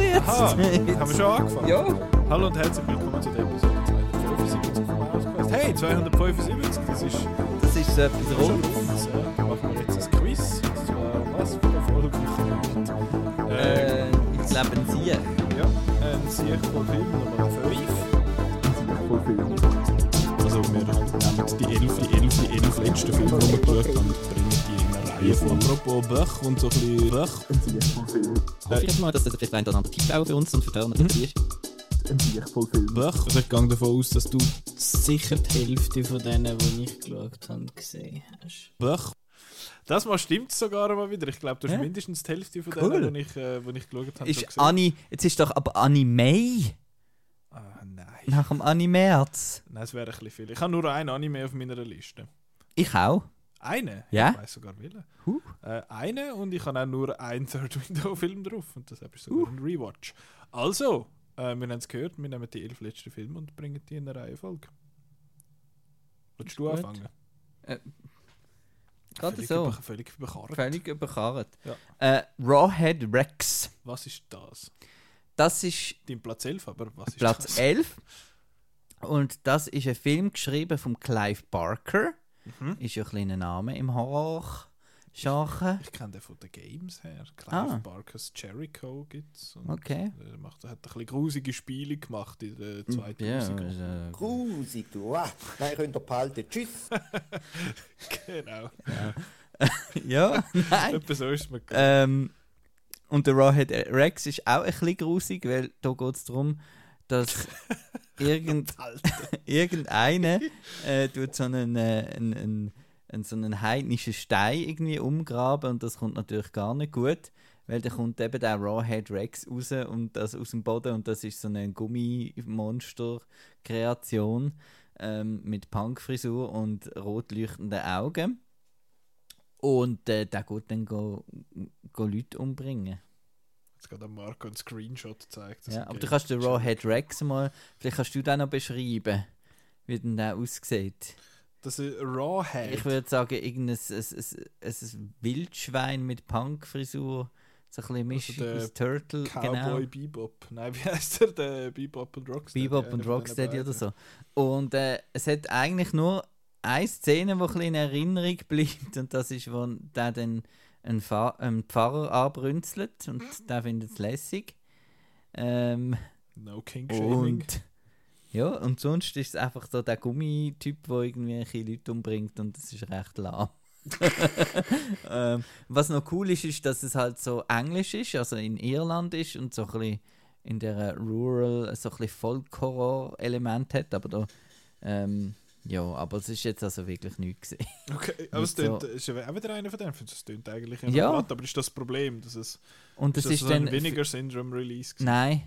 jetzt. Aha, haben wir schon angefangen? Ja. Hallo und herzlich willkommen zu der Episode 275 vom Ausquest. Hey, 275, das ist Das ist so etwas schon rund. Ja, da machen wir jetzt ein Quiz. Und zwar, was für eine Folge machen wir äh, Äh, ich glaube, ein Sie. Ja, ein Sieg Film Nummer 5. Also wir nehmen die elf, die elf, die elf letzten Filme, die wir geschaut haben, und bringen die in eine Reihe von. Apropos Böch und so ein bisschen Böch. Hoffe ich mal, dass das vielleicht ein oder andere Tipp auch für uns und für Turner dabei ist. Böch. Also ich gehe davon aus, dass du sicher die Hälfte von denen, die ich geschaut habe, gesehen hast. Böch. Das mal stimmt sogar mal wieder. Ich glaube, du hast Ja. mindestens die Hälfte von Cool. denen, die ich, äh, die ich geschaut habe, Ist. Anni, jetzt ist doch aber Anime Ah, nein. nach dem Anime-März. Nein, es wäre ein bisschen viel. Ich habe nur ein Anime auf meiner Liste. Ich auch. Eine? Ja? Ich weiß sogar welchen. Huh. Äh, eine und ich habe auch nur einen Third Window-Film drauf. Und das ist sogar Uh. ein Rewatch. Also, äh, wir haben es gehört, wir nehmen die elf letzten Filme und bringen die in eine Reihenfolge. Willst du Gut. anfangen? Gerade völlig so. Über, völlig überkarrt. Völlig überkarrt. Ja. Äh, Rawhead Rex. Was ist das? Das ist Dein Platz 11, aber was ist Platz das? 11. Und das ist ein Film geschrieben von Clive Barker. Mhm. Ist ja ein kleiner Name im Horror-Genre. Ich kenne den von den Games her. Clive Ah. Barkers Jericho gibt es. Okay. Er macht, er hat ein bisschen grusige Spiele gemacht in den Ja, 2000er. äh, Grusig, du. Ah, nein, könnt ihr behalten. Tschüss. Genau. ja, nein. Etwa so ist es mir. Ähm, und der Rawhead Rex ist auch ein bisschen grusig, weil da geht es darum, dass irgend, irgendeiner äh, tut so einen, äh, einen, einen, einen, so einen heidnischen Stein irgendwie umgraben und das kommt natürlich gar nicht gut, weil da kommt eben der Rawhead Rex raus und das aus dem Boden und das ist so eine Gummimonster-Kreation ähm, mit Punkfrisur und rot leuchtenden Augen. Und äh, der geht dann go, go Leute umbringen. Jetzt gerade Marco einen Screenshot gezeigt. Ja, aber du kannst den Rawhead Rex mal, vielleicht kannst du den noch beschreiben, wie denn der aussieht. Das ist Rawhead. Ich würde sagen, irgendein ein, ein, ein, ein Wildschwein mit Punkfrisur, so ein bisschen Mischung der aus Turtle, Cowboy genau. Bebop. Nein, wie heißt der? Der Bebop und Rocksteady. Bebop und Rocksteady oder so. Und äh, es hat eigentlich nur eine Szene, die ein bisschen in Erinnerung bleibt und das ist, wo der dann einen, Fa einen Pfarrer anbrünzelt und der findet es lässig. Ähm, No King Shaming. Und ja, und sonst ist es einfach so der Gummityp, der irgendwelche Leute umbringt und das ist recht lahm. ähm, was noch cool ist, ist, dass es halt so englisch ist, also in Irland ist und so ein bisschen in der Rural so ein bisschen Folk-Horror-Element hat, aber da ähm, ja, aber es ist jetzt also wirklich nichts gesehen. Okay, aber es tönt, so- ist ja auch wieder einer von denen. Es tönt eigentlich Ja. ja. platt, aber ist das Problem, dass es Und ist das das ist so ein weniger Syndrome Release gewesen? Nein,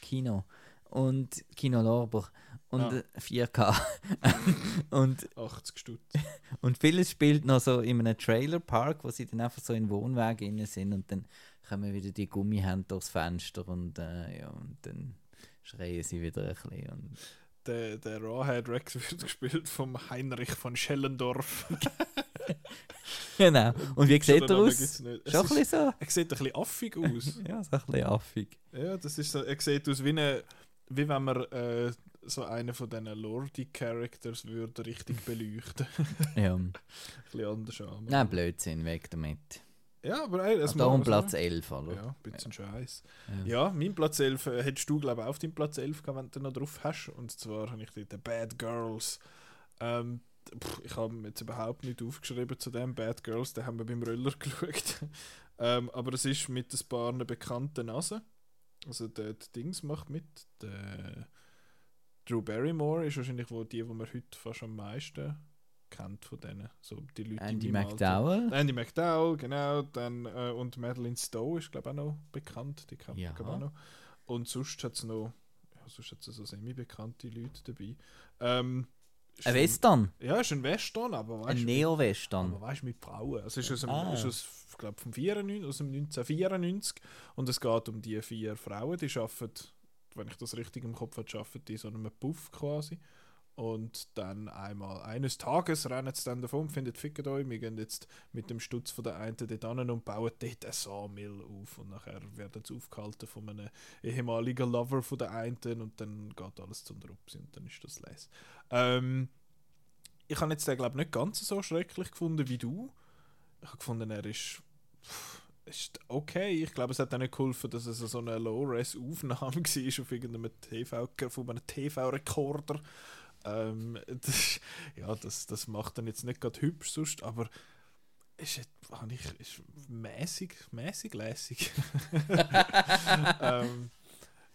Kino. Und Kino Lorber. Und Ah. äh, 4K. und 80 Stutz. Und vieles spielt noch so in einem Trailerpark, wo sie dann einfach so in Wohnwagen innen sind und dann kommen wieder die Gummihände durchs Fenster und, äh, ja, und dann schreien sie wieder ein bisschen. Und Der, der Rawhead Rex wird gespielt vom Heinrich von Schellendorf. genau. Und wie sieht er aus? Schon ein bisschen so. Er sieht ein bisschen affig aus. Ja, so ein bisschen affig. ja, das ist so, er sieht aus wie, eine, wie wenn man äh, so einen von diesen Lordy-Characters würde richtig beleuchten. Ja. ein bisschen anders an. Nein, Blödsinn, weg damit. Ja, aber ey, das Darum wir so. Platz 11, oder? Ja, ein bisschen Scheiß. Ja. Ja, mein Platz 11 äh, hättest du, glaube ich, auf deinem Platz 11 gehabt, wenn du noch drauf hast. Und zwar habe ich dort Bad Girls. Ähm, pff, ich habe jetzt überhaupt nicht aufgeschrieben zu dem Bad Girls, den haben wir beim Röller geschaut. ähm, aber es ist mit ein paar bekannten Nasen. Also der, der Dings macht mit. Der Drew Barrymore ist wahrscheinlich wo die, die man heute fast am meisten kennt von denen. So die Leute Andy. McDowell. Andy McDowell, genau. Dann, äh, und Madeline Stowe ist, glaube ich, auch noch bekannt. Die kennt Ja. man glaub ich, auch noch. Und sonst hat es noch, ja, sonst hat so semi-bekannte Leute dabei. Ähm, Ein ein- Western. Ja, ist ein Western, aber weißt Ein du. Neo-Western. Aber weißt du, mit Frauen. Also, es ist aus, dem, Ah. ist aus, ich glaube, vom 94, aus dem 1994. Und es geht um die vier Frauen, die arbeiten, wenn ich das richtig im Kopf habe, arbeiten die in so einem Puff quasi. Und dann einmal eines Tages rennen sie dann davon, findet fickt euch, wir gehen jetzt mit dem Stutz von der einen dort hin und bauen dort ein Sawmill auf. Und nachher werden sie aufgehalten von einem ehemaligen Lover von der einen und dann geht alles zum Rupsi und dann ist das les. Ähm, ich habe jetzt den, glaube nicht ganz so schrecklich gefunden wie du. Ich habe gefunden, er ist, pff, ist okay. Ich glaube, es hat auch nicht geholfen, dass es so eine Low-Res-Aufnahme war auf irgendeinem TV, von einem TV-Rekorder. Ähm, das, ja, das, das macht dann jetzt nicht gerade hübsch sonst, aber ist, ich, ist mäßig, mäßig lässig. ähm,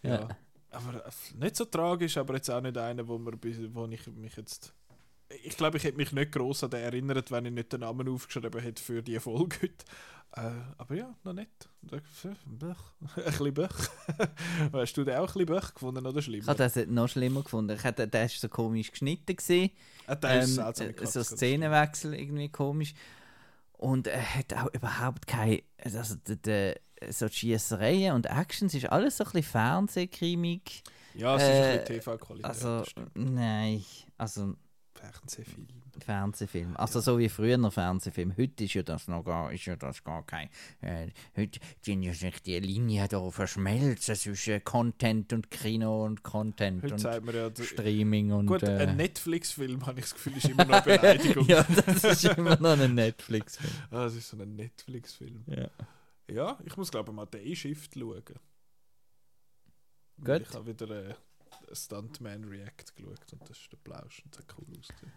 ja. Ja. Aber äh, nicht so tragisch, aber jetzt auch nicht einer, wo, wo ich mich jetzt. Ich glaube, ich hätte mich nicht gross an den erinnert, wenn ich nicht den Namen aufgeschrieben hätte für die Folge heute. Äh, aber ja, noch nicht. Böch. Ein bisschen Böch. Hast du den auch ein bisschen Böch gefunden oder Ich schlimmer? habe das noch schlimmer gefunden. Ich hatte, der ist so komisch geschnitten gesehen. Ah, der ist Ähm, seltsam äh, gekatzt, so. Szenenwechsel irgendwie komisch. Und er hat auch überhaupt keine. Also, de, de, so die Schiessereien und Actions ist alles so ein bisschen Fernsehkrimig. Ja, es ist ein Äh, bisschen TV-Qualität. Also, nein. Also, Fernsehfilm. Fernsehfilm. Also so wie früher noch Fernsehfilm. Heute ist ja das noch gar, ist ja das gar kein. Äh, heute sind ja sich die Linien da verschmelzen zwischen Content und Kino und Content Heute und ja, Streaming und. gut, äh, ein Netflix-Film, habe ich das Gefühl, ist immer noch eine Beleidigung. ja, das ist immer noch ein Netflix-Film. Ah, das ist so ein Netflix-Film. Ja. Ja, ich muss glaube ich mal Day Shift schauen. Gut. Ich habe wieder äh, Stuntman React geschaut und das ist der Plausch und das hat cool ausgesehen.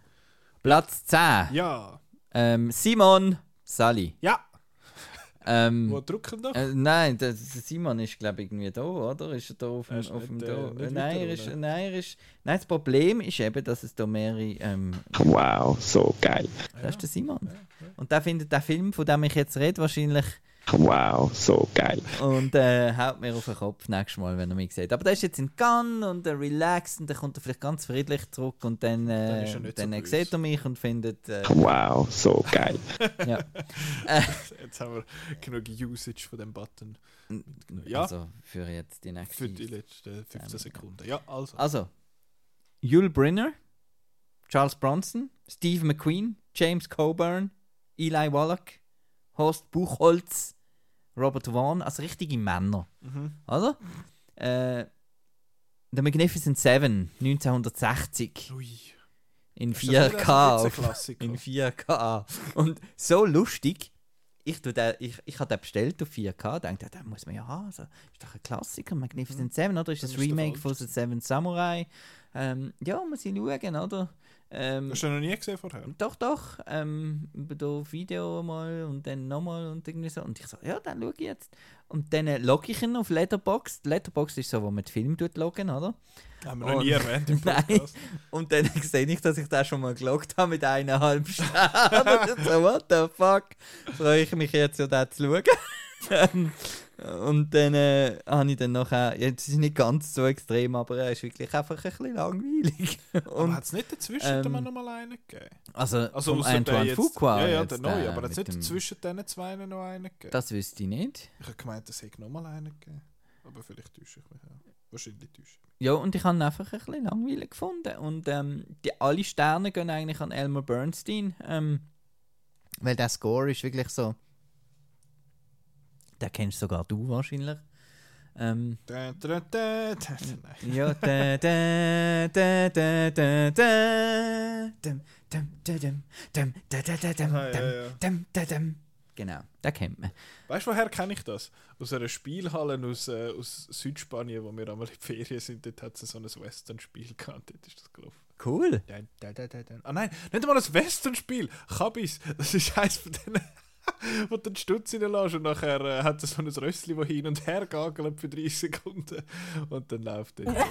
Platz 10. Ja, Ähm, Simon Sally. ja, Ähm, wo drücken da? äh, nein, der, der Simon ist glaube ich irgendwie da, oder? Ist er da auf dem, ist auf dem nicht, da? äh, nein, er ist, nein, er ist, nein, das Problem ist eben, dass es da mehrere, ähm, Wow, so geil. das ist der Simon. Und der findet den Film, von dem ich jetzt rede, wahrscheinlich Wow, so geil. und äh, haut mir auf den Kopf nächstes Mal, wenn er mich sieht. Aber der ist jetzt in Gun und er relaxed und dann kommt er vielleicht ganz friedlich zurück und dann, äh, Dann er so dann böse. sieht er mich und findet, äh, Wow, so geil. ja. Jetzt haben wir genug Usage von dem Button. Ja. Also für jetzt die nächste. Für die letzten 15 Sekunden. Ja, also. Also, Yul Brynner, Charles Bronson, Steve McQueen, James Coburn, Eli Wallach, Horst Buchholz, Robert Vaughn, also richtige Männer, Mhm. oder? Äh, The Magnificent Seven, 1960, Ui. in Ist das wieder 4K. so ein auf- Klassiker? in 4K. Und so lustig. Ich, den, ich, ich habe den bestellt auf 4K, dachte, den muss man ja haben. Also, ist doch ein Klassiker, Magnificent Seven, oder? Ist das der Remake von. The Seven Samurai? Ähm, ja, muss ich schauen, oder? Ähm, Hast du noch nie gesehen vorher? doch, doch. Ähm, über da Video mal und dann nochmal und irgendwie so. Und ich so, ja, dann schaue ich jetzt. Und dann äh, logge ich ihn auf Letterboxd. Letterboxd ist so, wo man den Film tut loggen, oder? Haben wir noch Und- nie erwähnt im Nein. Podcast. Und dann sehe ich, dass ich da schon mal geloggt habe mit eineinhalb Sternen. so, what the fuck? Freue ich mich jetzt, ja, den zu schauen. Und dann äh, habe ich dann nachher, ja, es ist nicht ganz so extrem, aber er ist wirklich einfach ein bisschen langweilig. Und, hat es nicht dazwischen ähm, ähm, noch mal einen gegeben? also, Also vom Antoine Fuqua. Ja, ja, der neue, aber hat es nicht dem- zwischen diesen zwei noch einen gegeben? Das wüsste ich nicht. Ich habe gemeint, es hätte noch mal einen gegeben. Aber vielleicht täusche ich mich auch. Wahrscheinlich täusche ich mich. Ja, und ich habe ihn einfach ein bisschen langweilig gefunden. Und ähm, die, alle Sterne gehen eigentlich an Elmer Bernstein. Ähm, weil der Score ist wirklich so. Den kennst sogar du wahrscheinlich. Ähm, Da, da, da, da. Ja, da, da, da, da, da, da, dum, dum, da, dum, dum, da, da, da, dum, Ah, ja, ja. dum, da, dum. Genau, den kennt man. Weißt du, woher kenne ich das? Aus einer Spielhalle aus, äh, aus Südspanien, wo wir einmal in die Ferien sind. Dort hat es so ein Western-Spiel gehabt. Dort ist das gelaufen. Cool. Da, da, da, da, da. Ah nein, nicht mal ein Western-Spiel. Kabis. Das ist eins von denen, wo du den Stutz reinlässt und nachher äh, hat er so ein Rössli, das hin und her gagelt für 30 Sekunden. Und dann läuft er.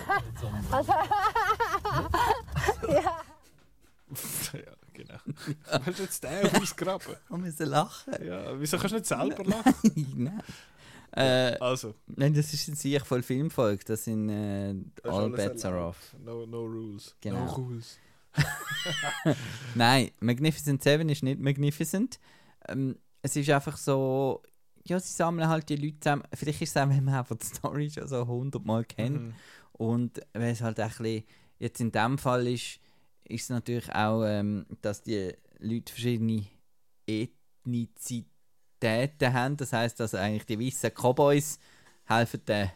ja, genau. Hast du jetzt den ausgraben? Wir müssen lachen. Ja, wieso kannst du nicht selber lachen? Nein. Äh, Also, Nein, das ist jetzt sicher voll Filmfolge. Das sind äh, das All Bets are off. No, no rules. Genau. No rules. Nein, Magnificent Seven ist nicht magnificent. Ähm, es ist einfach so, ja, sie sammeln halt die Leute zusammen. Vielleicht ist es auch, weil man einfach die Story schon so hundertmal kennt. Mhm. Und weil es halt ein bisschen, jetzt in dem Fall ist, ist es natürlich auch, ähm, dass die Leute verschiedene Ethnizitäten haben. Das heißt, dass eigentlich die weißen Cowboys helfen den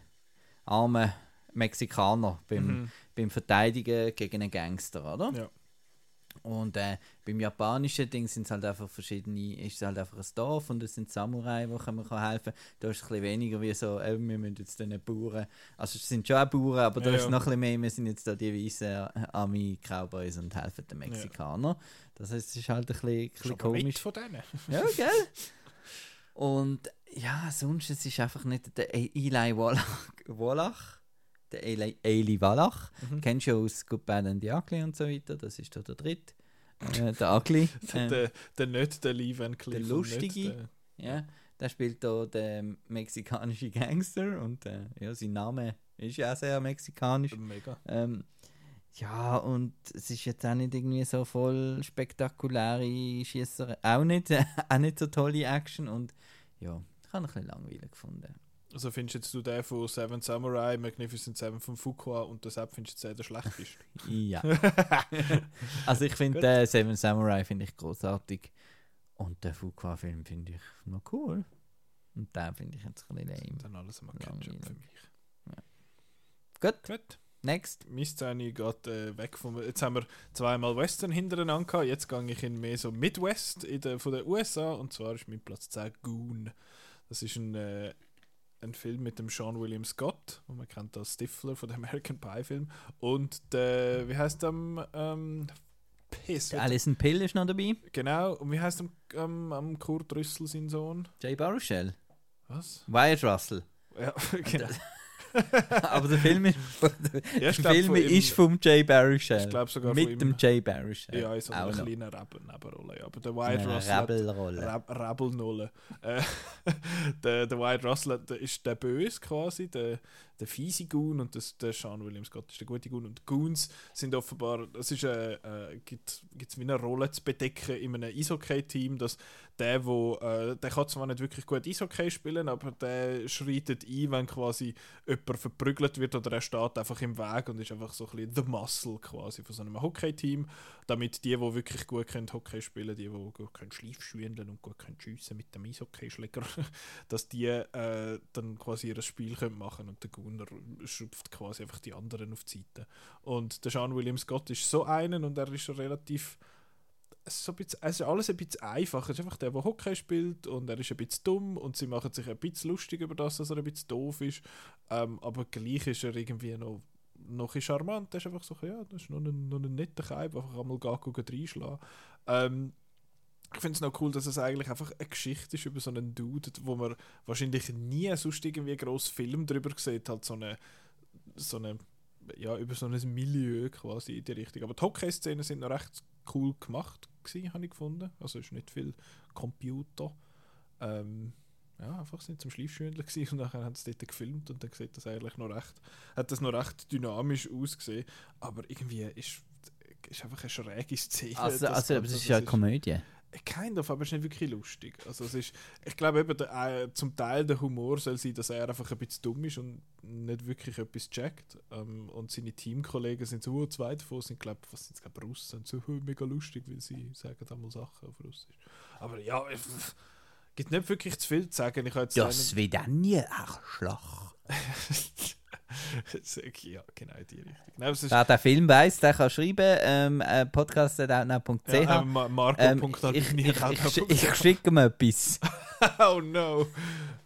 armen Mexikaner beim, Mhm. beim Verteidigen gegen einen Gangster, oder? Ja. Und äh, beim japanischen Ding sind es halt einfach verschiedene, ist es halt einfach ein Dorf und es sind Samurai, die man kann helfen kann. Da ist es ein bisschen weniger wie so, äh, wir müssen jetzt den Bauern, also es sind schon auch Bauern, aber da Ja, ist es ja. noch ein bisschen mehr, wir sind jetzt da die weißen äh, Army-Cowboys und helfen den Mexikanern. Das heißt, es ist halt ein bisschen, ein bisschen komisch. von denen. Ja, gell? Und ja, sonst es ist einfach nicht der Eli Wallach, Wallach der Eli, Eli Wallach. Mhm. Kennst du ja aus Good, Bad and the Ugly und so weiter. Das ist da der dritte. Äh, der Ugly. äh, der, der nicht der Lee Van Cleef. Der Lustige. der- ja, der spielt da den mexikanischen Gangster und äh, ja, sein Name ist ja auch sehr mexikanisch. Mega. Ähm, ja, und es ist jetzt auch nicht irgendwie so voll spektakuläre Schießerei. Auch nicht, auch nicht so tolle Action und ja, ich habe ein bisschen langweilig gefunden. Also findest jetzt du den von Seven Samurai, Magnificent Seven von Fuqua und das App findest du jetzt der schlecht ist? Ja. also ich finde äh, Seven Samurai finde ich großartig und den Fuqua-Film finde ich noch cool. Und den finde ich jetzt ein bisschen lame. Dann alles mal Ketchup für mich. Gut, Gut. next. Meine Szene geht äh, weg vom. Jetzt haben wir zweimal Western hintereinander gehabt. Jetzt gehe ich in mehr so Midwest in der, von den USA. Und zwar ist mein Platz 10 Goon. Das ist ein, äh, ein Film mit dem Sean William Scott, wo man kennt als Stifler von dem American Pie Film. Und der, wie heißt der? Ähm, Piss. Der Alison Pill ist noch dabei. Genau. Und wie heißt am, am, am Kurt Rüssel sein Sohn? Jay Baruchel. Was? Wyatt Russell. Ja, genau. Aber der Film ist, der Ja, ich Film von ihm- ist vom Jay Baruchel. Ich glaube sogar Mit dem Jay Baruchel. Ja, in so einer kleinen Nebenrolle. Aber der Wyatt Russell. Rebelrolle. Rab Rebelnulle. Äh, der, der Wyatt Russell der ist der Böse quasi, der, der fiese Goon und das, der Sean William Scott ist der gute Goon. Und Goons sind offenbar, es ist äh, äh, gibt es wie eine Rolle zu bedecken in einem Eishockey-Team, dass der, wo, äh, der kann zwar nicht wirklich gut Eishockey spielen, aber der schreitet ein, wenn quasi jemand verprügelt wird oder er steht einfach im Weg und ist einfach so ein bisschen the muscle quasi von so einem Hockey-Team, damit die, die wirklich gut können Hockey spielen, die, die gut können Schleifschwindeln und gut können schiessen mit dem Eishockeyschläger, dass die äh, dann quasi ihr Spiel können machen und der Gunner schupft quasi einfach die anderen auf die Seite. Und der Sean William Scott ist so einen und er ist relativ so ein bisschen, alles ein bisschen einfach. Es ist einfach der, der Hockey spielt und er ist ein bisschen dumm und sie machen sich ein bisschen lustig über das, dass er ein bisschen doof ist. Ähm, aber gleich ist er irgendwie noch, noch ein charmant. Er ist einfach so, ja, das ist noch ein, noch ein netter Kaib, einfach einmal gar gucken, reinschlagen. Ähm, ich finde es noch cool, dass es eigentlich einfach eine Geschichte ist über so einen Dude, wo man wahrscheinlich nie sonst irgendwie einen grossen Film drüber sieht, halt so eine, so eine ja, über so ein Milieu quasi in die Richtung. Aber die Hockey-Szenen sind noch recht cool gemacht, habe ich gefunden. Also ist nicht viel Computer. Ähm, ja, einfach sind zum Schleifschwindeln gewesen und dann haben sie dort gefilmt und dann sieht das eigentlich noch recht, hat das noch recht dynamisch ausgesehen. Aber irgendwie ist, ist einfach eine schräge Szene. Also, das also aber es ist Das ja eine Komödie. Kind of, aber es ist nicht wirklich lustig. Also es ist, ich glaube eben, der, äh, zum Teil der Humor soll sein, dass er einfach ein bisschen dumm ist und nicht wirklich etwas checkt. Ähm, und seine Teamkollegen sind so, oh, zwei davon sind, glaube ich, was sind es, glaube Russen, so oh, mega lustig, weil sie sagen einmal Sachen auf Russisch. Aber ja, es gibt nicht wirklich zu viel zu sagen. Ich jetzt Das wird dann nie Arschloch. ja, genau in die Richtung. Nein, ist, Wer den Film weiss, der kann schreiben, ähm, äh, podcast.outnow.ch. ja, ähm, Ma- ähm, ich, ich, ich, ich, schicke ihm etwas. Oh no!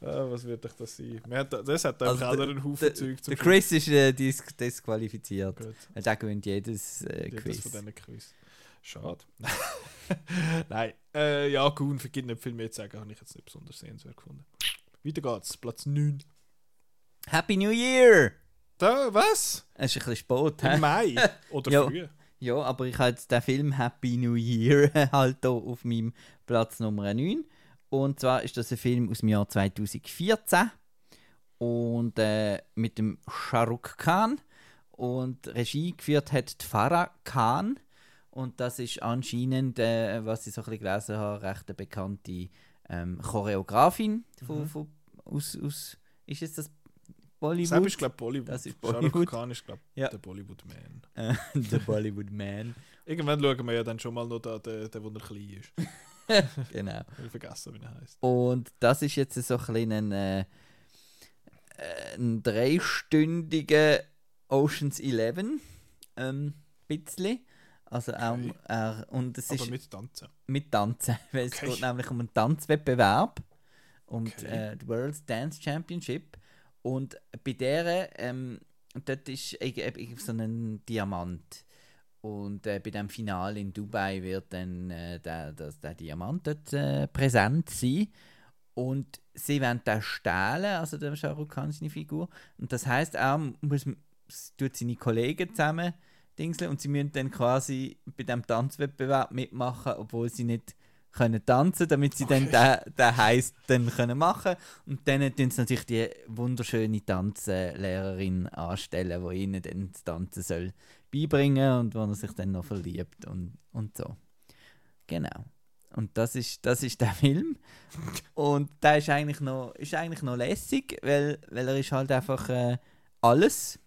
Ah, was wird doch das sein? Da, das hat Also der- einen Haufen Der, Zeug zum der Chris ist äh, dis disqualifiziert. Gut. Der gewinnt jedes äh, Jedes Quiz. von diesen Quiz. Schade. Nein, äh, ja, Kuhn gibt nicht viel mehr zu sagen, habe ich jetzt nicht besonders sehenswert gefunden. Weiter geht's, Platz 9. Happy New Year! Da, was? Es ist ein bisschen spät. Im hä? Mai? Oder Ja. früh? Ja, aber ich habe jetzt den Film Happy New Year halt hier auf meinem Platz Nummer 9. Und zwar ist das ein Film aus dem Jahr 2014 und äh, mit dem Shahrukh Khan und Regie geführt hat Farah Khan und das ist anscheinend, äh, was ich so ein bisschen gelesen habe, recht eine bekannte ähm, Choreografin von, von, aus, aus, ist es das Bollywood. Das ist, glaube ich, Bollywood. Das ist Bollywood. Rukh Khan ist, glaube ich, Ja. der Bollywood-Man. äh, der Bollywood Man. Irgendwann schauen wir ja dann schon mal noch da, den, den, wo er klein ist. genau. Ich habe vergessen, wie er heißt. Und das ist jetzt so ein bisschen ein, äh, äh, ein dreistündiger Oceans 11. Ähm, bisschen. Also auch, Okay. äh, und es Aber ist mit Tanzen. mit Tanzen, weil es Okay. geht nämlich um einen Tanzwettbewerb und Okay. äh, die World Dance Championship und bei der ähm, dort ist irg- so ein Diamant und äh, bei dem Finale in Dubai wird dann äh, der, der, der Diamant dort äh, präsent sein und sie wollen den stehlen, also der Shah Rukh Khan seine Figur und das heißt er muss tut seine Kollegen zusammen Dingseln und sie müssen dann quasi bei dem Tanzwettbewerb mitmachen, obwohl sie nicht können tanzen, damit sie dann Okay. den, den Heiß dann können machen und dann tun sie natürlich die wunderschöne Tanzlehrerin anstellen, die ihnen dann das Tanzen soll beibringen und wo er sich dann noch verliebt und, und so. Genau. Und das ist, das ist der Film. Und der ist eigentlich noch, ist eigentlich noch lässig, weil, weil er ist halt einfach äh, alles.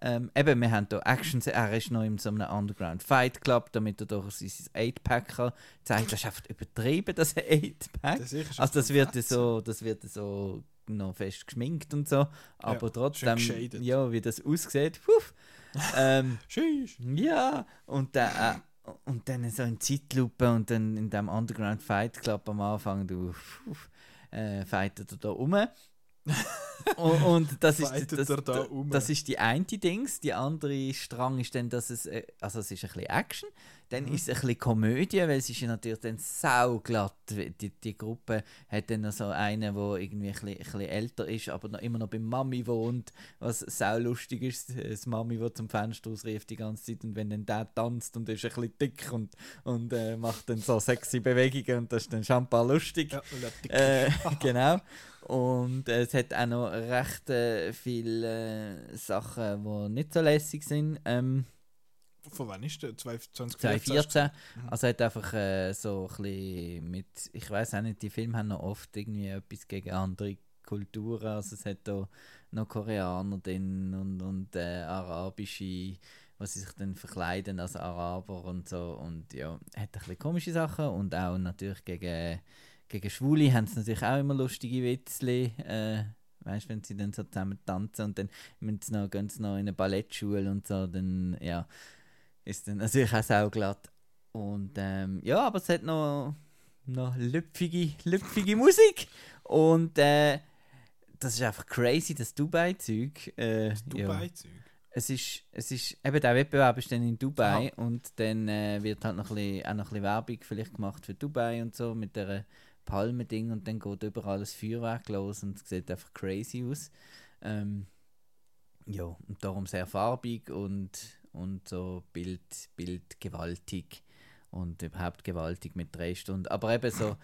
Ähm, eben, wir haben hier Action, er ist noch in so einem Underground Fight Club, damit er durch sein 8-Pack kann zeigen. Das ist einfach übertrieben, das 8-Pack. Das ist Also das wird fett. so, das wird so noch fest geschminkt und so, aber schön trotzdem, ja, wie das aussieht, puff. ähm, ja, und dann, äh, und dann so in Zeitlupe und dann in dem Underground Fight Club am Anfang, du, puff, äh, fightet er da rum. und, und das ist das, da um? das ist die eine Dings, die andere Strang ist dann, dass es, äh, also es ist ein bisschen Action, dann Mhm. ist es ein bisschen Komödie, weil es ist ja natürlich dann sauglatt, die, die Gruppe hat dann noch so einen, der irgendwie ein bisschen, ein bisschen älter ist, aber noch, immer noch bei Mami wohnt, was saulustig ist, das Mami, die zum Fenster ausrief die ganze Zeit und wenn dann der tanzt und ist ein bisschen dick und, und äh, macht dann so sexy Bewegungen und das ist dann schon ein paar lustig. Ja, Äh, genau. Und äh, es hat auch noch recht äh, viele äh, Sachen, die nicht so lässig sind. Ähm, Von wann ist der? 2014? 2014. Also hat einfach äh, so ein bisschen mit, ich weiß auch nicht, die Filme haben noch oft irgendwie etwas gegen andere Kulturen. Also es hat da noch Koreaner drin und, und äh, arabische, was sie sich dann verkleiden als Araber und so. Und ja, hat ein bisschen komische Sachen und auch natürlich gegen, gegen Schwule haben sie natürlich auch immer lustige Witzli. Äh, Weißt du, wenn sie dann so zusammen tanzen und dann müssen sie noch, gehen sie noch in eine Ballettschule und so, dann ja, ist dann natürlich auch sauglatt. Und ähm, ja, aber es hat noch, noch lüpfige, lüpfige Musik. Und äh, das ist einfach crazy, das Dubai-Zeug. Äh, Das ja. Dubai-Zeug. Es ist, es ist, eben der Wettbewerb ist dann in Dubai und dann äh, wird halt noch ein bisschen, auch noch ein bisschen Werbung vielleicht gemacht für Dubai und so mit der Palme-Ding und dann geht überall das Feuerwerk los und es sieht einfach crazy aus. Ähm, ja, und darum sehr farbig und, und so Bild, Bild gewaltig und überhaupt gewaltig mit drei Stunden. Aber eben so,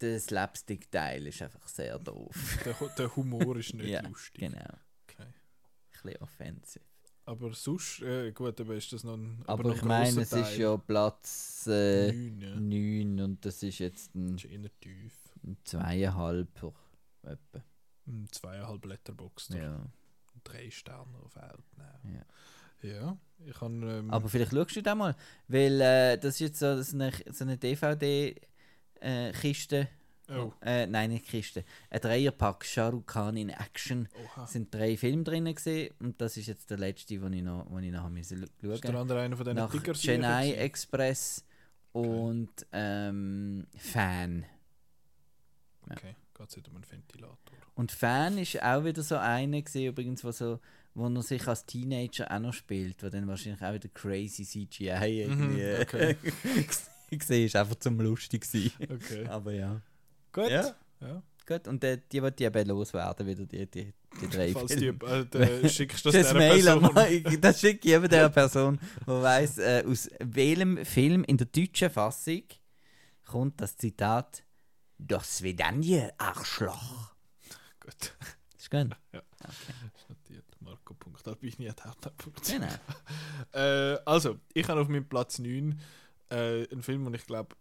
der Slapstick-Teil ist einfach sehr doof. Der, der Humor ist nicht ja, lustig. genau. Okay. Ein bisschen offensive. Aber sonst, äh, gut, aber ist das noch ein Aber, noch ich ein meine, es ist ja Platz äh, Neun, ja. 9 und das ist jetzt ein, Das ist eher tief. ein zweieinhalb etwa. Ein zweieinhalb Letterbox. Ja. Drei Sterne auf Outnow. Ja. Ja, ich kann. Ähm, Aber vielleicht schaust du da mal, weil äh, das ist jetzt so, so eine, so eine DVD-Kiste. oh, Äh, nein, nicht Kiste. Ein Dreierpack Shah Rukh Khan in Action. oha. Es sind drei Filme drin gewesen, und das ist jetzt der letzte, den ich noch, den ich noch müssen schauen Ist der andere einer von diesen Nach Tiger Chennai Express und ähm, Fan. Okay, geht es um einen Ventilator. Und Fan ist auch wieder so einer gewesen, übrigens, wo, so, wo er sich als Teenager auch noch spielt, wo dann wahrscheinlich auch wieder crazy CGI irgendwie Mhm, okay. gesehen ist, einfach zum lustig sein. Okay. Aber ja. Gut. Ja. Ja. Gut, und die wird die eben loswerden, wieder die, die, die drei Falls die, äh, der, schickst du das Das Mail Person. an das schicke ich eben der Person, die weiss, äh, aus welchem Film in der deutschen Fassung kommt das Zitat Das Svedanje, Arschloch. Gut, Ist gut? Ist notiert. Marco.albini.outnow.ch Genau. äh, Also, ich habe auf meinem Platz 9 äh, einen Film, den ich glaube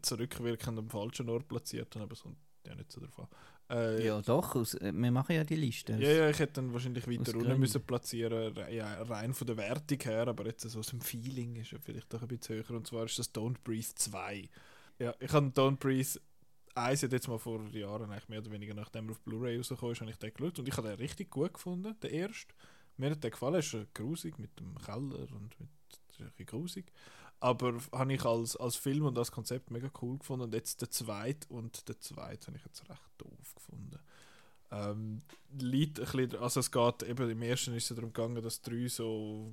zurückwirkend am falschen Ort platziert habe, aber es kommt ja nicht so davon. Äh, Ja, doch, aus, äh, wir machen ja die Liste. Ja, ja, ich hätte dann wahrscheinlich weiter unten müssen platzieren, re- ja, rein von der Wertung her, aber jetzt so aus dem Feeling ist er vielleicht doch ein bisschen höher. Und zwar ist das Don't Breathe 2. Ja, ich habe Don't Breathe 1 hat jetzt mal vor Jahren, eigentlich mehr oder weniger nachdem er auf Blu-ray rausgekommen ist, habe ich den geschaut und ich habe den richtig gut gefunden, der erste. Mir hat der gefallen, ist grusig mit dem Keller und mit, ein grusig. Aber habe ich als, als Film und als Konzept mega cool gefunden. Und jetzt der zweite und der zweite habe ich jetzt recht doof gefunden. Ähm, liegt ein bisschen, also es geht eben, im ersten ist es darum gegangen, dass drei so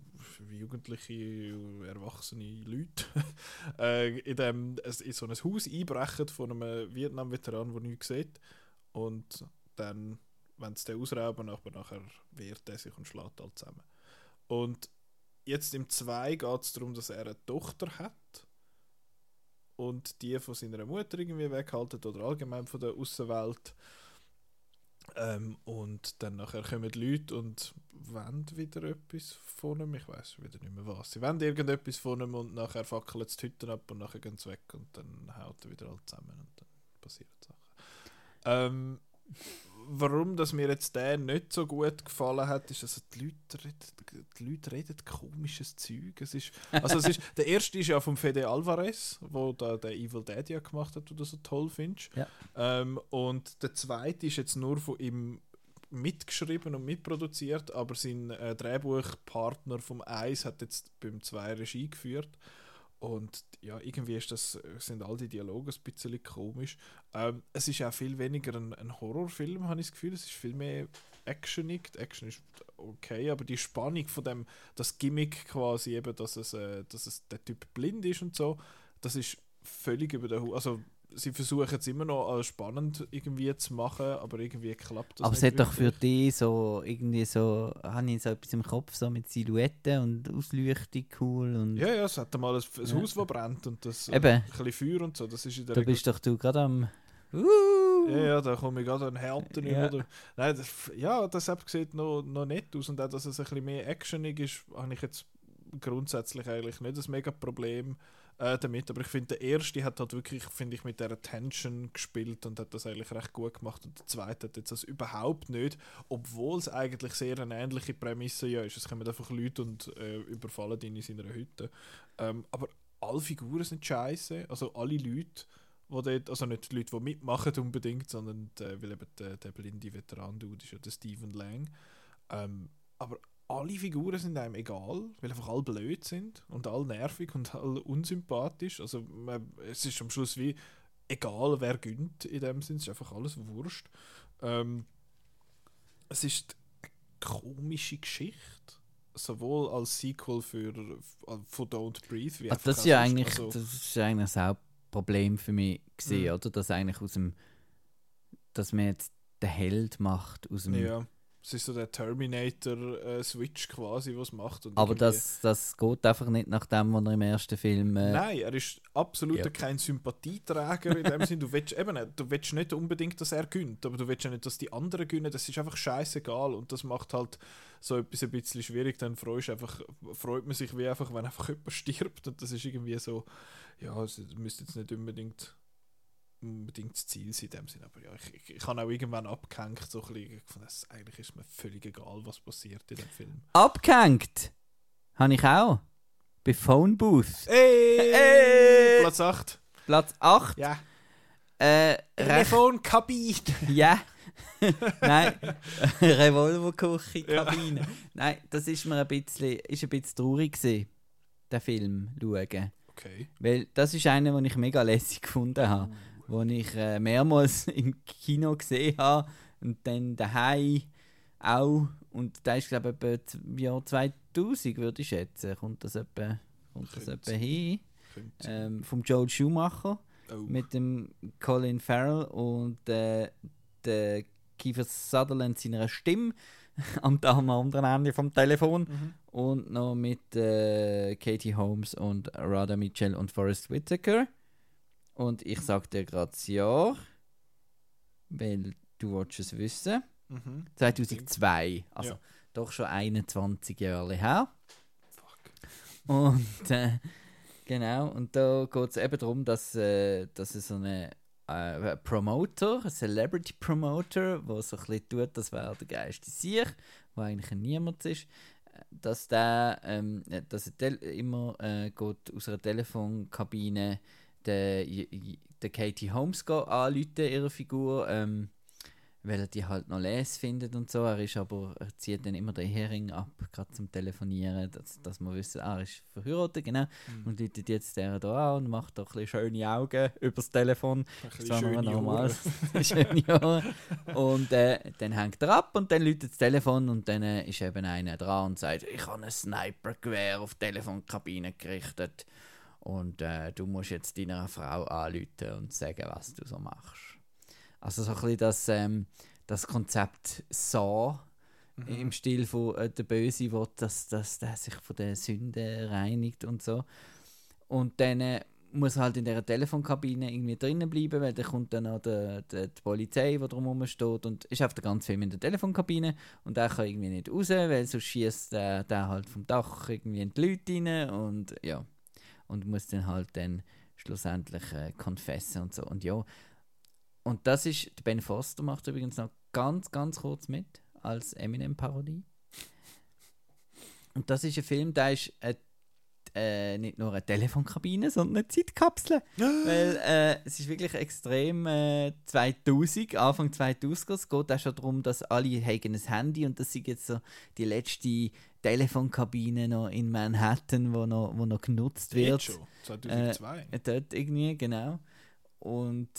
jugendliche, erwachsene Leute äh, in, dem, in so ein Haus einbrechen von einem Vietnam-Veteran, der nichts sieht. Und dann, wenn sie den ausrauben, aber nachher wehrt er sich und schlägt alle zusammen. Und jetzt im 2 geht es darum, dass er eine Tochter hat und die von seiner Mutter irgendwie weghalten oder allgemein von der Außenwelt. Ähm, und dann nachher kommen die Leute und wollen wieder etwas von ihm. Ich weiß wieder nicht mehr was. Sie wollen irgendetwas von ihm und nachher fackeln sie die Hütten ab und nachher gehen sie weg und dann haut er wieder alle zusammen und dann passieren Sachen. Ähm, warum dass mir jetzt der nicht so gut gefallen hat, ist, dass die Leute, reden, die Leute reden komisches Zeug. Es ist, also es ist, der erste ist ja vom Fede Alvarez, wo da der Evil Dead ja gemacht hat, du so toll findest. Ja. Ähm, und der zweite ist jetzt nur von ihm mitgeschrieben und mitproduziert, aber sein äh, Drehbuchpartner vom Eis hat jetzt beim 2 Regie geführt. Und ja, irgendwie ist das, sind all die Dialoge ein bisschen komisch. Ähm, es ist auch viel weniger ein, ein Horrorfilm, habe ich das Gefühl. Es ist viel mehr actionig. Die Action ist okay, aber die Spannung von dem, das Gimmick quasi eben, dass es, äh, dass es der Typ blind ist und so, das ist völlig über den Hu Also sie versuchen es immer noch als spannend irgendwie zu machen, aber irgendwie klappt das Aber es hat doch für dich so irgendwie so, habe ich so etwas im Kopf, so mit Silhouetten und Ausleuchtung cool und Ja, ja, es hat mal ein, ein Ja. Haus, das brennt und das äh, Eben. ein bisschen Feuer und so. Das ist in der da Regel bist doch du gerade am uh, Ja, ja, da komme ich gerade an Härten Ja. über. Nein, das, ja, das sieht noch, noch nett aus und auch, dass es ein bisschen mehr actionig ist, habe ich jetzt grundsätzlich eigentlich nicht das mega Problem äh, damit. Aber ich finde, der erste hat halt wirklich, finde ich, mit der Tension gespielt und hat das eigentlich recht gut gemacht. Und der zweite hat jetzt das überhaupt nicht, obwohl es eigentlich sehr eine ähnliche Prämisse ja ist. Es kommen einfach Leute und äh, überfallen ihn in seiner Hütte. Ähm, aber alle Figuren sind scheiße, also alle Leute wo dort, also nicht die Leute, die mitmachen unbedingt, sondern der, weil eben der, der blinde Veteran-Dude ist ja der Stephen Lang. Ähm, aber alle Figuren sind einem egal, weil einfach alle blöd sind und alle nervig und alle unsympathisch. Also man, es ist am Schluss wie egal, wer gönnt in dem Sinn, es ist einfach alles Wurscht. Ähm, es ist eine komische Geschichte, sowohl als Sequel für, von Don't Breathe, wie also einfach das ist ja eigentlich, Also- das ist eigentlich das Hauptproblem für mich gesehen, Mhm. oder? Dass eigentlich aus dem, dass man jetzt den Held macht aus dem, Ja, es ist so der Terminator-Switch quasi, was macht. Und aber das, das geht einfach nicht nach dem, was er im ersten Film äh, Nein, er ist absolut Ja. kein Sympathieträger in dem Sinn. Du willst, eben, nicht- du willst nicht unbedingt, dass er gönnt, aber du willst ja nicht, dass die anderen gönnen. Das ist einfach scheißegal und das macht halt so etwas ein bisschen schwierig. Dann freust einfach, freut man sich wie einfach, wenn einfach jemand stirbt und das ist irgendwie so, ja, es müsste jetzt nicht unbedingt unbedingt das Ziel sein in dem Sinn, aber ja, ich, ich, ich habe auch irgendwann abgehängt, so ein bisschen, gefunden, eigentlich ist mir völlig egal, was passiert in dem Film. abgehängt. Habe ich auch. Bei Phone Booth. Hey! Hey! Platz 8. Platz 8. Ja. Äh, Telefonkabine. ja. Nein, Revolverküche, Kabine. Nein, das ist mir ein bisschen, ist ein bisschen traurig gewesen, den Film schauen. Okay. Weil das ist einer, den ich mega lässig gefunden habe. Den ich äh, mehrmals im Kino gesehen habe und dann daheim auch. Und da ist, glaube ich, etwa im Jahr 2000, würde ich schätzen. Kommt das etwa, kommt das etwa hin? Ähm, vom Joel Schumacher oh. mit dem Colin Farrell und äh, der Kiefer Sutherland seiner Stimme am, am anderen Ende vom Telefon Mhm. und noch mit äh, Katie Holmes und Radha Mitchell und Forrest Whitaker. Und ich sag dir gerade das Jahr, weil du willst es wissen. Mhm. 2002, also Ja. doch schon 21 Jahre her. Fuck. Und äh, genau, und da geht es eben darum, dass, äh, dass es so eine äh, Promoter, ein Celebrity Promoter, der so ein bisschen tut, das wäre der geilste Sieg, wo eigentlich niemand ist, dass der, ähm, äh, dass er immer äh, geht aus einer Telefonkabine der, der Katie Holmes anrufen, ihre Figur, ähm, weil er die halt noch les findet und so. Er ist aber, er zieht dann immer den Hering ab, gerade zum Telefonieren, dass, dass man wissen, ah, er ist verheiratet, genau. Und läutet jetzt der da an und macht da ein bisschen schöne Augen übers Telefon. Ein Das war normal. Schöne Ohren. Und äh, dann hängt er ab und dann läutet das Telefon und dann äh, ist eben einer dran und sagt, ich habe ein Snipergewehr auf die Telefonkabine gerichtet und äh, du musst jetzt deiner Frau anrufen und sagen, was du so machst. Also so ein bisschen das, ähm, das Konzept Saw im Stil von äh, der Böse will, dass, dass der sich von der Sünde reinigt und so. Und dann äh, muss er halt in dieser Telefonkabine irgendwie drinnen bleiben, weil dann kommt dann auch der, der, die Polizei, die drumherum steht und ist auf der ganzen Film in der Telefonkabine und der kann irgendwie nicht raus, weil sonst schießt der, der halt vom Dach irgendwie in die Leute rein und ja, und muss dann halt dann schlussendlich äh, confessen und so und ja. Und das ist, Ben Foster macht übrigens noch ganz, ganz kurz mit als Eminem-Parodie. Und das ist ein Film, der ist äh, äh, nicht nur eine Telefonkabine, sondern eine Zeitkapsel. Weil äh, es ist wirklich extrem äh, 2000, Anfang 2000. Es geht auch schon darum, dass alle haben ein Handy und das ist jetzt so die letzte Telefonkabine noch in Manhattan, wo noch, wo noch genutzt wird. Jetzt schon, 2002. Äh, dort irgendwie, genau. Und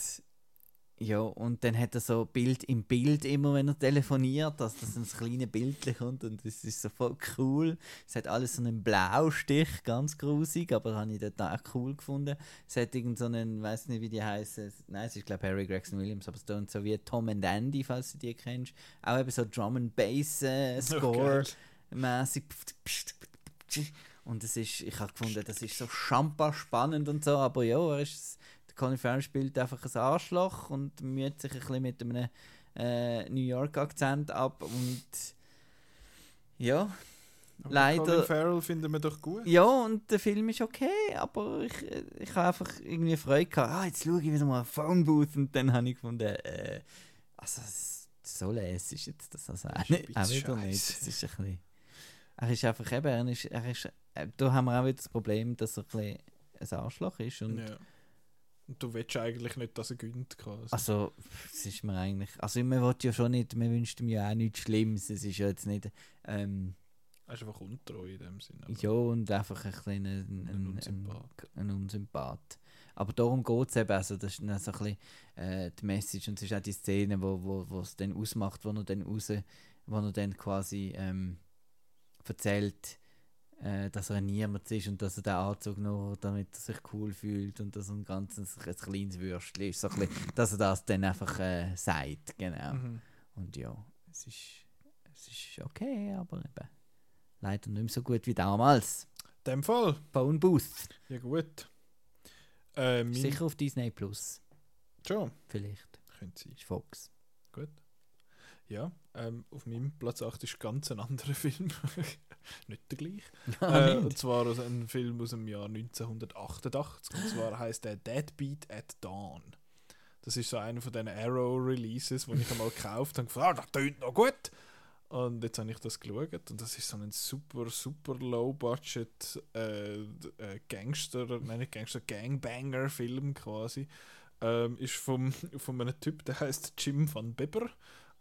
ja, und dann hat er so Bild im Bild immer, wenn er telefoniert, dass das ein kleines Bildchen kommt und das ist so voll cool. Es hat alles so einen Blaustich, ganz grusig, aber habe ich dort auch cool gefunden. Es hat irgend so einen, weiß nicht wie die heißen, nein, es ist glaube Harry Gregson Williams, aber es tönt so wie Tom and Andy, falls du die kennst. Auch eben so Drum and Bass äh, Score Okay. Mäßig. Und es ist, ich habe gefunden, das ist so schampa spannend und so, aber ja, er ist, der Colin Farrell spielt einfach ein Arschloch und müht sich ein bisschen mit einem äh, New York Akzent ab und ja, Aber leider- Colin Farrell finden wir doch gut. ja, und der Film ist okay, aber ich, ich habe einfach irgendwie Freude gehabt. Ah, jetzt schaue ich wieder mal ein Phone Booth und dann habe ich gefunden, äh, also so lässig ist jetzt das also auch, nicht, auch wieder nicht. Es ist ein bisschen, er ist einfach eben, er ist, er ist, äh, da haben wir auch wieder das Problem, dass er ein, ein Arschloch ist und Ja. Und du willst eigentlich nicht, dass er gönnt quasi. also es ist mir eigentlich, also man will ja schon nicht, man wünscht ihm ja auch nichts Schlimmes, es ist ja jetzt nicht, ähm, er ist einfach untreu in dem Sinne. Ja, und einfach ein bisschen ein, ein, Ein ein, Unsympath. ein Unsympath. Aber darum geht es eben, also das ist dann so ein bisschen äh, die Message und es ist auch die Szene, wo, wo, wo es dann ausmacht, wo er dann raus, wo er dann quasi ähm, erzählt, äh, dass er niemand ist und dass er den Anzug nur, damit er sich cool fühlt und dass er ein ganzes ein kleines Würstchen ist, so ein bisschen, dass er das dann einfach äh, sagt, genau. Mhm. Und ja, es ist, es ist okay, aber eben leider nicht mehr so gut wie damals. In dem Fall, Phone Booth. ja gut. Äh, mein, Sicher auf Disney Plus. Schon, Vielleicht. könnte sein. Ist Fox. Ja, ähm, auf meinem Platz 8 ist ganz ein anderer Film. nicht der gleiche. Ah, äh, und zwar ein Film aus dem Jahr 1988. Und zwar heißt der Deadbeat at Dawn. Das ist so einer von diesen Arrow-Releases, die ich einmal gekauft habe und gefragt, ah, das tönt noch gut. Und jetzt habe ich das geschaut und das ist so ein super, super low-budget äh, äh, Gangster, nein nicht Gangster, Gangbanger-Film quasi. Ähm, ist vom, von einem Typ, der heißt Jim van Bibber.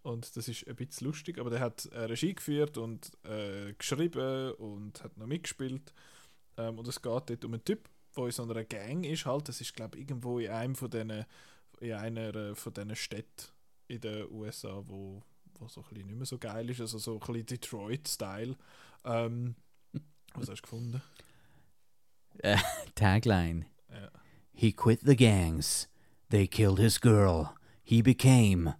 Und das ist ein bisschen lustig, aber der hat äh, Regie geführt und äh, geschrieben und hat noch mitgespielt. Ähm, und es geht dort um einen Typ, der in so einer Gang ist. Halt. Das ist, glaube ich, irgendwo in einem von diesen, in einer äh, von diesen Städten in den USA, wo, wo so ein bisschen nicht mehr so geil ist. Also so ein bisschen Detroit-Style. Ähm, was hast du gefunden? Tagline. Ja. He quit the gangs. They killed his girl. He became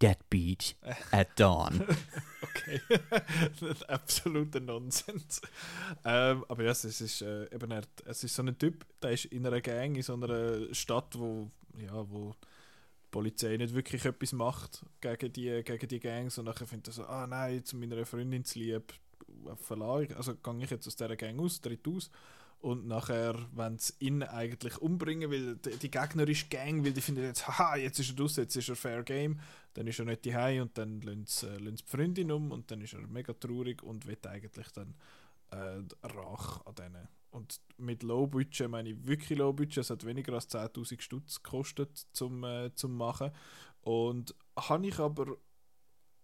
Deadbeat at Dawn. Okay. Absoluter Nonsens. Ähm, aber ja, es ist, äh, eben er, es ist so ein Typ, der ist in einer Gang, in so einer Stadt, wo, ja, wo die Polizei nicht wirklich etwas macht gegen die, gegen die Gangs und nachher findet er so, ah nein, zu meiner Freundin zu lieb, ich, also gehe ich jetzt aus dieser Gang aus, tritt aus und nachher wenn sie ihn eigentlich umbringen, weil die, die gegnerische Gang, weil die finden jetzt, haha, jetzt ist er raus, jetzt ist er Fair Game, dann ist er nicht daheim und dann lassen sie, äh, die Freundin um und dann ist er mega traurig und will eigentlich dann äh, Rache an denen. Und mit Low Budget meine ich wirklich Low Budget, es hat weniger als 10'000 Stutz gekostet zum, äh, zum machen und habe ich aber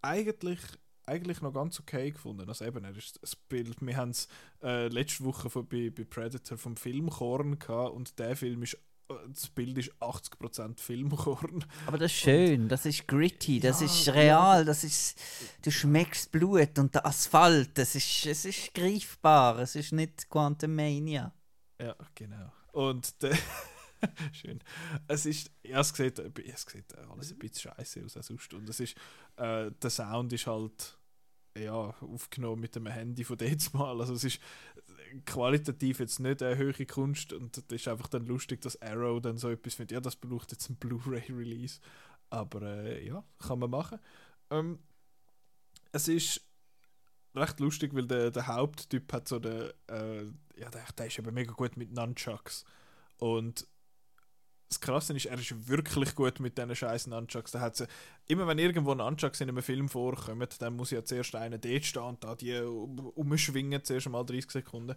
eigentlich eigentlich noch ganz okay gefunden. Also eben, er ist das Bild, wir haben es äh, letzte Woche von, bei, bei Predator vom Filmkorn gehabt und der Film ist äh, das Bild ist 80% Filmkorn. Aber das ist schön, das ist gritty, das Ja, ist real, das ist. Du schmeckst Blut und der Asphalt, das ist, es ist greifbar, es ist nicht Quantum Mania. Ja, genau. Und der Schön. Es ist, ja, es sieht, es sieht alles ein bisschen scheiße aus auch sonst. Und es ist, äh, der Sound ist halt ja, aufgenommen mit dem Handy von jetzt mal. Also es ist qualitativ jetzt nicht eine höhere Kunst und das ist einfach dann lustig, dass Arrow dann so etwas findet. Ja, das braucht jetzt ein Blu-ray-Release. Aber äh, ja, kann man machen. Ähm, es ist recht lustig, weil der, der Haupttyp hat so den, äh, ja, der, der ist eben mega gut mit Nunchucks. Und das Krasse ist, er ist wirklich gut mit diesen scheiß Nunchucks. Da hat sie, immer wenn irgendwo Nunchucks in einem Film vorkommen, dann muss ja zuerst einer dort stehen und da die um- umschwingen, zuerst mal 30 Sekunden.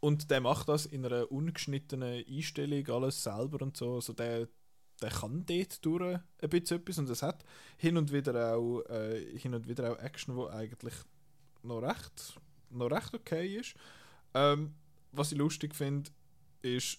Und der macht das in einer ungeschnittenen Einstellung, alles selber und so. Also der, der kann dort durch ein bisschen etwas und es hat hin und wieder auch, äh, hin und wieder auch Action, wo eigentlich noch recht, noch recht okay ist. Ähm, was ich lustig finde, ist,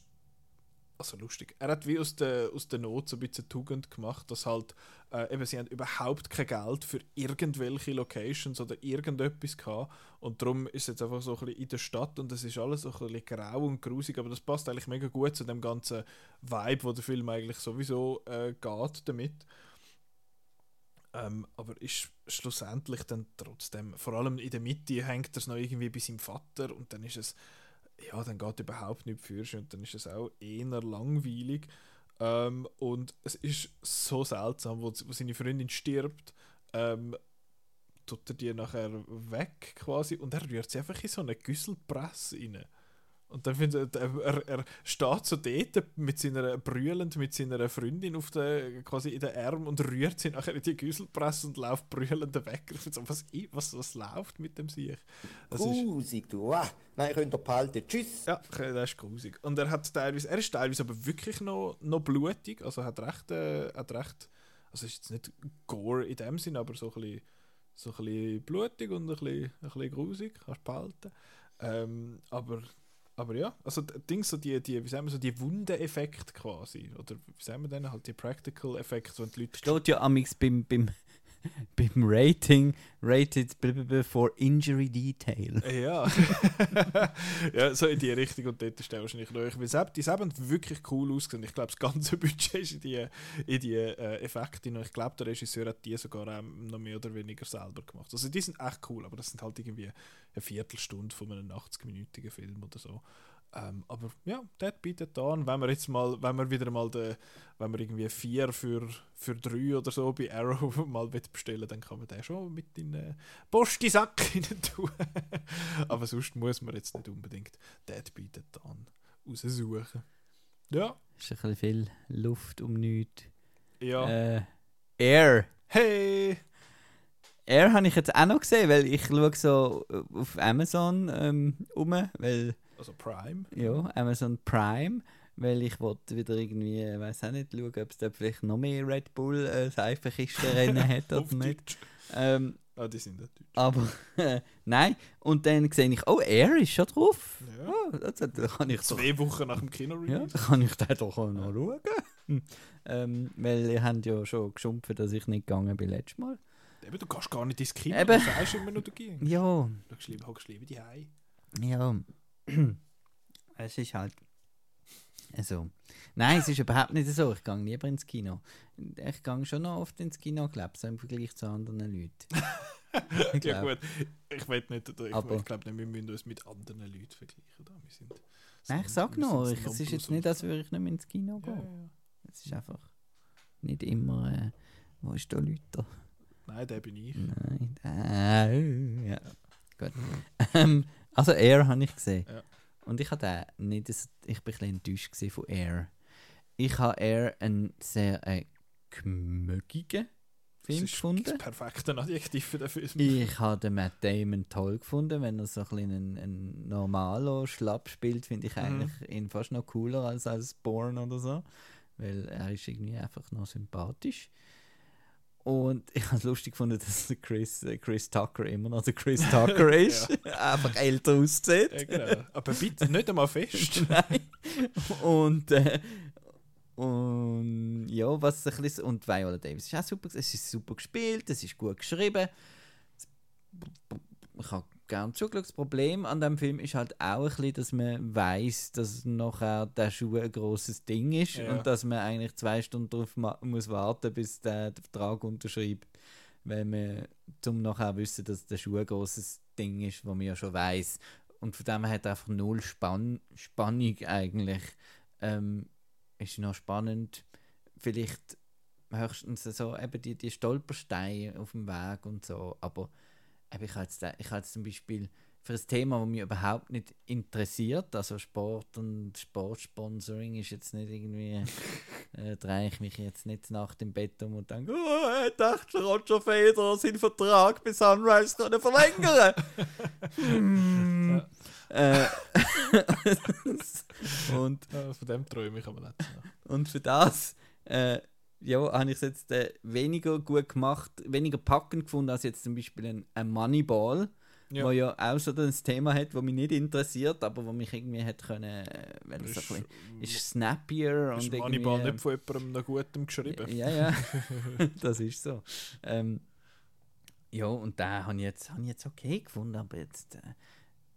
also lustig, er hat wie aus der, aus der Not so ein bisschen Tugend gemacht, dass halt, äh, eben, sie haben überhaupt kein Geld für irgendwelche Locations oder irgendetwas gehabt. Und darum ist es jetzt einfach so ein bisschen in der Stadt und es ist alles so ein bisschen grau und grusig, aber das passt eigentlich mega gut zu dem ganzen Vibe, wo der Film eigentlich sowieso äh, geht damit. Ähm, aber ist schlussendlich dann trotzdem, vor allem in der Mitte hängt es noch irgendwie bei seinem Vater und dann ist es, ja, dann geht überhaupt nicht für und dann ist es auch eher langweilig. Ähm, und es ist so seltsam, wo, wo seine Freundin stirbt, ähm, tut er die nachher weg quasi und er rührt sie einfach in so eine Güsselpresse rein. Und dann findet er, er, er steht so dort mit seiner brüllend mit seiner Freundin auf der, quasi in den Arm und rührt sie nachher in die Güsselpresse und läuft brüllend weg. Ich so, was, was, was läuft mit dem Sieg? Das ist, Grusig, du. Ah, nein, könnt ihr behalten. Tschüss. ja, das ist grusig. Und er hat teilweise, er ist teilweise aber wirklich noch, noch blutig, also hat recht, äh, hat recht, also ist jetzt nicht Gore in dem Sinn, aber so ein bisschen, so ein bisschen blutig und ein bisschen, ein bisschen grusig, kannst du behalten. Ähm, aber, aber ja, also Dings, so die, die, wie sagen wir so, die Wundeneffekte quasi, oder wie sagen wir denn, halt die Practical Effekte, wenn die Leute Steht ja amix beim, beim, beim Rating, rated for injury detail. Ja. ja, so in die Richtung und dort wahrscheinlich noch. Weil Sepp- die haben wirklich cool ausgesehen. Ich glaube, das ganze Budget ist in die, in die äh, Effekte. Und ich glaube, der Regisseur hat die sogar ähm, noch mehr oder weniger selber gemacht. Also die sind echt cool, aber das sind halt irgendwie eine Viertelstunde von einem 80-minütigen Film oder so. Ähm, aber ja, das bietet an. Wenn wir jetzt mal, wenn wir wieder mal den, wenn wir irgendwie vier für, für drei oder so bei Arrow mal bestellen, dann kann man den schon mit in den Postisack rein tun. Aber sonst muss man jetzt nicht unbedingt das bietet an raussuchen. Ja, Ist ein bisschen viel Luft um nichts. ja. Äh, Air. Hey! Air habe ich jetzt auch noch gesehen, weil ich schaue so auf Amazon ähm, um, weil, Also Prime. ja, Amazon Prime, weil ich wollte wieder irgendwie, weiß auch nicht, schauen, ob es da vielleicht noch mehr Red Bull äh, Seifenkistenrennen hat oder nicht. Ähm, Ah, die sind nicht deutsch. aber nein, und dann sehe ich, oh, Air ist schon drauf. Ja. Oh, das, kann ich doch Zwei Wochen nach dem Ja, Kino-Release. dann kann ich den doch auch noch schauen. Hm. ähm, weil ihr habt ja schon geschumpft, dass ich nicht gegangen bin letztes Mal. Eben, du gehst gar nicht ins Kino. Eben. Du sagst immer nur, du gehst. Ja, Du hockst lieber die Hause. ja. es ist halt. Also. Nein, es ist überhaupt nicht so. Ich gehe lieber ins Kino. Ich gehe schon noch oft ins Kino, glaube ich, so im Vergleich zu anderen Leuten. Ich Ja gut, ich weiß nicht, ich, Aber- ich glaube nicht, wir müssen uns mit anderen Leuten vergleichen. Da. Wir sind Nein, ich sag wir sind nur, ich, es ist jetzt nicht, als würde ich nicht mehr ins Kino gehen. ja, ja. Es ist einfach nicht immer. Äh, wo ist der Leute? Nein, der bin ich. Nein, äh, ja. Gut. Ähm, also Air habe ich gesehen. Und ich hatte nicht, das- ich bin ein bisschen enttäuscht von Air. Ich habe Air einen sehr äh, gemögigen Film das ist gefunden. das perfekte Adjektiv für den Film. Ich habe den Matt Damon toll gefunden, wenn er so ein bisschen einen, einen normalo Schlapp spielt, finde ich Mhm. eigentlich ihn fast noch cooler als als Born oder so, weil er ist irgendwie einfach noch sympathisch. Und ich habe es lustig gefunden, dass Chris, äh, Chris Tucker immer noch der Chris Tucker ist, einfach älter aussieht. Ja, genau. Aber bitte nicht einmal fest. Nein. Und, äh, und ja, was ein bisschen, und Viola Davis ist auch super, es ist super gespielt, es ist gut geschrieben. Ich habe gerne zugeschaut. Das Problem an dem Film ist halt auch ein bisschen, dass man weiß, dass nachher der Schuh ein grosses Ding ist Ja. und dass man eigentlich zwei Stunden darauf ma- muss warten, bis der den Vertrag unterschreibt, weil man zum nachher wissen, dass der Schuh ein grosses Ding ist, wo man ja schon weiß. Und von dem her hat einfach null Spann Spannung eigentlich. Ähm, ist noch spannend, vielleicht höchstens so eben die, die Stolpersteine auf dem Weg und so, aber ich habe jetzt, ich habe jetzt zum Beispiel für ein Thema, das mich überhaupt nicht interessiert, also Sport und Sportsponsoring ist jetzt nicht irgendwie, äh, drehe ich mich jetzt nicht nach dem Bett um und denke, oh, ich dachte, Roger Federer seinen Vertrag bis Sunrise können verlängern. hm. äh, und Ja, von dem träume ich aber nicht. und für das äh, ja, habe ich es jetzt äh, weniger gut gemacht, weniger packend gefunden als jetzt zum Beispiel ein, ein Moneyball, Ja. wo ja auch so ein Thema hat, das mich nicht interessiert, aber wo mich irgendwie hätte können, äh, es Ist, ein bisschen, ist snappier ist und Moneyball irgendwie, nicht von jemandem noch Gutem geschrieben? ja, ja, das ist so. Ähm, ja, und da habe ich, jetzt, hab ich jetzt okay gefunden, aber jetzt äh,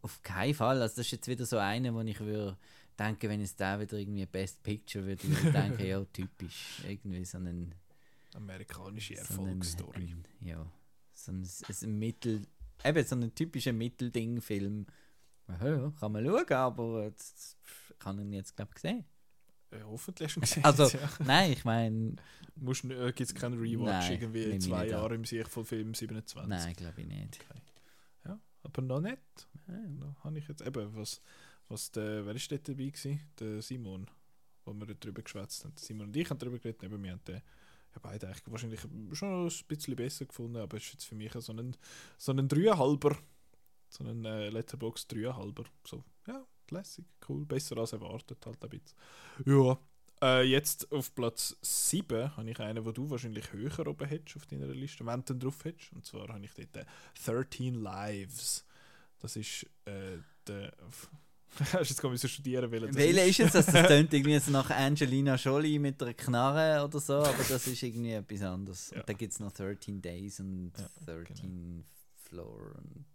auf keinen Fall. Also das ist jetzt wieder so eine, wo ich würde denken, wenn es da wieder irgendwie Best Picture würde, würde ich denken, ja, typisch. Irgendwie so einen... Amerikanische So Erfolgsstory. ein, ja, so ein, ein Mittel... Eben, so ein typischer Mittelding-Film. Ja, ja, kann man schauen, aber jetzt, kann ihn jetzt, glaube ich, sehen. Äh, hoffentlich ihn gesehen. Also, ja. nein, ich meine... äh, Gibt es keinen Rewatch Nein, irgendwie ich zwei. Jahre im Sicht von Film 27? Nein, glaube ich nicht. Ja, aber noch nicht. Ja. Da habe ich jetzt eben, was, was der, wer ist dort dabei gewesen? Der Simon, wo wir dort drüber geschwätzt haben. Simon und ich haben darüber geredet, eben, wir haben den ja, beide eigentlich wahrscheinlich schon ein bisschen besser gefunden, aber es ist jetzt für mich so ein, so ein Dreieinhalber, so ein äh, Letterbox Dreieinhalber. So, ja, lässig, cool, besser als erwartet halt ein bisschen. Ja, äh, jetzt auf Platz 7 habe ich einen, wo du wahrscheinlich höher oben hättest auf deiner Liste, wenn du drauf hättest. Und zwar habe ich dort äh, 13 Lives. Das ist äh, der. Hast jetzt nicht studieren wollen? das Welcher ist es? Das, das klingt irgendwie so nach Angelina Jolie mit einer Knarre oder so, aber das ist irgendwie etwas anderes. Ja. Und dann gibt es noch 13 Days und Ja, 13 Floor und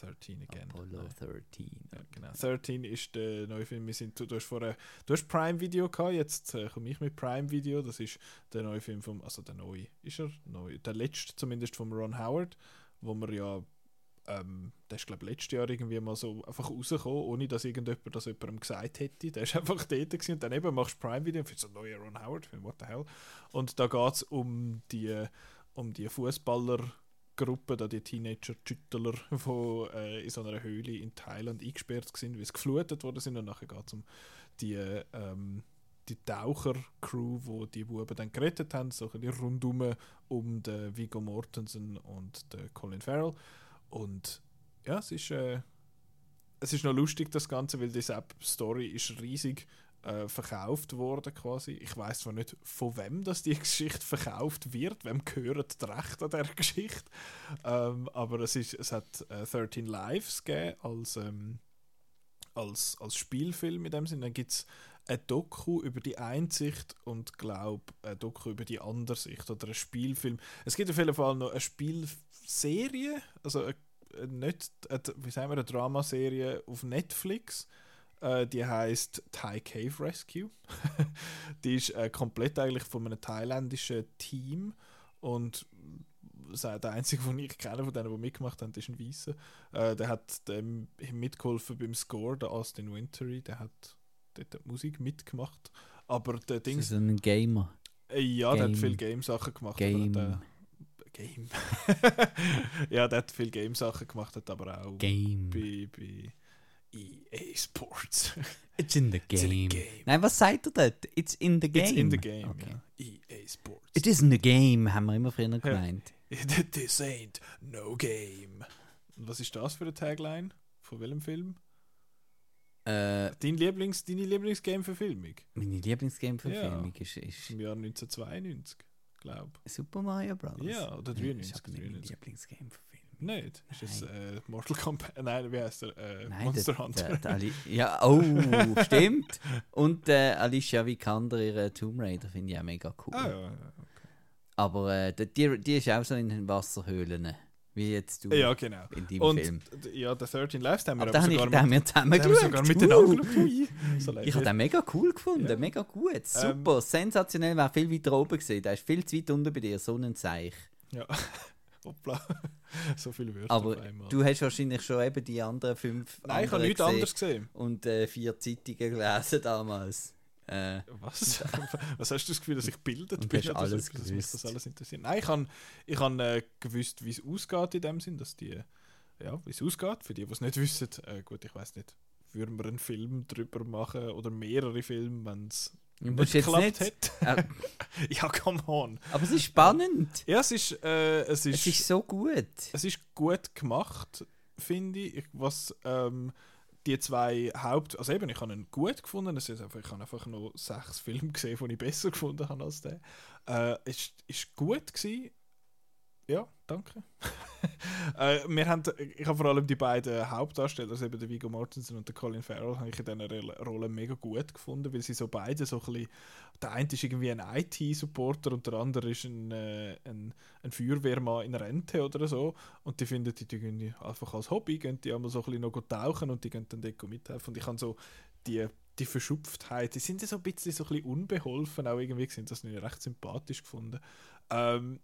13 again. Apollo 13. Ja, genau. 13 ist der neue Film. Wir sind, du, du hast vorher, du hast Prime Video gehabt, jetzt äh, komme ich mit Prime Video. Das ist der neue Film vom, also der neue, ist er neu? Der letzte zumindest vom Ron Howard, wo wir ja, ähm, der ist glaube letztes Jahr irgendwie mal so einfach rausgekommen, ohne dass irgendjemand das jemandem gesagt hätte. Der ist einfach dort gewesen und dann eben machst du Prime Video und findest so ein neuer Ron Howard Film, what the hell. Und da geht es um die, um die Fußballer Gruppe, da die Teenager-Schüttler, die äh, in so einer Höhle in Thailand eingesperrt sind, weil sie geflutet worden sind. Und nachher geht es um die, ähm, die Taucher-Crew, wo die Buben dann gerettet haben, so ein bisschen rundum um den Viggo Mortensen und den Colin Farrell. Und ja, es ist, äh, es ist noch lustig, das Ganze, weil die Story ist riesig äh, verkauft worden quasi. Ich weiß zwar nicht, von wem das die Geschichte verkauft wird, wem gehört die Rechte an der Geschichte, ähm, aber es, ist, es hat äh, 13 Lives gegeben als, ähm, als, als Spielfilm in dem Sinne. Dann gibt es ein Doku über die Einsicht und glaube ein Doku über die Andersicht oder ein Spielfilm. Es gibt auf jeden Fall noch eine Spielserie, also eine, nicht, eine, wie sagen wir, eine Dramaserie auf Netflix. Äh, die heißt Thai Cave Rescue. die ist äh, komplett eigentlich von einem thailändischen Team und so der einzige, den ich kenne von denen, die mitgemacht haben, ist ein Weißer. Äh, der hat dem mitgeholfen beim Score, der Austin Wintory, der hat dort die Musik mitgemacht. Aber der Das Ding, ist ein Gamer. äh, ja, der hat Game. viel Game-Sachen gemacht. Game. Der, Game. ja, der hat viel Game-Sachen gemacht, hat aber auch Game. bei, bei EA Sports. It's in the It's in the game. game. Nein, was sagt er dort? It's in the game. It's in the game. Okay. Ja. EA Sports. It is in the game, haben wir immer früher gemeint. This ain't no game. Und was ist das für eine Tagline? Von welchem Film? Äh, Dein Lieblings, deine Lieblingsgame-Verfilmung? meine Lieblingsgame-Verfilmung Ja. ist, ist Im Jahr 1992, glaube Super Mario Bros. Ja, oder Das 93, ist aber nicht meine 93. Lieblingsgame-Verfilmung. Nicht? Ist das äh, Mortal Kombat? Nein, wie heißt der? Äh, Nein, Monster der, Hunter. Der, der Ali ja, oh, stimmt. Und äh, Alicia Vikander, ihre Tomb Raider, finde ich auch mega cool. ah, ja, ja. Aber äh, die- die, die ist auch so in den Wasserhöhlen, wie jetzt du ja, genau. in deinem Und Film. ja, der 13 Lives, haben wir Aber aber ich sogar, den mit, zusammen haben wir sogar miteinander so. Ich habe den mega cool gefunden, Ja. mega gut, super, sensationell, wäre viel weiter oben gesehen. Der ist viel zu weit unten bei dir, so ein Seich. Ja. Hoppla. so viele Wörter Aber du hast wahrscheinlich schon eben die anderen fünf Nein, ich habe nichts gesehen anderes gesehen. Und äh, vier Zeitungen gelesen damals. Äh, Was? Was hast du das Gefühl, dass ich bildet Und bin? hast alles so, dass mich das alles interessiert? Nein, ich habe ich han, äh, gewusst, wie es ausgeht in dem Sinn, dass die, ja, wie es ausgeht. Für die, die es nicht wissen, äh, gut, ich weiß nicht, würden wir einen Film drüber machen oder mehrere Filme, wenn es nicht geklappt nicht, hätte? äh, ja, come on. aber es ist spannend. Ja, es ist, äh, es ist, Es ist so gut. es ist gut gemacht, finde ich. ich. Was ähm, die zwei Haupt... Also eben, ich habe ihn gut gefunden. Es ist einfach, ich habe einfach noch sechs Filme gesehen, die ich besser gefunden habe als der. Äh, es ist gut gewesen. Ja, danke. äh, wir haben, ich habe vor allem die beiden Hauptdarsteller, also eben der Viggo Mortensen und der Colin Farrell, habe ich in dieser Rolle- mega gut gefunden, weil sie so beide so ein bisschen, der eine ist irgendwie ein IT-Supporter und der andere ist ein, äh, ein, ein Feuerwehrmann in Rente oder so und die finden die, die einfach als Hobby, gehen die einmal so ein bisschen noch tauchen und die gehen dann dort mithelfen und ich habe so die die Verschupftheit, die sind ja so ein bisschen so ein bisschen unbeholfen auch irgendwie gewesen, das ich recht sympathisch gefunden. Ähm,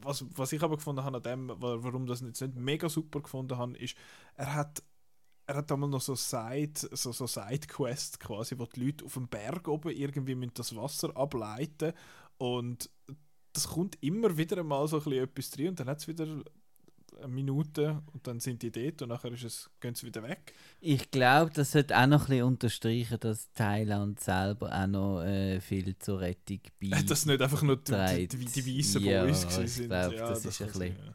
was, was ich aber gefunden habe an dem, wa- warum das jetzt nicht mega super gefunden habe, ist, er hat er hat einmal noch so Side, so, so Sidequests quasi, wo die Leute auf dem Berg oben irgendwie müssen das Wasser ableiten und das kommt immer wieder einmal so ein bisschen etwas drin und dann hat es wieder eine Minute und dann sind die dort und nachher ist es, gehen sie wieder weg. Ich glaube, das sollte auch noch ein bisschen unterstreichen, dass Thailand selber auch noch äh, viel zur Rettung beiträgt. Dass nicht einfach nur die, die, die, die weißen Ja, Boys ich gewesen sind. glaub, ja, das ist ein bisschen- ja.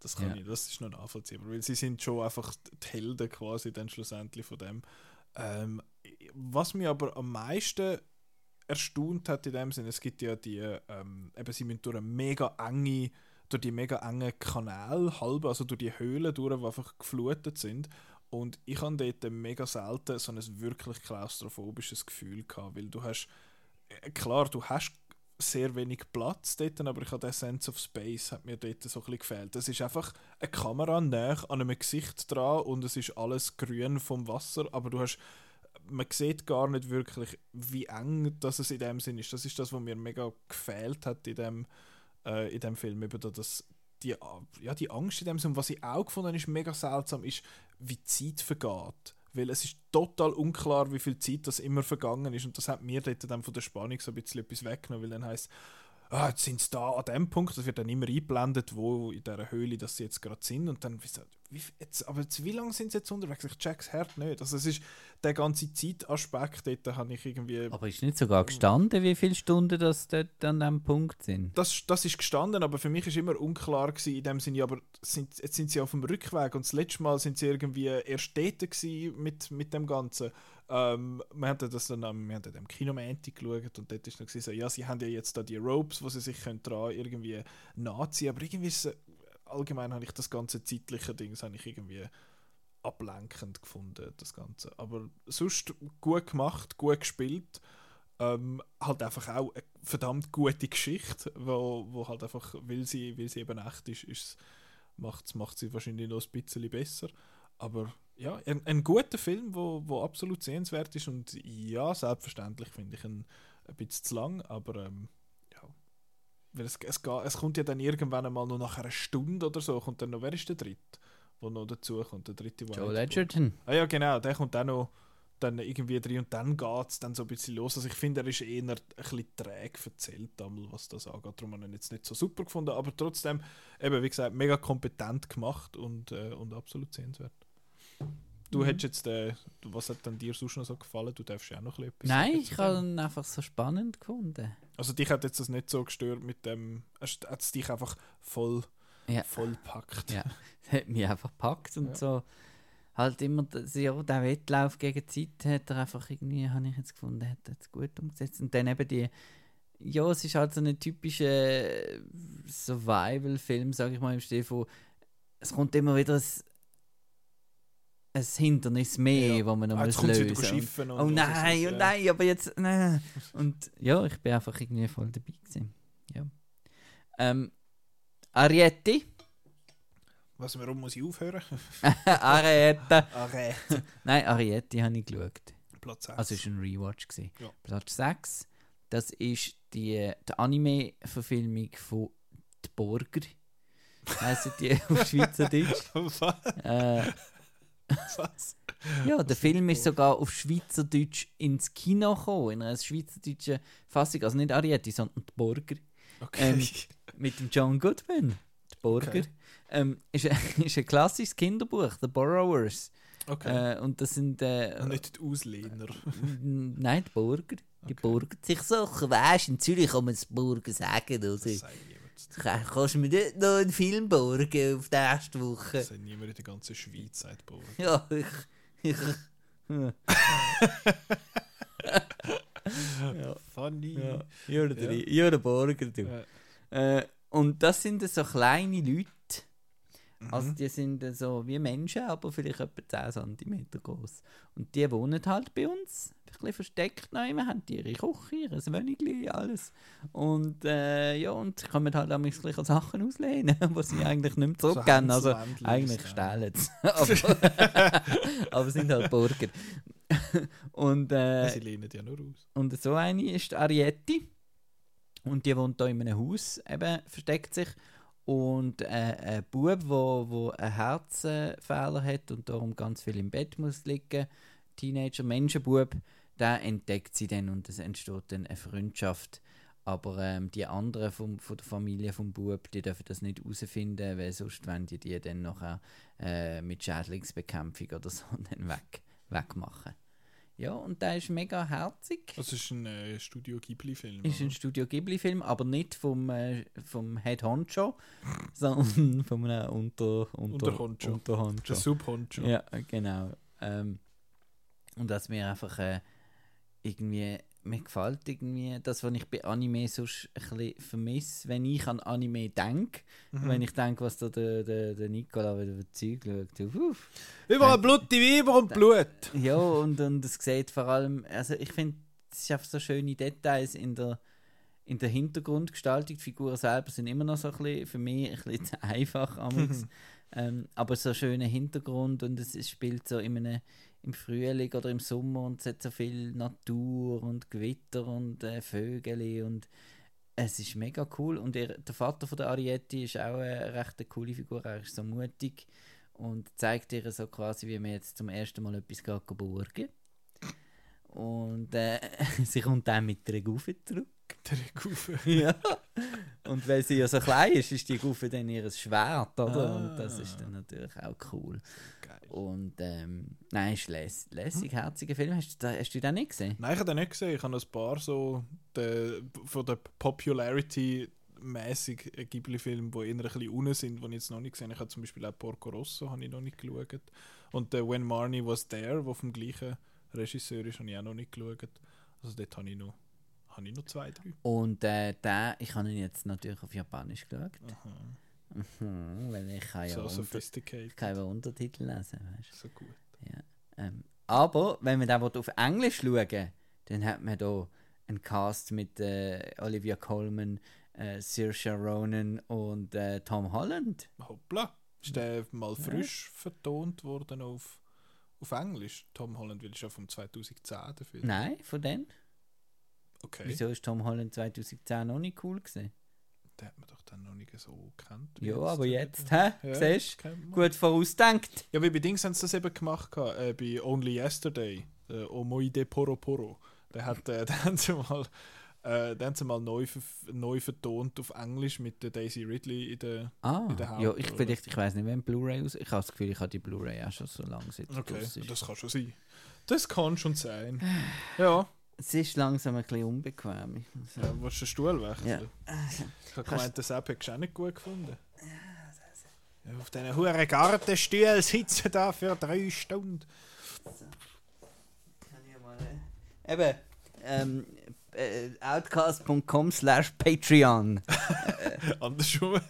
Das, kann Ja. ich, das ist noch nachvollziehbar, weil sie sind schon einfach die Helden quasi dann schlussendlich von dem. Ähm, was mich aber am meisten erstaunt hat in dem Sinne, es gibt ja die, ähm, eben sie müssen durch eine mega enge, durch die mega engen Kanäle halb, also durch die Höhlen durch, die einfach geflutet sind. Und ich habe dort mega selten so ein wirklich klaustrophobisches Gefühl gehabt, weil du hast, äh, klar, du hast sehr wenig Platz dort, aber ich habe den Sense of Space hat mir dort so ein bisschen gefehlt. Es ist einfach eine Kamera näher an einem Gesicht dran und es ist alles grün vom Wasser, aber du hast man sieht gar nicht wirklich, wie eng das es in dem Sinn ist. Das ist das, was mir mega gefehlt hat in dem, äh, in dem Film. Eben da, dass die, ja, die Angst in dem Sinn. Und was ich auch gefunden habe, ist mega seltsam, ist, wie die Zeit vergeht. Weil es ist total unklar, wie viel Zeit das immer vergangen ist. Und das hat mir dort dann von der Spannung so ein bisschen etwas weggenommen, weil dann heisst ah, jetzt sind sie da an dem Punkt, das wird dann immer eingeblendet, wo in dieser Höhle dass sie jetzt gerade sind und dann, wie, jetzt, aber jetzt, wie lange sind sie jetzt unterwegs? Ich check's hart nicht. Also es ist der ganze Zeitaspekt, dort habe ich irgendwie... Aber ist nicht sogar gestanden, wie viele Stunden das dort an dem Punkt sind? Das, das ist gestanden, aber für mich ist immer unklar gewesen, in dem Sinne, aber sind, jetzt sind sie auf dem Rückweg und das letzte Mal sind sie irgendwie erst dort mit, mit dem Ganzen. Ähm, wir haben das dann am, wir haben dann am Kinomänti geschaut und dort ist noch gewesen, so, ja, sie haben ja jetzt da die Ropes, wo sie sich können dran irgendwie nachziehen, aber irgendwie ist es, allgemein habe ich das ganze zeitliche Ding, ich irgendwie ablenkend gefunden, das Ganze. Aber sonst gut gemacht, gut gespielt. Ähm, halt einfach auch eine verdammt gute Geschichte, wo, wo halt einfach, weil sie, weil sie eben echt ist, ist macht sie wahrscheinlich noch ein bisschen besser. Aber ja, ein, ein guter Film, wo, wo absolut sehenswert ist und ja, selbstverständlich finde ich ihn ein bisschen zu lang, aber ähm, ja, weil es, es, es kommt ja dann irgendwann einmal noch nach einer Stunde oder so, kommt dann noch, wer ist der dritte, der noch dazu kommt, der dritte, nicht- Edgerton. Ah ja, genau, der kommt auch noch dann irgendwie drin und dann geht es dann so ein bisschen los. Also ich finde, er ist eher ein bisschen träge erzählt, einmal, was das angeht. Darum habe ich ihn jetzt nicht so super gefunden, aber trotzdem, eben wie gesagt, mega kompetent gemacht und, äh, und absolut sehenswert. Du hättest jetzt, äh, was hat denn dir sonst noch so gefallen? Du darfst ja auch noch ein bisschen etwas Nein, ich habe ihn einfach so spannend gefunden. Also dich hat jetzt das nicht so gestört mit dem, hat es dich einfach voll, Ja. voll packt. Ja, es hat mich einfach gepackt und Ja. so. Halt immer, ja, der Wettlauf gegen die Zeit hat er einfach irgendwie, habe ich jetzt gefunden, hat er jetzt gut umgesetzt. Und dann eben die, ja, es ist halt so ein typischer Survival-Film, sage ich mal, im Stil von, es kommt immer wieder ein, ein Hindernis mehr, Ja. wo man noch Ah, muss lösen. und Oh nein, ich, oh ja. nein, aber jetzt, nein. Und ja, ich bin einfach irgendwie voll dabei gewesen. Ja. Ähm, Arietti. Was, warum muss ich aufhören? Arietta. Arrête. Nein, Arietti habe ich geschaut. Platz 6. Also es war ein Rewatch. Gewesen. Ja. Platz 6. Das ist die, die Anime-Verfilmung von «Die Burger». Heissen die auf Schweizerdeutsch. was? Äh, was? ja, der Film ist sogar auf Schweizerdeutsch ins Kino gekommen, in einer schweizerdeutschen Fassung. Also nicht Arietti, sondern «Die Burger». Okay. Ähm, mit dem John Goodman. Die Burger. Okay. Ähm, ist, ein, ist ein klassisches Kinderbuch, The Borrowers. okay. Äh, und das sind. Äh, Und nicht die Auslehner. Nein, die Burger. Die Okay. Burger sich Sachen. Weißt du, in Zürich kann man das Burger sagen. Oder? Das niemand. Kann- Kannst du mir nicht noch einen Film borgen auf der ersten Woche? Das sagt niemand in der ganzen Schweiz, sagt Bauer. Ja, ich. ich ja. ja. Funny. Ja, you're the, you're the Burger, du. Ja. Äh, und das sind so kleine Leute. Mhm. Also die sind so wie Menschen, aber vielleicht etwa 10 cm groß. Und die wohnen halt bei uns, bisschen versteckt noch immer, haben ihre Küche, ihr Wönigli, alles. Und äh, ja, und können halt auch gleich Sachen auslehnen, die sie eigentlich nicht mehr zurückgeben. Also eigentlich stehlen sie. aber, aber sind halt Burger. und, äh, Sie lehnen ja nur aus. und so eine ist Arietti. Und die wohnt hier in einem Haus, eben, versteckt sich. Und äh, ein Bub, der wo, wo einen Herzfehler hat und darum ganz viel im Bett muss liegen, Teenager, Menschenbub, der entdeckt sie dann und es entsteht dann eine Freundschaft. Aber ähm, die anderen vom, von der Familie vom Bub, die dürfen das nicht herausfinden, weil sonst wollen die die dann nachher äh, mit Schädlingsbekämpfung oder so dann weg, wegmachen. Ja, und der ist mega herzig. Das ist ein äh, Studio Ghibli-Film. Ist ein oder? Studio Ghibli-Film, aber nicht vom, äh, vom Head Honcho, sondern von einem Unter, unter, Unterhoncho. Unterhoncho. Der Sub-Honcho. Ja, genau. Ähm, und dass mir einfach äh, irgendwie, mir gefällt irgendwie das, was ich bei Anime sonst ein bisschen vermisse, wenn ich an Anime denke, Mhm. wenn ich denke, was da der, der, der Nicola wieder für Zeug schaut. Uff. Überall Blut, die Weiber und Blut. Ja, und, und es sieht vor allem, also ich finde, es ist einfach so schöne Details in der, in der Hintergrundgestaltung. Die Figuren selber sind immer noch so ein bisschen, für mich ein bisschen zu einfach. ähm, aber so schöner Hintergrund und es, es spielt so in einem, im Frühling oder im Sommer und es hat so viel Natur und Gewitter und äh, Vögel und es ist mega cool. Und ihr, der Vater von der Arietti ist auch eine recht eine coole Figur, er ist so mutig und zeigt ihr so quasi, wie man jetzt zum ersten Mal etwas geht borgen. Und äh, sie kommt dann mit der Gufe zurück. Der Kufe. ja. Und weil sie ja so klein ist, ist die Gufe dann ihr Schwert, oder? Und das Ah. ist dann natürlich auch cool. Geil. Und ähm, nein, ist läss, lässig, herziger Film. Hast du, da, hast du den nicht gesehen? Nein, ich habe den nicht gesehen. Ich habe ein paar so de, von der Popularity mäßig Ghibli-Filme, die eher ein bisschen unten sind, die ich jetzt noch nicht gesehen habe. Ich habe zum Beispiel auch Porco Rosso habe ich noch nicht geschaut. Und der When Marnie Was There, der vom gleichen Regisseur ist, habe ich auch noch nicht geschaut. Also dort habe ich noch, habe ich noch zwei, drei. Und äh, der, ich habe ihn jetzt natürlich auf Japanisch geschaut. Aha. Mhm, weil ich kann ja, so unter, sophisticated. ich kann ja Untertitel lesen, weißt So gut. Ähm, aber wenn man den auf Englisch schauen dann hat man da einen Cast mit äh, Olivia Colman, äh, Saoirse Ronan und äh, Tom Holland. Hoppla. Ist der mal frisch vertont worden auf, auf Englisch? Tom Holland will schon vom 2010 der Film. Nein, von denen. Okay. Wieso ist Tom Holland 2010 noch nicht cool gewesen? Den hat man doch dann noch nicht so gekannt. Ja, aber äh, jetzt, hä? Ja, Siehst du? Gut vorausdenkt. Ja, wie bei Dings haben sie das eben gemacht, äh, bei Only Yesterday, äh, Omoide Poro Poro. Der hat, äh, da haben sie mal Äh, den haben sie mal neu, neu vertont auf Englisch mit der Daisy Ridley in der. Ah, in der ja, ich, vielleicht, ich weiß nicht, wenn Blu-ray aus. Ich habe das Gefühl, ich habe die Blu-ray auch schon so lange seit sie Okay, das kann schon sein. Das kann schon sein. Ja, Es ist langsam ein bisschen unbequem. sagen. ja willst du den Stuhl wechseln? Ja. Ich habe gemeint, der Sepp hättest du auch nicht gut gefunden. Ja, auf diesen huren Gartenstühlen sitzen da für drei Stunden. Kann ich mal, äh, Eben, ähm, äh, outcast.com slash Patreon. Andersrum.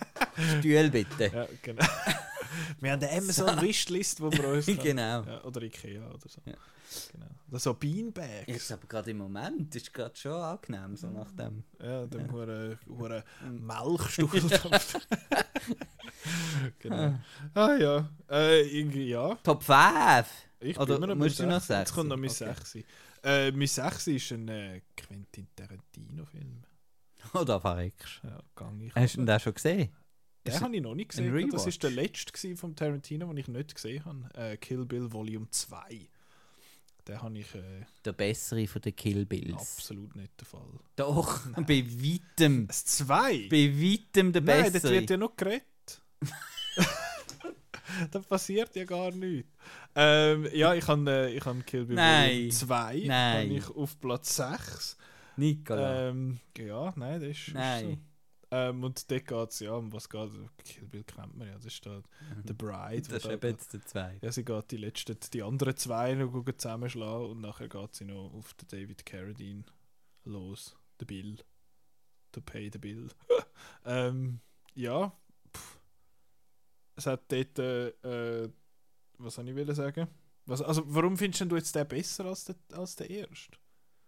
Stuhl bitte. ja, genau. Wir haben eine Amazon Wishlist, wo wir uns. genau. Ja, oder Ikea oder so. Ja. Genau. Oder so Beanbags. Jetzt aber gerade im Moment ist gerade schon angenehm, so nach dem. Ja, dem Ja. huren Mm. Melkstuhl. genau. Ah ja. Äh, irgendwie ja. Top 5! Ich Oder bin immer noch musst du noch sechs. Jetzt sechs? kommt noch mein Okay. 6. Äh, mein 6 ist ein äh, Quentin Tarantino-Film. Oder verreckst Ja, ich. Hast du ihn da schon gesehen? Den habe ich noch nicht gesehen. Das ist der letzte vom Tarantino, den ich nicht gesehen habe. Äh, Kill Bill Volume 2. Den habe ich äh, Der bessere von den Kill Bills. absolut nicht der Fall. Doch, bei weitem. Das 2? Bei weitem der Nein, bessere. das wird ja noch geredet. da passiert ja gar nichts. Ähm, ja, ich habe äh, ich hab Kill Bill Nein. Volume 2 Nein. ich auf Platz 6. Nicola. Ähm, ja, nein, das ist, ist Nein. so. Ähm, und dort geht es, ja, um was geht Kill Bill kennt man ja, das ist da The Bride. das ist da- eben jetzt der zwei. ja, sie geht die letzten, die anderen zwei noch zusammenschlagen und nachher geht sie noch auf den David Carradine los. The Bill. To pay the bill. ähm, ja. Es hat dort, äh, äh, was soll ich will sagen? Was, also, warum findest du jetzt den besser als der, als der erste?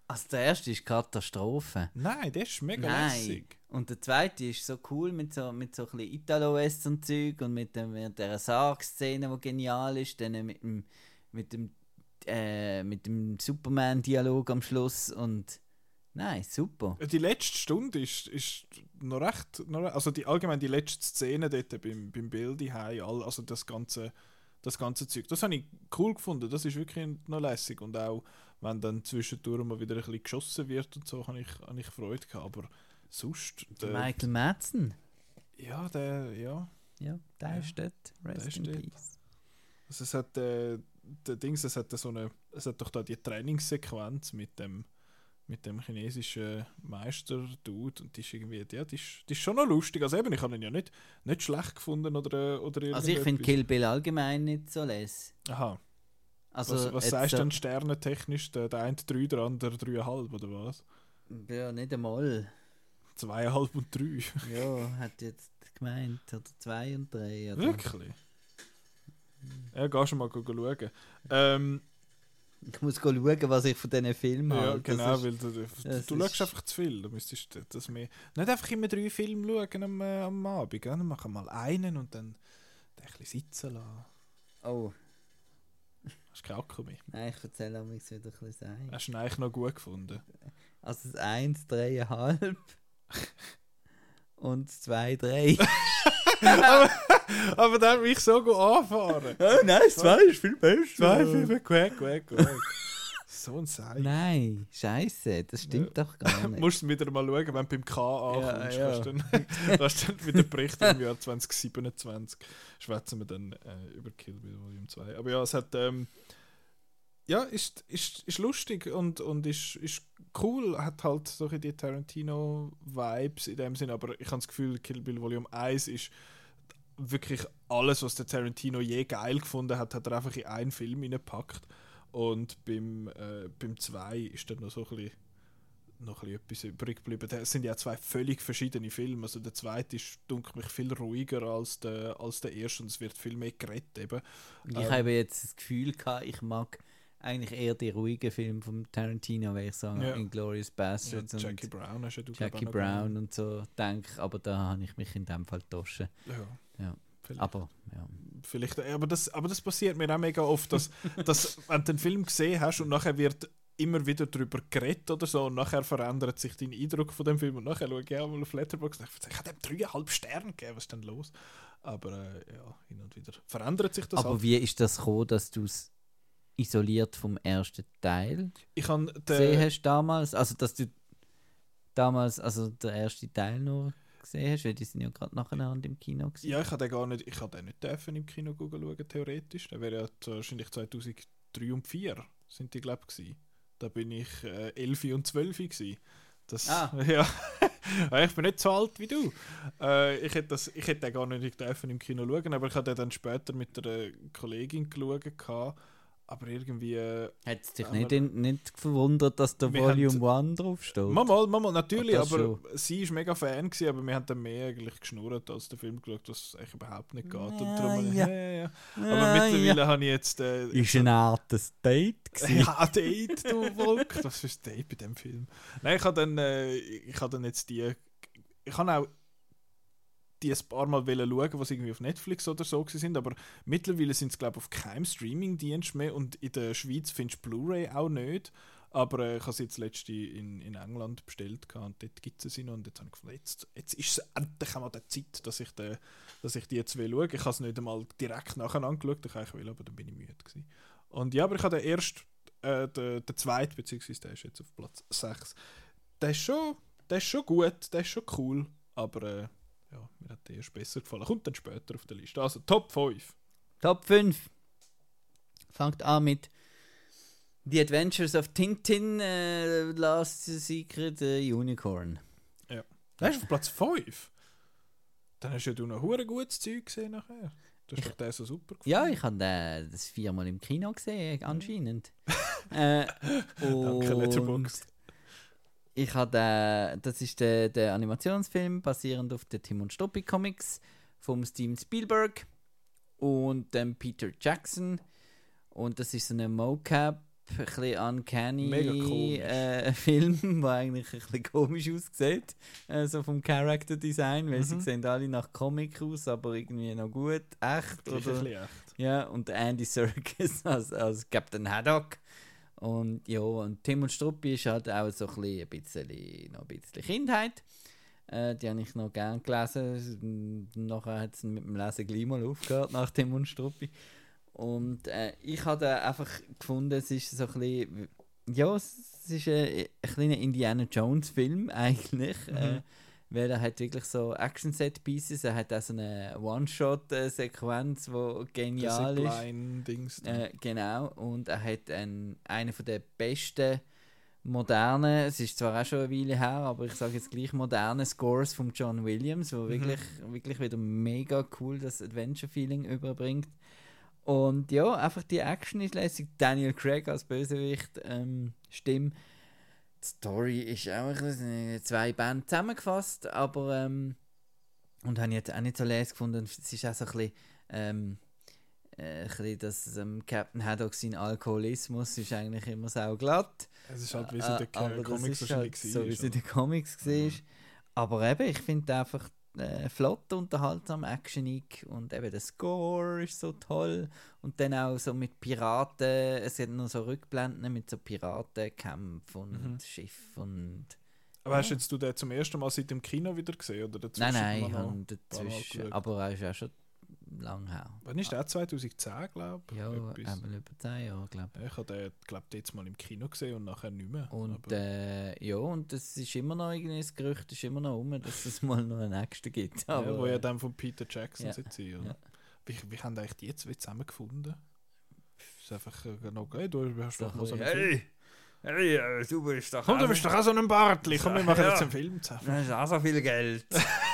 Also der erste ist Katastrophe. Nein, der ist mega Nein. lässig. Und der zweite ist so cool mit so, mit so ein bisschen Italo-Western-Zeug und mit, dem, mit der Sarg-Szene, die genial ist, dann mit dem, mit dem, äh, mit dem Superman-Dialog am Schluss und nein, super. Die letzte Stunde ist, ist noch recht, noch, also die allgemein die letzte Szene dort beim, beim Bild all, also das ganze, das ganze Zeug, das habe ich cool gefunden, das ist wirklich noch lässig und auch wenn dann zwischendurch mal wieder ein bisschen geschossen wird und so, habe ich, habe ich Freude gehabt, aber sonst, Der der, Michael Madsen, ja, der, ja, ja, der Ja, ist dort. Rest ist in dort. Peace. also es hat, äh, der Dings, es hat so eine, es hat doch da die Trainingssequenz mit dem, mit dem chinesischen Meister-Dude und die ist irgendwie, ja, die ist, die ist schon noch lustig. Also eben, ich habe ihn ja nicht, nicht schlecht gefunden oder, oder Also ich finde. Kill Bill allgemein nicht so les. Aha. Also was was sagst du so- denn sternentechnisch? Der, der eine 3, der andere 3,5 oder was? Ja, nicht einmal. 2,5 und 3. Ja, hat jetzt gemeint. Oder zwei und drei. Oder? Wirklich? Ja, geh schon mal schauen. Ähm, Ich muss schauen, was ich von diesen Filmen ja, halte. genau, ist, weil du, du, du schaust einfach zu viel. Du müsstest das mehr. Nicht einfach immer drei Filme schauen am, äh, am Abend. Gell? Dann machen mal einen und dann ein bisschen sitzen lassen. oh, Hast du keinen Akku mehr? nein, ich erzähle mich wieder ein bisschen sein. Hast du ihn eigentlich noch gut gefunden? Also das 1, 3,5 und das 2, 3. Aber der hat mich so gut anfahren. oh nein, das 2 ist viel besser. Zwei Filme, quack, quack, quack. so ein Seil. Nein, scheiße, das stimmt doch gar nicht. Musst du wieder mal schauen, wenn du beim K ankommst. Ja, ja. Kannst, dann, kannst dann wieder Bericht im Jahr 2027 schwätzen wir dann äh, über Kill Bill Volume 2. Aber ja, es hat. Ähm, ja, ist, ist, ist lustig und, und ist, ist cool. Hat halt solche die Tarantino-Vibes in dem Sinn, aber ich habe das Gefühl, Kill Bill Volume 1 ist wirklich alles, was der Tarantino je geil gefunden hat, hat er einfach in einen Film hineingepackt. Und beim, äh, beim 2 ist dann noch so ein bisschen, noch ein bisschen etwas übrig geblieben. Das sind ja zwei völlig verschiedene Filme. Also der zweite ist, denke mich, viel ruhiger als der, als der erste und es wird viel mehr geredet eben. Ich Ähm, habe jetzt das Gefühl gehabt, ich mag eigentlich eher die ruhigen Filme von Tarantino, weil ich sagen, Ja. Inglourious Ja, Bastards Jackie und Brown hast ja du Jackie. Brown und so denke, aber da habe ich mich in dem Fall getoschen. Ja. Ja. Vielleicht. Aber ja. Vielleicht, aber das, aber das passiert mir auch mega oft, dass, dass wenn du den Film gesehen hast und nachher wird immer wieder darüber geredet oder so und nachher verändert sich dein Eindruck von dem Film und nachher schaue ich auch mal auf Letterboxd und denke, ich habe dem dreieinhalb Sterne gegeben, was ist denn los? Aber äh, ja, hin und wieder verändert sich das Aber halt. wie ist das gekommen, dass du es isoliert vom ersten Teil Ich habe gesehen hast damals? Also, dass du damals, also der erste Teil nur gesehen hast, weil die sind ja gerade nacheinander im Kino gewesen. Ja, ich habe den gar nicht, ich habe den nicht dürfen im Kino schauen, theoretisch. Der wäre ja wahrscheinlich 2003 und 2004 sind die, glaube ich, Da bin ich äh, 11 und 12 gewesen. Das, Ah. ja. Ja, ich bin nicht so alt wie du. Äh, ich, hätte das, ich hätte den gar nicht dürfen im Kino schauen, aber ich habe den dann später mit einer Kollegin geschaut. Aber irgendwie... Äh, Hat es dich Aber- nicht, in, nicht verwundert, dass da Wir Volume 1 draufsteht? Manchmal, manchmal natürlich, aber sie ist mega Fan gewesen, aber wir haben dann mehr eigentlich geschnurrt als den Film geschaut, was eigentlich überhaupt nicht geht. Und Ja, darum, ja. ja, ja, ja. Aber mittlerweile habe ich jetzt... Äh, Ist ein hartes Date gewesen. ja, Date, du Volk. Was für ein Date bei dem Film? Nein, ich habe dann, äh, ich habe dann jetzt die... Ich habe auch die ein paar Mal schauen, was irgendwie auf Netflix oder so sind, aber mittlerweile sind es glaube ich auf keinem Streaming-Dienst mehr und in der Schweiz findest du Blu-ray auch nicht. Aber äh, ich habe sie jetzt letzte in, in England bestellt und dort gibt es sie noch und jetzt habe ich gefunden, jetzt, jetzt ist es endlich einmal die Zeit, dass ich, den, dass ich die jetzt will schauen. Ich habe es nicht einmal direkt nacheinander geschaut, ich eigentlich will, aber dann bin ich müde gewesen. Und ja, aber ich habe den erst, äh, den, den zweiten, beziehungsweise der ist jetzt auf Platz 6. Der ist schon, der ist schon gut, der ist schon cool, aber äh, ja, mir hat der erst besser gefallen. Kommt dann später auf der Liste. Also Top 5. Top 5. Fangt an mit The Adventures of Tintin, äh, Last Secret äh, Unicorn. Der ist auf Platz 5. Dann hast ja du noch hure gutes Zeug gesehen nachher. Du hast doch den so super gefunden. Ja, ich habe das viermal im Kino gesehen, anscheinend. äh, Danke, Letterboxd. Ich habe äh, das ist der, der Animationsfilm basierend auf den Tim und Struppi Comics vom Steven Spielberg und dem Peter Jackson und das ist so eine Mocap ein bisschen uncanny äh, Film, der eigentlich ein bisschen komisch aussieht, äh, so vom Character Design, weil sie Mhm. sehen alle nach Comic aus, aber irgendwie noch gut, echt ein oder bisschen echt. ja, und Andy Serkis als, als Captain Haddock. Und ja, und Tim und Struppi ist halt auch so ein bisschen, noch ein bisschen Kindheit. Äh, die habe ich noch gern gelesen. Nachher hat es mit dem Lesen gleich mal aufgehört, nach Tim und Struppi. Und äh, ich habe einfach gefunden, es ist so ein bisschen, ja, es ist ein, ein kleiner Indiana Jones Film eigentlich. Äh, weil er hat wirklich so Action-Set-Pieces, er hat auch so eine One-Shot-Sequenz, die genial ist. Zipline-Dings. Äh, genau, und er hat einen, einen von der besten modernen, es ist zwar auch schon eine Weile her, aber ich sage jetzt gleich moderne Scores von John Williams, wo wirklich, wirklich wieder mega cool das Adventure-Feeling überbringt. Und ja, einfach die Action ist lässig. Daniel Craig als Bösewicht, ähm, Stimme. Die Story ist auch in zwei Bände zusammengefasst, aber ähm, und habe ich jetzt auch nicht so leise gefunden. Es ist auch so ein bisschen, ähm, äh, ein bisschen dass ähm, Captain Haddock sein Alkoholismus ist eigentlich immer sau glatt. Es ist halt, wie es in den Comics halt so, wie es in den Comics war. Aber eben, ich finde einfach äh, flott, unterhaltsam, actionig und eben der Score ist so toll. Und dann auch so mit Piraten, es hat noch so Rückblenden mit so Piratenkämpfen und Mhm. Schiff und... Aber hast jetzt du den zum ersten Mal seit dem Kino wieder gesehen? Oder Nein, dazwischen nein, mal ich habe dazwischen, aber er ist auch schon lang her. Wann ist der? 2010, glaube ich? Ja, Etwas. einmal über 10 Jahre, glaube ich. Ja, Ich habe den, glaube ich, jetzt mal im Kino gesehen und nachher nicht mehr. Und äh, ja, und es ist immer noch irgendwie, das Gerücht ist immer noch um, dass es mal noch einen nächsten gibt. ja, Aber, wo ja äh, dann von Peter Jackson ja, oder? ja. Wie, wie haben die eigentlich zwei zusammengefunden? Ist einfach äh, noch geil. Du hast doch mal so einen Film. hey, äh, du bist doch Komm, du bist doch auch so ein Bartli. Komm, wir machen Ja. jetzt einen Film zusammen. Du hast auch so viel Geld.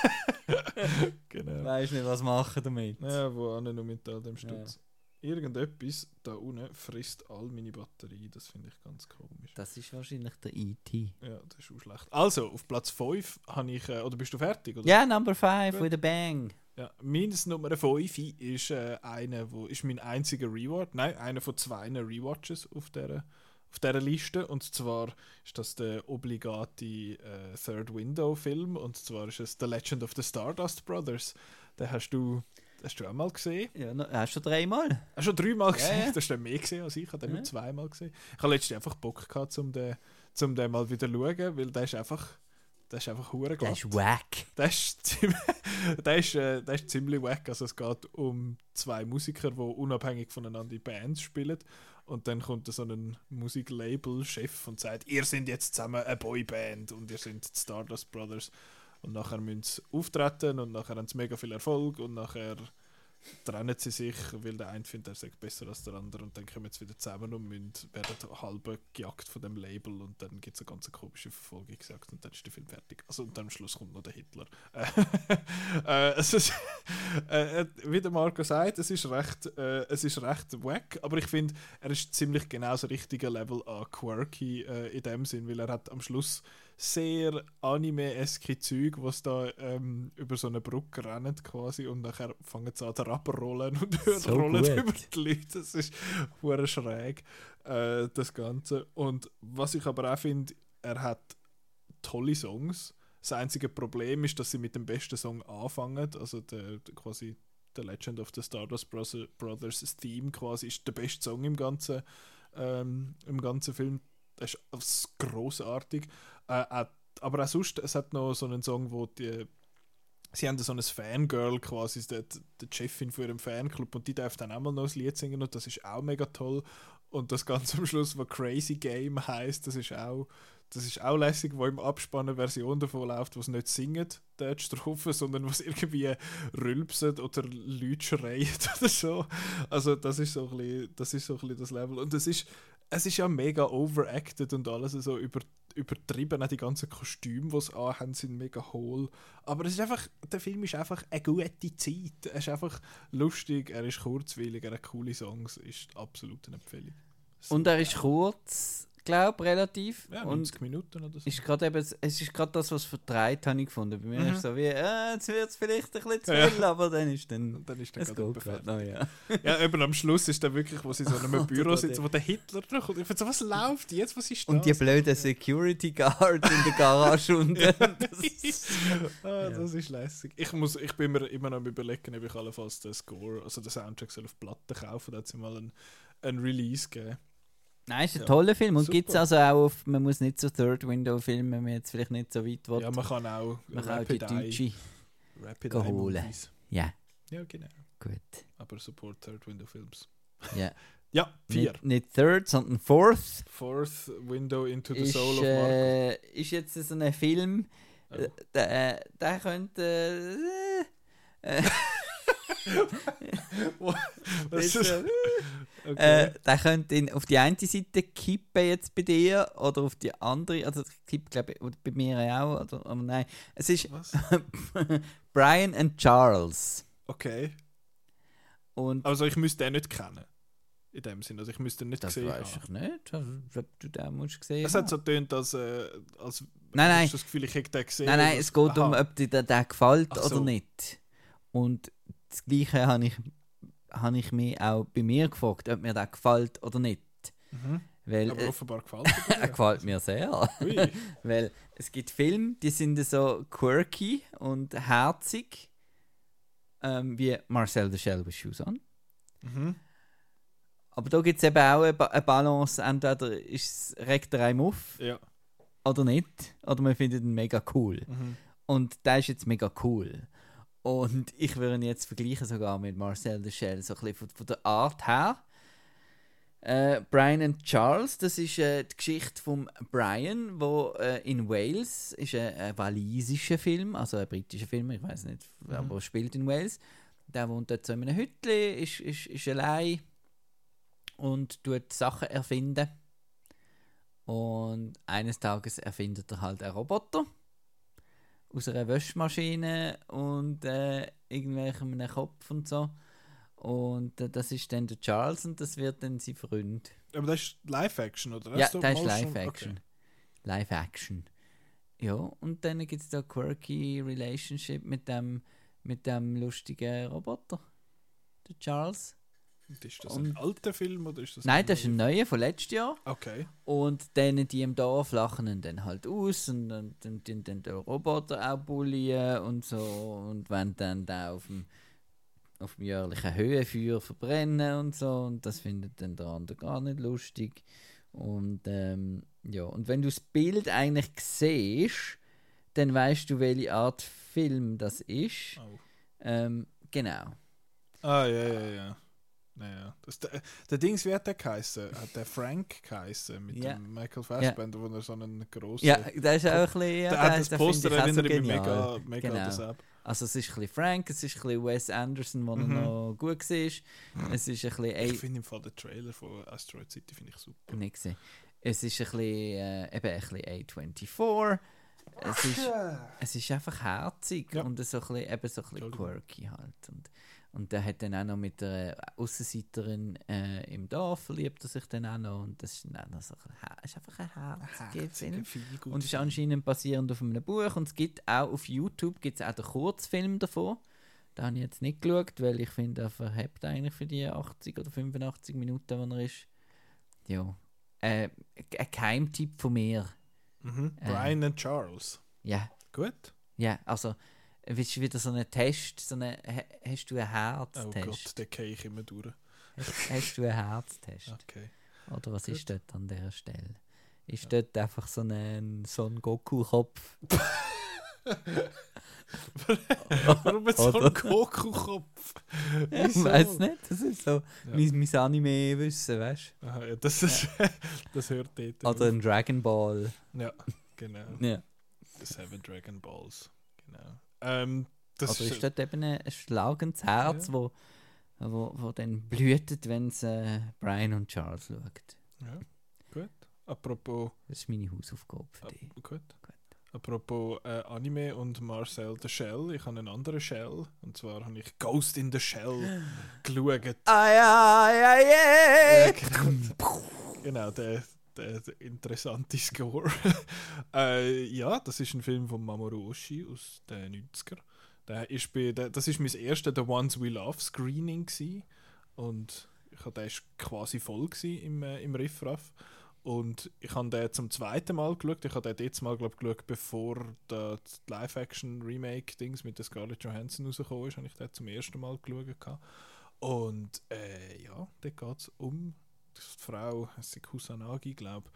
Genau. Weißt nicht, was machen damit. Ja, wo auch nur mit all dem Stutz. Irgendetwas da unten frisst all meine Batterie. Das finde ich ganz komisch. Das ist wahrscheinlich der E.T. Ja, das ist auch schlecht. Also, auf Platz 5 habe ich. Äh, oder bist du fertig? Oder? Ja, Number 5 Gut. with a bang. Ja, meines Nummer 5 ist, äh, einer, wo, ist mein einziger Rewatch. Nein, einer von zwei Rewatches auf dieser, auf dieser Liste. Und zwar ist das der obligate äh, Third Window-Film. Und zwar ist es The Legend of the Stardust Brothers. Den hast du, hast du auch mal gesehen. Ja, no, hast du dreimal? Hast du schon dreimal gesehen? ja. Du hast den mehr gesehen als ich. Ich habe den Ja. nur zweimal gesehen. Ich habe letztens einfach Bock gehabt, um den, um den mal wieder zu schauen, weil der ist einfach. der ist einfach hure glatt. ist wack. Der ist, ziemlich, der, ist, äh, der ist ziemlich wack. Also es geht um zwei Musiker, die unabhängig voneinander in Bands spielen. Und dann kommt so ein Musiklabel-Chef und sagt, ihr seid jetzt zusammen eine Boyband und ihr seid die Stardust Brothers. Und nachher müssen sie auftreten und nachher haben sie mega viel Erfolg und nachher trennen sie sich, weil der eine findet, er sei besser als der andere und dann kommen sie wieder zusammen und müssen, werden halb gejagt von dem Label und dann gibt es eine ganz komische Verfolgungsjagd und dann ist der Film fertig. Also und dann am Schluss kommt noch der Hitler. äh, es ist, äh, äh, wie der Marco sagt, es ist recht, äh, es ist recht wack, aber ich finde, er ist ziemlich genau das richtige Level an quirky äh, in dem Sinn, weil er hat am Schluss sehr anime-eske Zeug, was da ähm, über so eine Brücke rennen quasi und nachher fangen sie an zu rollen und So rollen gut. über die Leute. Das ist hure schräg, äh, das Ganze. Und was ich aber auch finde, er hat tolle Songs. Das einzige Problem ist, dass sie mit dem besten Song anfangen, also der, der quasi The Legend of the Stardust Brothers, Theme quasi ist der beste Song im ganzen, ähm, im ganzen Film. Das ist das Äh, auch, aber auch sonst, es hat noch so einen Song, wo die Sie haben so ein Fangirl quasi, die, die Chefin von ihrem Fanclub und die darf dann auch mal noch ein Lied singen und das ist auch mega toll. Und das Ganze am Schluss, was Crazy Game heißt, das ist auch, das ist auch lässig, wo im Abspann eine Version davon läuft, wo es nicht singt, die Strophe, sondern was irgendwie rülpsen oder Leute schreien oder so. Also das ist so ein bisschen, das ist so ein bisschen das Level. Und es ist, es ist ja mega overacted und alles so über, übertrieben. Auch die ganzen Kostüme, die sie anhaben, sind mega hohl. Aber es ist einfach, der Film ist einfach eine gute Zeit. Er ist einfach lustig, er ist kurzweilig, er hat coole Songs, ist absolut eine Empfehlung. Und er ist kurz, glaube relativ. Ja, und 90 Minuten oder so. ist gerade eben, es ist gerade das, was verdreht habe ich gefunden. Bei mir Mhm. ist so wie, äh, jetzt wird es vielleicht ein bisschen zu Ja. viel, aber dann ist dann. Und dann ist der Es geht gerade noch, ja. Ja, eben am Schluss ist dann wirklich, wo sie so in einem Büro sitzen, wo der Hitler noch kommt. Ich so, was läuft jetzt? Was ist das? Und die blöden Security Guards in der Garage unten. Das ist- ah, das ist lässig. Ich, muss, ich bin mir immer noch am überlegen, ob ich allenfalls den Score, also den Soundtrack soll auf Platte kaufen. Da hat sie mal einen, einen Release gegeben. Nein, ist ein Ja, toller Film. Und gibt es also auch auf, man muss nicht so Third Window filmen, wenn man jetzt vielleicht nicht so weit will. Ja, man kann auch man kann auch die deutsche. Rapid holen. Ja, Ja, genau. gut. Aber Support Third Window Films. Ja. Ja, vier. Nicht, nicht Third, sondern Fourth. Fourth Window into the Ist, Soul of Marco. äh, ist jetzt so ein Film, Oh. äh, der, der könnte. Äh, äh, Was ist, äh, okay. äh, der könnte auf die eine Seite kippen jetzt bei dir oder auf die andere. Also, kippt, glaube ich, bei mir auch. Oder, aber nein, es ist? Brian and Charles. Okay. Und Also ich müsste den nicht kennen. In dem Sinne. Also ich müsste ihn nicht das gesehen weiß haben. ich nicht, also, ob du den musst gesehen Es hat so tönt, als, äh, als Nein, nein. hast du das Gefühl, ich hätte den gesehen. Nein, nein, es geht um, Aha. ob dir der, der gefällt so. oder nicht. Und das Gleiche habe ich, habe ich mich auch bei mir gefragt, ob mir der gefällt oder nicht. Mhm. Weil Aber offenbar gefällt er er gefällt mir sehr. Weil es gibt Filme, die sind so quirky und herzig, ähm, wie Marcel the Shell with Shoes on. Mhm. Aber da gibt es eben auch eine, ba eine Balance, entweder ist es, regt er einem auf Ja. oder nicht, oder man findet ihn mega cool. Mhm. Und der ist jetzt mega cool. Und ich würde ihn jetzt vergleichen sogar mit Marcel Shell, so ein bisschen von, von der Art her. Äh, Brian and Charles, das ist äh, die Geschichte von Brian, wo äh, in Wales ist ein, ein walisischer Film, also ein britischer Film, ich weiß nicht, aber spielt in Wales. Der wohnt dort so in einem Hütli, ist, ist, ist allein und tut Sachen erfinden. Und eines Tages erfindet er halt einen Roboter aus einer Wäschmaschine und äh, irgendwelchem Kopf und so. Und äh, das ist dann der Charles und das wird dann sein Freund. Aber das ist Live-Action, oder? ja, das ist? Live-Action. Okay. Live-Action. Ja, und dann gibt es da quirky Relationship mit dem, mit dem lustigen Roboter. Der Charles. Ist das ein Und- alter Film oder ist das Nein, das ist ein neuer von letztes Jahr. Okay. Und dann die im Dorf lachen ihn dann halt aus und dann dann dann dann den Roboter auch bullien und so und wenn dann da auf dem auf dem jährlichen Höhenfeuer verbrennen und so und das findet dann der andere gar nicht lustig und ähm, ja und wenn du das Bild eigentlich siehst dann weißt du, welche Art Film das ist. Oh. Ähm, genau. Ah, ja, ja, ja. Naja. Das, der, der Dings, wie hat der geheißen? Hat der Frank geheißen mit Ja. dem Michael Fassbender, wo er so einen grossen. Ja, das ist auch ein bisschen. Ja, der hat das- Poster ich auch so erinnert mich genial. mega, mega Genau. an das ab. Also es ist ein bisschen Frank, es ist ein bisschen Wes Anderson, wo Mhm. er noch gut war. Es ist ein bisschen... Ich finde im Fall den Trailer von Asteroid City finde ich super. nicht gesehen. Es ist ein bisschen, äh, eben ein bisschen A24. Es ist, es ist einfach herzig Ja. und so ein bisschen, eben so ein bisschen quirky halt. Und, und der hat dann auch noch mit der Aussenseiterin äh, im Dorf verliebt er sich dann auch noch. Und das ist dann so ein, ist einfach ein herziger Film. Und ist anscheinend basierend auf einem Buch. Und es gibt auch auf YouTube gibt's auch den Kurzfilm davon. Da habe ich jetzt nicht geschaut, weil ich finde, er verhebt eigentlich für die 80 oder 85 Minuten, wo er ist. Ja. Äh, ein Geheimtipp von mir. Mhm. Äh. Brian und Charles. Ja, Gut. ja, also willst du wieder so einen Test, so eine, ha- hast du einen Oh Herztest? Gott, den gehe ich immer durch. hast, hast du einen Herztest? Okay. Oder was Gut. ist dort an dieser Stelle? Ist dort einfach so ein, so ein Goku-Kopf? Warum so ein Goku-Kopf? Ich Wieso? weiß nicht, das ist so Ja. mein, mein Anime-Wissen, weißt Aha, ja, das, ist, das hört dort. du? Oder ein Dragon Ball. Ja, genau. Ja. Seven Dragon Balls. Genau. Ähm, das Oder ist, ist dort eben ein schlagendes Herz, Ja. wo, wo, wo dann blühtet, wenn es äh, Brian und Charles schaut. ja, gut. Apropos, Das ist meine Hausaufgabe für dich. gut. Apropos äh, Anime und Marcel the Shell. Ich habe einen anderen Shell. Und zwar habe ich Ghost in the Shell geschaut. Ai, ai, ai, Ja, genau. genau, der, der, der interessante Score. äh, ja, das ist ein Film von Mamoru Oshii aus den 90er. Der ist bei, der, das ist mein erster The Ones We Love Screening gsi und ich hab, der ist quasi voll im, äh, im Riffraff. Und ich habe den zum zweiten Mal geschaut. Ich habe den jetzt mal glaub, geschaut, bevor das Live-Action-Remake-Dings mit Scarlett Johansson rausgekommen ist. Habe ich den zum ersten Mal geschaut. Und äh, ja, da geht es um Frau, es ist Kusanagi, glaube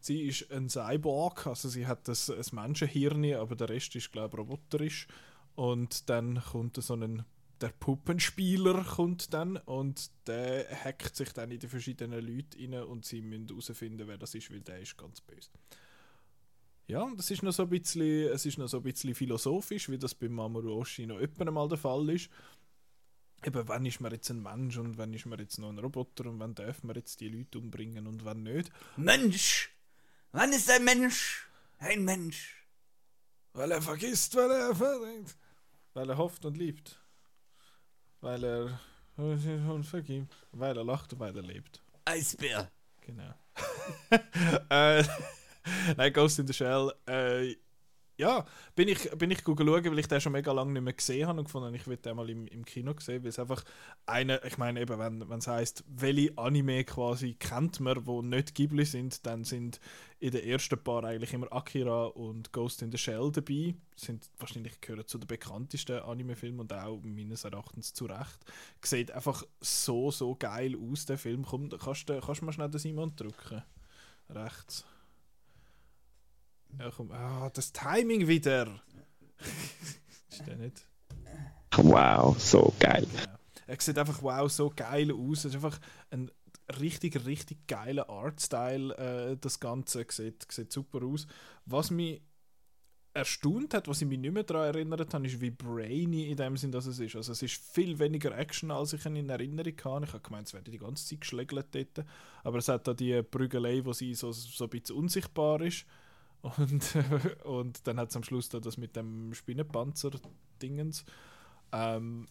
Sie ist ein Cyborg, also sie hat das, ein Menschenhirn, aber der Rest ist, glaube ich, roboterisch. Und dann kommt so ein der Puppenspieler kommt dann und der hackt sich dann in die verschiedenen Leute rein und sie müssen herausfinden, wer das ist, weil der ist ganz böse. Ja, das ist noch so ein bisschen, es ist noch so ein bisschen philosophisch, wie das bei Mamoru Oshii noch öppen mal der Fall ist. Eben, wann ist man jetzt ein Mensch und wann ist man jetzt noch ein Roboter und wann darf man jetzt die Leute umbringen und wann nicht. Mensch! Wann ist ein Mensch ein Mensch? Weil er vergisst, weil er verdenkt. Weil er hofft und liebt. Weil er und vergibt. Weil er lacht und weil er lebt. Eisbär! Genau. äh, nein, Ghost in the Shell. Äh, ja, bin ich, bin ich schauen, weil ich den schon mega lange nicht mehr gesehen habe und gefunden, ich will den mal im, im Kino sehen, weil es einfach eine, ich meine eben, wenn es heisst, welche Anime quasi kennt man, wo nicht Ghibli sind, dann sind in den ersten paar eigentlich immer Akira und Ghost in the Shell dabei. Sind wahrscheinlich gehören zu den bekanntesten Anime-Filmen und auch meines Erachtens zu Recht. Sieht einfach so, so geil aus, der Film. Komm, kannst du kannst mal schnell den Simon drücken? Rechts. Ja, komm. Ah, das Timing wieder. ist der nicht? Wow, so geil. Ja. Er sieht einfach wow so geil aus. Es ist einfach ein richtig, richtig geiler Artstyle. Äh, das Ganze sieht, sieht super aus. Was mich erstaunt hat, was ich mich nicht mehr daran erinnert habe, ist, wie brainy in dem Sinn dass es ist. Also es ist viel weniger Action, als ich ihn in Erinnerung habe. Ich habe gemeint, es werde die ganze Zeit geschlägelt dort. Aber es hat da die Prügelei, wo sie so, so ein bisschen unsichtbar ist. Und, und dann hat es am Schluss da das mit dem Spinnenpanzer-Dingens. Ähm,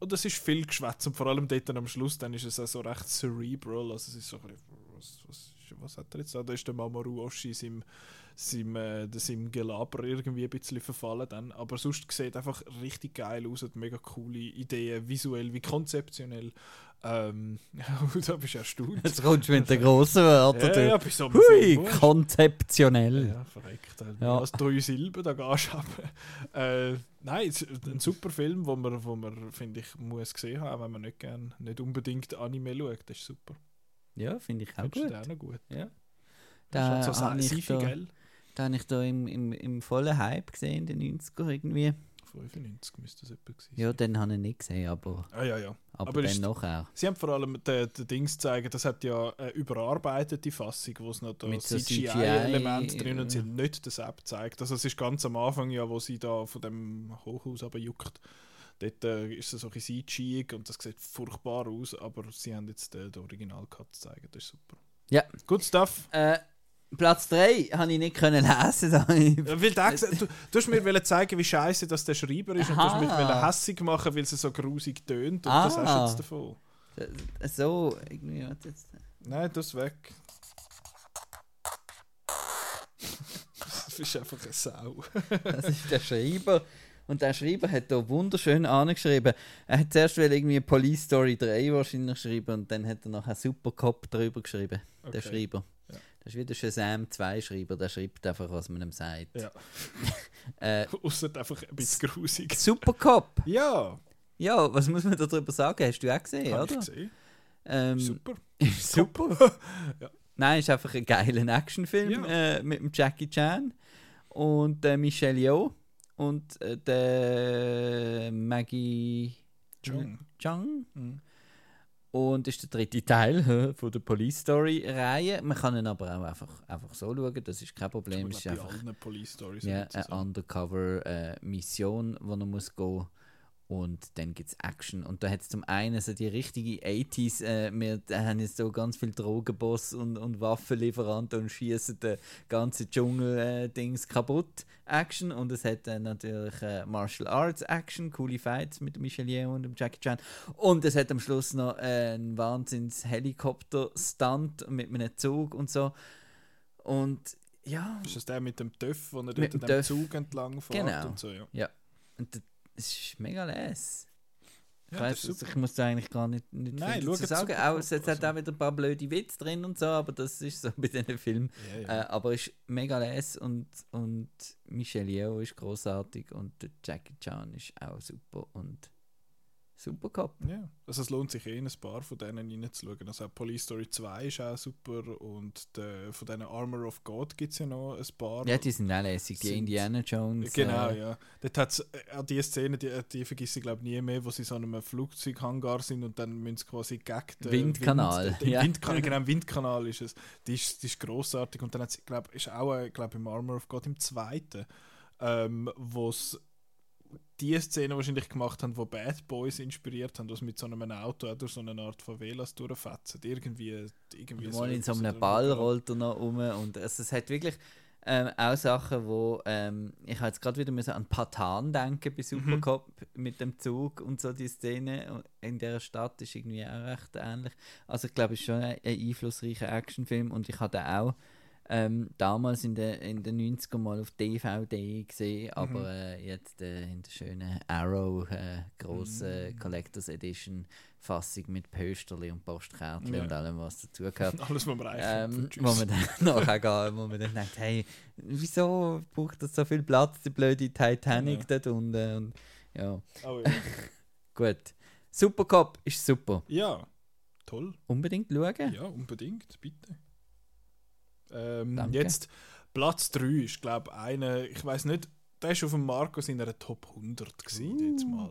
und es ist viel Geschwätz und vor allem dort am Schluss, dann ist es auch so recht cerebral. Also es ist so ein bisschen, was, was, was hat er jetzt da? Da ist der Mamoru Oshii seinem, seinem, äh, seinem Gelaber irgendwie ein bisschen verfallen dann. Aber sonst sieht einfach richtig geil aus, hat mega coole Ideen, visuell wie konzeptionell. Ähm, da bist du erstaunt. Jetzt kommst du mit den grossen Wörtern. ja, ja, so Hui, konzeptionell. Ja, verreckt. Äh, Ja. Als drei Silben da gehst du ab. äh, Nein, es ist ein super Film, wo man, wo man finde ich, muss gesehen haben, wenn man nicht, gern, nicht unbedingt Anime schaut. Das ist super. Ja, finde ich auch Findest gut. den auch noch gut? Ja. Das ist Da halt so ich Sci-Fi, da-? Den habe ich da im, im, im vollen Hype gesehen, in den 90er irgendwie. 95 müsste das etwa gewesen Ja, sein. den habe ich nicht gesehen, aber, Ah, ja, ja. aber, Aber dann noch auch. Sie haben vor allem den, den Dings gezeigt, das hat ja eine überarbeitete Fassung, wo es noch da CGI-Elemente CGI, drin und sie haben nicht das App gezeigt. Also es ist ganz am Anfang, ja, wo sie da von dem Hochhaus aber juckt. Dort äh, ist es so ein bisschen CGI und das sieht furchtbar aus, aber sie haben jetzt äh, den Original-Cut gezeigt, das ist super. Ja. Good stuff. Äh, Platz 3 habe ich nicht können lesen. Ja, Weil der, du, du hast mir zeigen, wie scheiße das der Schreiber ist und du hast mich Aha. hässig machen, weil es so grusig tönt und Ah. das hast du jetzt davon. So, irgendwie, warte jetzt. Nein, das weg. Das ist einfach eine Sau. Das ist der Schreiber. Und der Schreiber hat da wunderschön angeschrieben. Er hat zuerst irgendwie Police Story 3 wahrscheinlich schreiben und dann hat er nachher Super Cop drüber geschrieben. Der Okay. Schreiber. Das ist wieder Shazam 2 Schreiber, der schreibt einfach, was man ihm sagt. Ja. Äh, Außer einfach ein bisschen grusig. Super Cop! Ja, Ja, was muss man darüber sagen? Hast du auch gesehen, hab ich oder? gesehen. Ähm, Super. Super. Ja. Nein, ist einfach ein geiler Actionfilm Ja. äh, mit dem Jackie Chan und äh, Michelle Yeoh und äh, der Maggie Chung. Chung. Mhm. Und ist der dritte Teil von der Police Story Reihe. Man kann ihn aber auch einfach, einfach so schauen, das ist kein Problem. Ich Es ist einfach allen Police Stories. ja, sind sie eine Undercover-Mission, wo er muss gehen und dann gibt es Action. Und da hat es zum einen so die richtige 80s, äh, wir da haben jetzt so ganz viel Drogenboss und, und Waffenlieferanten und schießen den ganzen Dschungel-Dings kaputt. Action. Und es hat dann natürlich äh, Martial Arts Action, coole Fights mit Michelle Yeoh und dem Jackie Chan. Und es hat am Schluss noch äh, einen Wahnsinns-Helikopter-Stunt mit einem Zug und so. Und ja, Ist das der mit dem Töff, wo er dort dem. Zug entlang fährt Genau. und so, ja. Und das ist mega les. Ich, Ja, weiss, also ich muss da eigentlich gar nicht, nicht Nein, viel dazu jetzt sagen. Auch, es hat also. auch wieder ein paar blöde Witze drin und so, aber das ist so bei diesen Filmen. Ja, ja. Äh, aber es ist mega les und, und Michelle Yeoh ist großartig und der Jackie Chan ist auch super und super Cop. Ja, also es lohnt sich eh, in ein paar von denen reinzuschauen. Also auch Police Story 2 ist auch super und der, von diesen Armor of God gibt es ja noch ein paar. Ja, die sind auch lässig. Die Sind- Indiana Jones. Genau, äh, ja. Dort hat's, äh, an die Szene, die, die vergesse ich glaube nie mehr, wo sie so in einem Flugzeughangar sind und dann müssen sie quasi gegen den Windkanal, Wind, äh, ja. Windkanal, genau, Windkanal ist es. Die ist, die ist grossartig und dann hat sie, glaube ist auch, äh, glaub, im Armor of God im zweiten, ähm, wo es die Szene wahrscheinlich gemacht haben, wo Bad Boys inspiriert haben, was mit so einem Auto durch so eine Art Favelas durchfetzen. Irgendwie, irgendwie Mal in so einem oder- Ball rollt er noch um und es, es hat wirklich ähm, auch Sachen, wo ähm, ich habe jetzt gerade wieder müssen an Patan denken bei Supercop mit dem Zug und so die Szene in der Stadt ist irgendwie auch recht ähnlich. Also ich glaube, es ist schon ein, ein einflussreicher Actionfilm und ich hatte auch ähm, damals in den in den 90er mal auf DVD gesehen, aber äh, jetzt äh, in der schönen Arrow äh, große Collectors Edition Fassung mit Pösterli und Postkärtchen Ja. und allem was dazugehört. Alles, was man ähm, wo man dann nachher geht, wo man dann denkt, hey, wieso braucht das so viel Platz, die blöde Titanic Ja. dort unten? Und, ja, Oh, ja. gut. Supercop ist super. ja, toll. Unbedingt schauen. Ja, unbedingt, bitte. Ähm, jetzt Platz 3 ist, glaube ich, einer, ich weiß nicht, der ist auf dem Markus in einer Top 100 gesehen jetzt mal.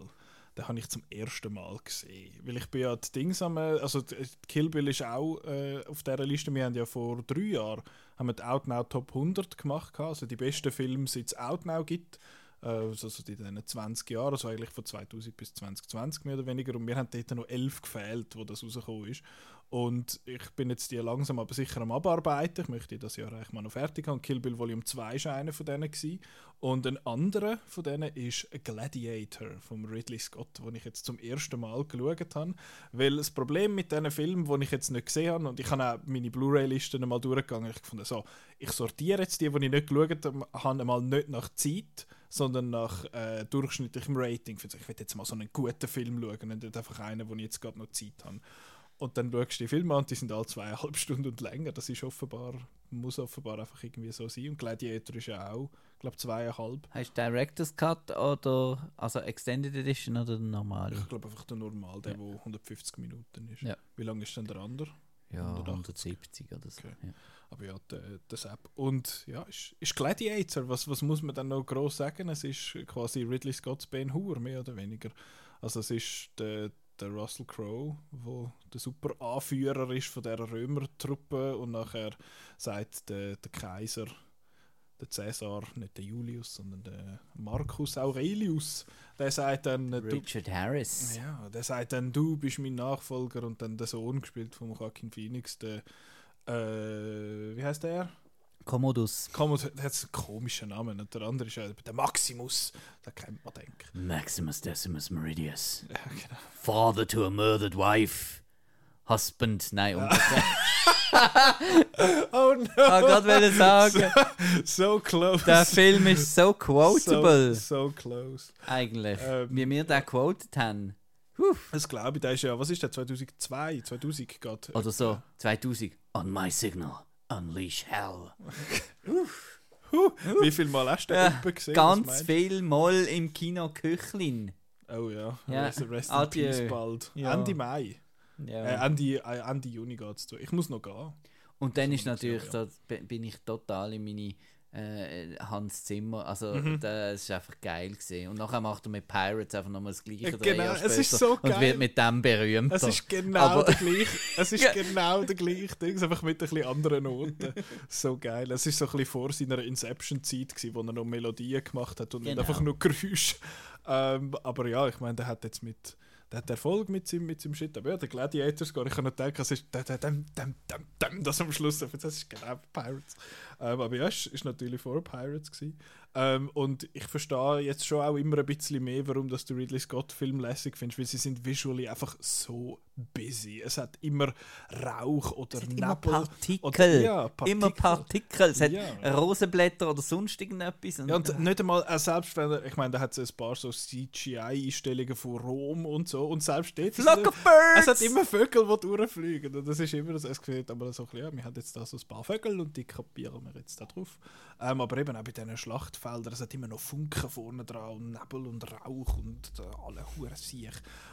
Den habe ich zum ersten Mal gesehen. Weil ich bin ja die Dings am, äh, also die Kill Bill ist auch äh, auf dieser Liste. Wir haben ja vor drei Jahren haben wir die Outnow Top 100 gemacht, also die besten Filme, seit es Outnow gibt. Also so in diesen 20 Jahren, also eigentlich von 2000 bis 2020 mehr oder weniger. Und wir haben dort noch elf gefehlt, wo das rausgekommen ist. Und ich bin jetzt die langsam aber sicher am Abarbeiten. Ich möchte das Jahr eigentlich mal noch fertig haben. Kill Bill Volume 2 war einer von denen. Gewesen. Und ein anderer von denen ist Gladiator von Ridley Scott, den ich jetzt zum ersten Mal geschaut habe. Weil das Problem mit diesen Filmen, die ich jetzt nicht gesehen habe, und ich habe auch meine Blu-ray-Listen mal durchgegangen, ich fand so, ich sortiere jetzt die, die ich nicht geschaut habe, mal nicht nach Zeit, sondern nach äh, durchschnittlichem Rating. Ich will jetzt mal so einen guten Film schauen und nicht einfach einen, wo ich jetzt gerade noch Zeit habe. Und dann schaust du die Filme an die sind alle zweieinhalb Stunden und länger. Das ist offenbar, muss offenbar einfach irgendwie so sein. Und Gladiator ist ja auch, ich glaube, zweieinhalb. Hast du Director's Cut oder also Extended Edition oder den normalen? Ich glaube einfach der normal, der, der 150 Minuten ist. Ja. Wie lange ist denn der andere? Ja, 180. 170 oder so. Okay. Ja. Aber ja, der Sepp. Und ja, ist, ist Gladiator. Was, was muss man dann noch groß sagen? Es ist quasi Ridley Scott's Ben Hur, mehr oder weniger. Also es ist der, der Russell Crowe, wo der super Anführer ist von der Römertruppe und nachher sagt der, der Kaiser, der Cäsar, nicht der Julius, sondern der Marcus Aurelius, der sagt dann, äh, du, Richard Harris. ja, der sagt dann, du bist mein Nachfolger und dann der Sohn gespielt von Joaquin Phoenix, der, äh, wie heißt der? Commodus. Commodus, der hat einen komischen Namen und der andere ist ja der Maximus, da kennt man denken. Maximus Decimus Meridius. Ja, genau. Father to a murdered wife. Husband. Nein, umgekehrt. Oh no! Ich wollte gerade sagen, So close. der Film ist so quotable. So, so close. Eigentlich. Ähm. Wie wir den quoted haben. Das glaube ich, der ist ja, was ist der, 2002, 2000 gerade? Oder so. 2000. On my signal. Unleash hell. Huh, wie viel Mal hast du den Ja, gesehen? Ganz viel Mal im Kino Küchlin. du? Oh ja, Ja, Rest, rest in adieu. Peace bald. Ja. Ende Mai. Ja. Äh, Ende, äh, Ende Juni geht es zu. Ich muss noch gehen. Und dann ist muss ich natürlich, da bin ich total in meine äh, Hans Zimmer, also Mhm. das ist einfach geil gesehen. Und nachher macht er mit Pirates einfach nochmal das gleiche genau, es ist so Und geil. wird mit dem berühmt. Es ist genau Aber- der gleiche, es ist genau der gleiche Ding, einfach mit ein bisschen anderen Noten. So geil. Es ist so ein bisschen vor seiner Inception-Zeit, wo er noch Melodien gemacht hat und nicht Genau. einfach nur Geräusche. Ähm, aber ja, ich meine, der hat jetzt mit der hat Erfolg mit seinem, mit seinem Shit. Aber ja, der Gladiator Score, ich kann nicht denken, es ist dem, dem, dem, dem, dem, das am Schluss, das ist genau Pirates. Ähm, aber ja, es ist natürlich vor Pirates. Ähm, und ich verstehe jetzt schon auch immer ein bisschen mehr, warum das du Ridley Scott Film lässig findest, weil sie sind visually einfach so busy. Es hat immer Rauch oder Es hat immer Nebel. Partikel. Oder, ja, Immer Partikel. Es hat Ja. Rosenblätter oder sonst irgendetwas. Und, Ja, und nicht einmal, äh, selbst wenn ich meine, da hat es ein paar so CGI-Einstellungen von Rom und so, und selbst dort. Flock es- of birds! Es hat immer Vögel, die durchfliegen. Und das ist immer so, es sieht aber so ein bisschen, ja, wir haben jetzt da so ein paar Vögel und die kapieren wir jetzt da drauf. Ähm, aber eben auch bei diesen Schlachtfeldern, es hat immer noch Funken vorne dran und Nebel und Rauch und äh, alle Huren sich.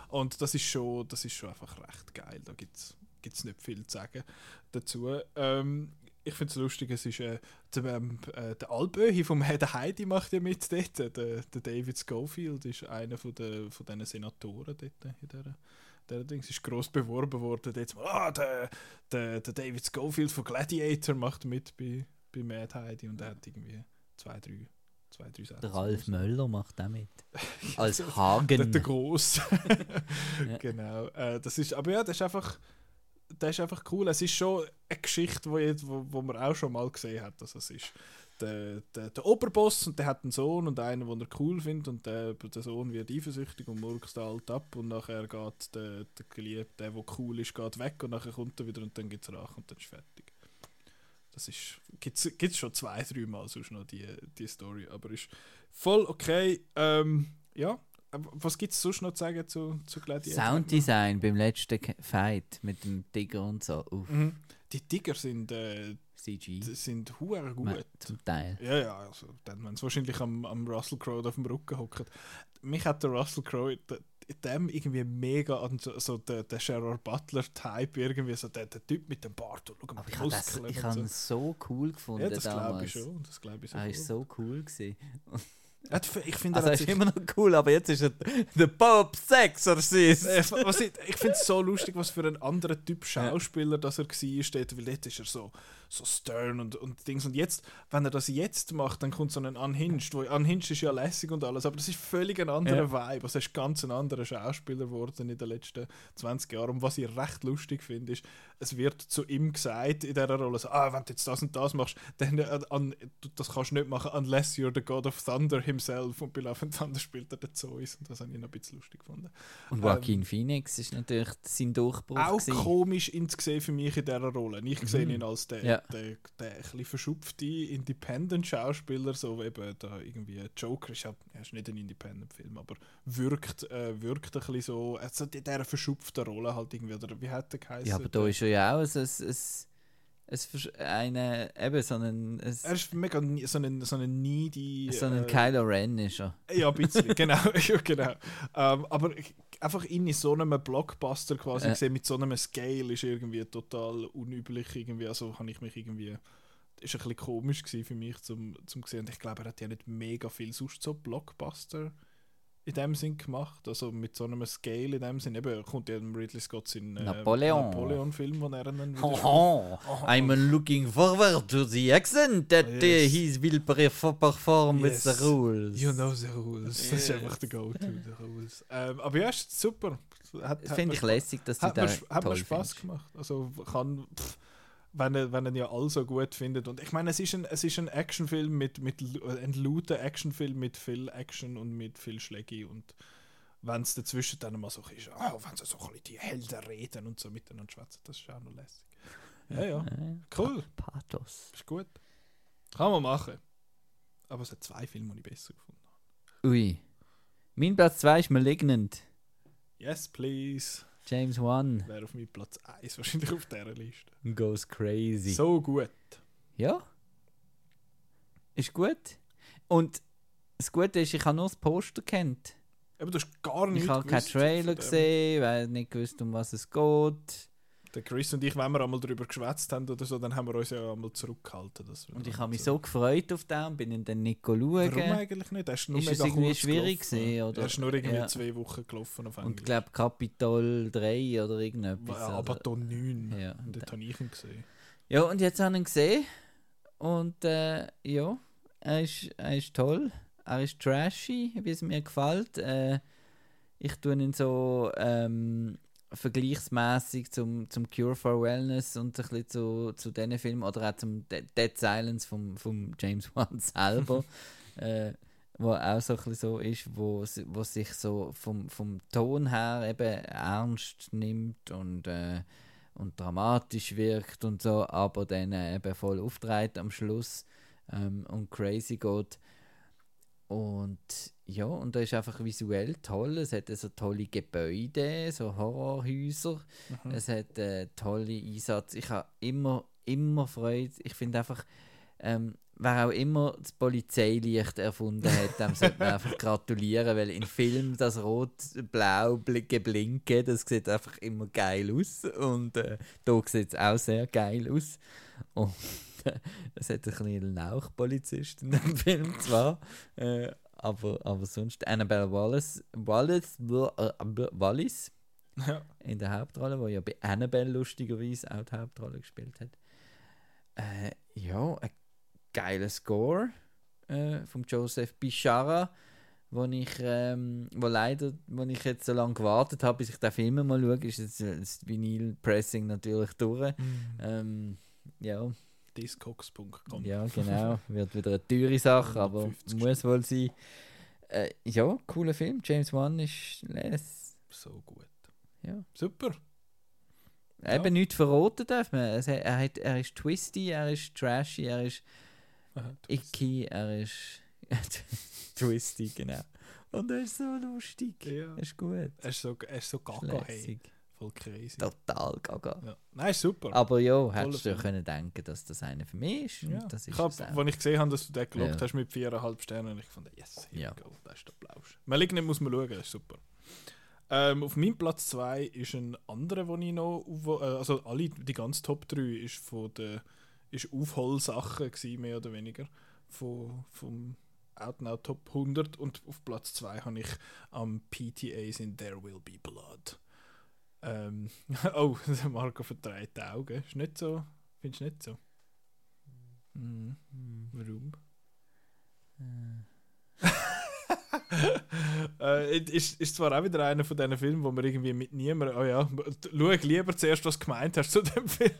Und das ist schon, das ist schon einfach recht geil. Da gibt es nicht viel zu sagen dazu. Ähm, ich finde es lustig, es ist äh, der, ähm, äh, der Alböhi vom Herr Heidi macht ja mit dort. Der, der David Schofield ist einer von, der, von diesen Senatoren dort in dieser Dings. Ist gross beworben worden. Jetzt, ah, der, der, der David Schofield von Gladiator macht mit bei, bei Mad Heidi und er hat irgendwie zwei, drei, zwei, drei Sätze. Der Ralf. Möller macht auch mit. Als Der, Hagen. der Gross. Ja. Genau. Äh, das ist, aber ja, das ist einfach. Das ist einfach cool. Es ist schon eine Geschichte, wo, wo, wo man auch schon mal gesehen hat. Also es ist der, der, der Oberboss und der hat einen Sohn und einen, den er cool findet und der, der Sohn wird eifersüchtig und murkst alt ab und nachher geht der, der Geliebte, der, der cool ist, geht weg und nachher kommt er wieder und dann gibt es Rache und dann ist fertig. Das ist, gibt's, gibt's schon zwei, drei Mal sonst noch die, die Story, aber ist voll okay. Ähm, ja, was gibt es sonst noch zu sagen zu, zu Gladiator? Sounddesign beim letzten Fight mit dem Tiger und so. Mhm. Die Tiger sind, äh, CG. sind hure gut. Ma- Zum Teil. Ja, ja, also dann, wenn es wahrscheinlich am, am Russell Crowe auf dem Rücken hockt. Mich hat der Russell Crowe d- dem irgendwie mega an so, so der, der Gerard Butler-Type irgendwie, so der, der Typ mit dem Bart und schau mal die ich habe das- ich ihn so. so cool gefunden Ja, das glaube ich schon. Das glaube ich Er war so cool. Gewesen. Ich finde, Also er ist immer noch cool, aber jetzt ist er der Bob Sexorcist. Äh, ich finde es so lustig, was für ein anderer Typ Schauspieler das er war, steht, weil dort ist er so, so stern und, und Dings. Und jetzt, wenn er das jetzt macht, dann kommt so ein Unhinged, wo Unhinged ist ja lässig und alles, aber das ist völlig ein anderer Vibe. Also er ist ganz ein anderer Schauspieler geworden in den letzten 20 Jahren. Und was ich recht lustig finde, ist, es wird zu ihm gesagt in dieser Rolle, so, ah, wenn du jetzt das und das machst, dann äh, an, du, das kannst du nicht machen, unless you're the God of Thunder himself. Und bei Love and Thunder spielt er den Zeus. Und das habe ich noch ein bisschen lustig gefunden. Und Joaquin Phoenix ist natürlich sein Durchbruch. auch gewesen. komisch ihn zu sehen für mich in dieser Rolle. Ich sehe ihn als der, Ja. Der, der ein verschupfte Independent-Schauspieler, so eben da irgendwie Joker ist ja er ist nicht ein Independent-Film, aber wirkt, äh, wirkt ein bisschen so, also in dieser verschupften Rolle halt irgendwie, oder wie hat der geheißen? Ja, aber da ist er ja auch ein, ein, ein, eine, eben so einen, es, Er ist mega so ein, so ein needy. so einen äh, Kylo Ren ist er. Ja, ein bisschen, genau. ja, genau. Ähm, aber einfach in so einem Blockbuster quasi Ja. gesehen, mit so einem Scale, ist irgendwie total unüblich. Irgendwie. Also habe ich mich irgendwie. Ist ein bisschen komisch für mich zum, zum sehen. Und ich glaube, er hat ja nicht mega viel sonst so Blockbuster in dem Sinn gemacht. Also mit so einem Scale in dem Sinn. Eben, kommt ja Ridley Scott in äh, Napoleon. Napoleon-Film, wo er dann wieder Oh, I'm looking forward to the accent that uh, Yes. he will perform with Yes. the rules. You know the rules. Das ist Yes. einfach der Go-To, the rules. Ähm, aber ja, ist super. Finde ich lässig, dass du da hat mir Spaß gemacht. Also kann, pff, wenn er, wenn er ja alle so gut findet. Und ich meine, es ist ein, es ist ein Actionfilm mit, mit ein lauter Actionfilm mit viel Action und mit viel Schläge und wenn es dazwischen dann mal so ist, ah, wenn sie so ein bisschen die Helden reden und so miteinander schwätzen, das ist auch noch lässig. Ja, ja, cool, Pathos. ist gut. Kann man machen. Aber es hat zwei Filme, die ich besser gefunden habe. Ui. Mein Platz 2 ist Malignant. Yes, please. James Wan Wäre auf meinem Platz 1 wahrscheinlich auf dieser Liste. goes crazy. So gut. Ja. Ist gut. Und das Gute ist, ich habe nur das Poster kennt. Aber du hast gar nicht Ich habe keinen Trailer gesehen, weil nicht gewusst, um was es geht. Der Chris und ich, wenn wir einmal darüber geschwätzt haben oder so, dann haben wir uns ja einmal zurückgehalten. Dass Und ich habe mich so- gefreut auf den und bin ihn dann nicht schauen. Warum eigentlich nicht? Er ist nur Ist mega irgendwie schwierig gewesen, oder? Er ist nur irgendwie Ja. zwei Wochen gelaufen auf Und Englisch. ich glaube Kapitol 3 oder irgendetwas. Ja, aber da 9. Ja, Und dort habe ich ihn gesehen. Ja, und jetzt habe ich ihn gesehen. Und äh, ja, er ist, er ist toll. Er ist trashy, wie es mir gefällt. Äh, ich tue ihn so ähm, vergleichsmäßig zum, zum Cure for Wellness und ein bisschen zu, zu diesen Filmen oder auch zum De Dead Silence vom, vom James Wan selber. äh, wo auch so ein bisschen so ist, wo, wo sich so vom, vom Ton her eben ernst nimmt und äh, und dramatisch wirkt und so, aber dann eben voll auftreibt am Schluss ähm, und crazy geht. Und ja, und da ist einfach visuell toll. Es hat so tolle Gebäude, so Horrorhäuser. Mhm. Es hat äh, tolle Einsatz. Ich habe immer, immer Freude. Ich finde einfach, ähm, wer auch immer das Polizeilicht erfunden hat, dem sollte man einfach gratulieren, weil in Filmen das rot-blau bl- geblinke, das sieht einfach immer geil aus. Und äh, da sieht es auch sehr geil aus. Und es hat ein bisschen Lauchpolizist in dem Film zwar, äh, aber, aber sonst Annabelle Wallace, Wallace, äh, Wallis Ja. in der Hauptrolle, wo ja bei Annabelle lustigerweise auch die Hauptrolle gespielt hat. Äh, ja, ein geiler Score äh, von Joseph Bishara, wo ich, ähm, wo leider, wo ich jetzt so lange gewartet habe, bis ich den Film mal schaue, ist jetzt äh, das Vinyl-Pressing natürlich durch. Ähm, ja, Discogs.com. ja, genau. Wird wieder eine teure Sache, aber 150 muss wohl sein. Äh, ja, cooler Film. James Wan ist les. So gut. Ja. Super. Eben nichts verraten darf man. Er, hat, er ist twisty, er ist trashy, er ist Aha, icky, er ist twisty, genau. Und er ist so lustig. Ja. Er ist gut. Er ist so, er ist so gaga, hey. Voll crazy. Total gaga. Ja. Nein, super. Aber ja, hättest du ja können denken, dass das einer für mich ist. Ja. das ist ich hab, als ich gesehen habe, dass du den gelobt Ja. hast mit viereinhalb Sternen, ich fand, yes, here Ja. go, das ist der Plausch. Malignant muss man schauen, das ist super. Ähm, auf meinem Platz 2 ist ein anderer, den ich noch, äh, also alle, die ganze Top 3 ist von der, ist Aufholsachen gewesen, mehr oder weniger, von, vom Out Now Top 100 und auf Platz 2 habe ich am PTAs in There Will Be Blood. Ähm, oh, Marco verdreht die Augen. Ist nicht so? Findest du nicht so? Mhm. Warum? äh, ist, ist zwar auch wieder einer von diesen Filmen, wo man irgendwie mit niemandem, oh ja, schau lieber zuerst, was du gemeint hast zu dem Film,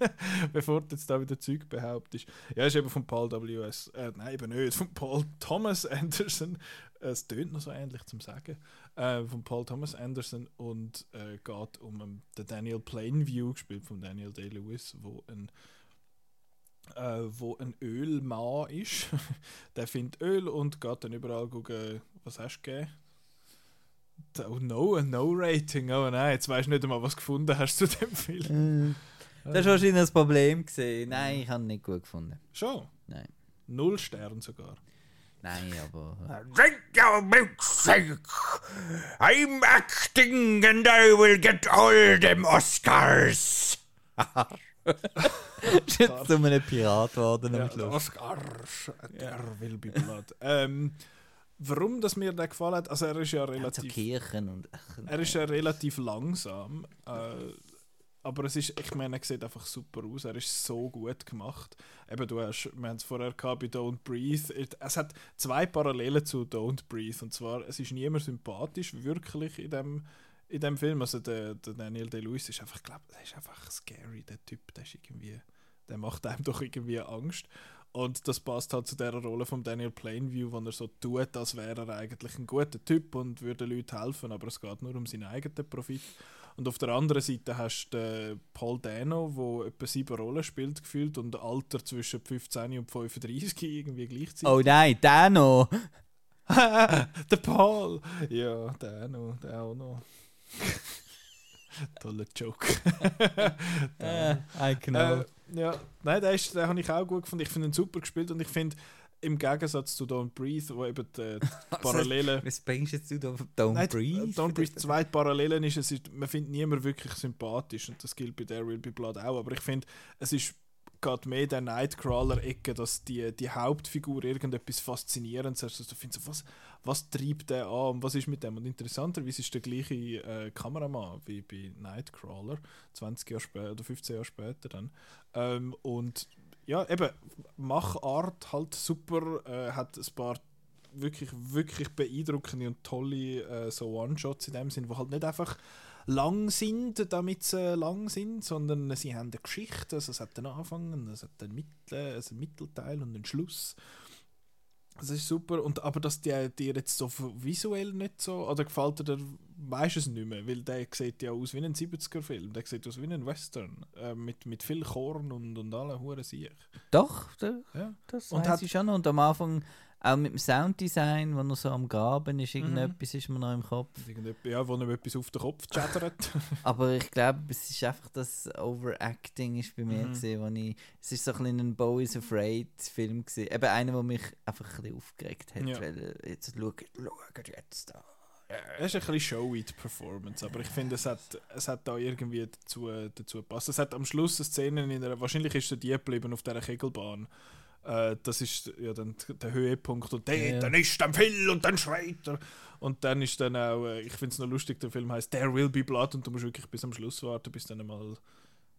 bevor du jetzt da wieder Zeug behauptest. Ja, ist eben von Paul W.S., äh, nein, eben nicht, von Paul Thomas Anderson, Äh, es tönt noch so ähnlich zum Sagen, äh, von Paul Thomas Anderson und äh, geht um ähm, den Daniel Plainview, gespielt von Daniel Day-Lewis, wo ein äh, wo ein Ölmann ist. der findet Öl und geht dann überall gucken, was hast du gegeben? Oh no, ein No-Rating. Oh nein, jetzt weißt du nicht einmal, was du gefunden hast zu dem Film. Das war wahrscheinlich das Problem. Gewesen. Nein, ich habe ihn nicht gut gefunden. Schon? Nein. Null Stern sogar. Nein, aber. Drink your milkshake. I'm acting and I will get all them Oscars. ist jetzt zu einem Pirat geworden am Ja, Schluss. Oscar, der will be blood. ähm, warum das mir der gefallen hat, also er ist ja So relativ, Kirchen und. er ist ja relativ langsam, äh, aber es ist, ich meine, er sieht einfach super aus, er ist so gut gemacht. Eben, du hast, wir haben es vorher gehabt bei Don't Breathe, es hat zwei Parallelen zu Don't Breathe, und zwar, es ist niemand sympathisch, wirklich in dem, in dem Film, also der, der Daniel Day-Lewis ist einfach, glaub, der ist einfach scary, der Typ, der ist irgendwie, der macht einem doch irgendwie Angst. Und das passt halt zu der Rolle von Daniel Plainview, wo er so tut, als wäre er eigentlich ein guter Typ und würde Leuten helfen, aber es geht nur um seinen eigenen Profit. Und auf der anderen Seite hast du den Paul Dano, der etwa sieben Rollen spielt, gefühlt und Alter zwischen 15 und 35 irgendwie gleichzeitig. Oh nein, noch! der Paul! Ja, noch, der auch noch. Toller Joke. Äh, I. Äh, ja, nein, den, ist- den habe ich auch gut gefunden. Ich finde ihn super gespielt und ich finde, im Gegensatz zu Don't Breathe, wo eben die, die Parallelen. Was bringst jetzt du da auf Don't Nein, Breathe? Don't Breathe, zwei Parallelen ist, es ist, man findet niemand wirklich sympathisch und das gilt bei There Will Be Blood auch, aber ich finde, es ist geht mehr der Nightcrawler-Ecke, dass die, die Hauptfigur irgendetwas Faszinierendes hat. Also du findest, so, was, was treibt der an und was ist mit dem? Und interessanterweise ist der gleiche äh, Kameramann wie bei Nightcrawler, 20 Jahre später oder 15 Jahre später dann. Ähm, und ja, eben, Machart halt super, äh, hat ein paar wirklich, wirklich beeindruckende und tolle äh, so One-Shots in dem Sinn, wo halt nicht einfach lang sind, damit sie lang sind, sondern sie haben eine Geschichte, also es hat einen Anfang, es hat einen, Mittel, also einen Mittelteil und einen Schluss. Das ist super, und, aber dass die dir jetzt so visuell nicht so, oder gefällt dir der, weisst es nicht mehr, weil der sieht ja aus wie ein 70er-Film, der sieht aus wie ein Western, äh, mit, mit viel Korn und, und allen Huren Siech. Doch, da- Ja. das Und weiß hat- ich schon. Und am Anfang auch mit dem Sounddesign, wo noch so am Graben ist, Mhm. irgendetwas ist mir noch im Kopf. Ja, wo ihm etwas auf den Kopf chattert. Aber ich glaube, es ist einfach das Overacting ist bei mir Mhm. gesehen, wo ich, es ist so ein bisschen ein Bo is Afraid Film gesehen, eben einer, der mich einfach ein bisschen aufgeregt hat, Ja. weil jetzt schaut, schaut jetzt da. Es ist ein bisschen showy, die Performance, aber ich finde, es hat, es hat da irgendwie dazu, dazu gepasst. Es hat am Schluss eine Szene in einer, wahrscheinlich ist er die geblieben auf dieser Kegelbahn. Äh, das ist ja dann der Höhepunkt und der, Ja, ja. dann ist am Phil und dann schreit er. Und dann ist dann auch, äh, ich finde es noch lustig, der Film heißt There Will Be Blood und du musst wirklich bis am Schluss warten, bis dann mal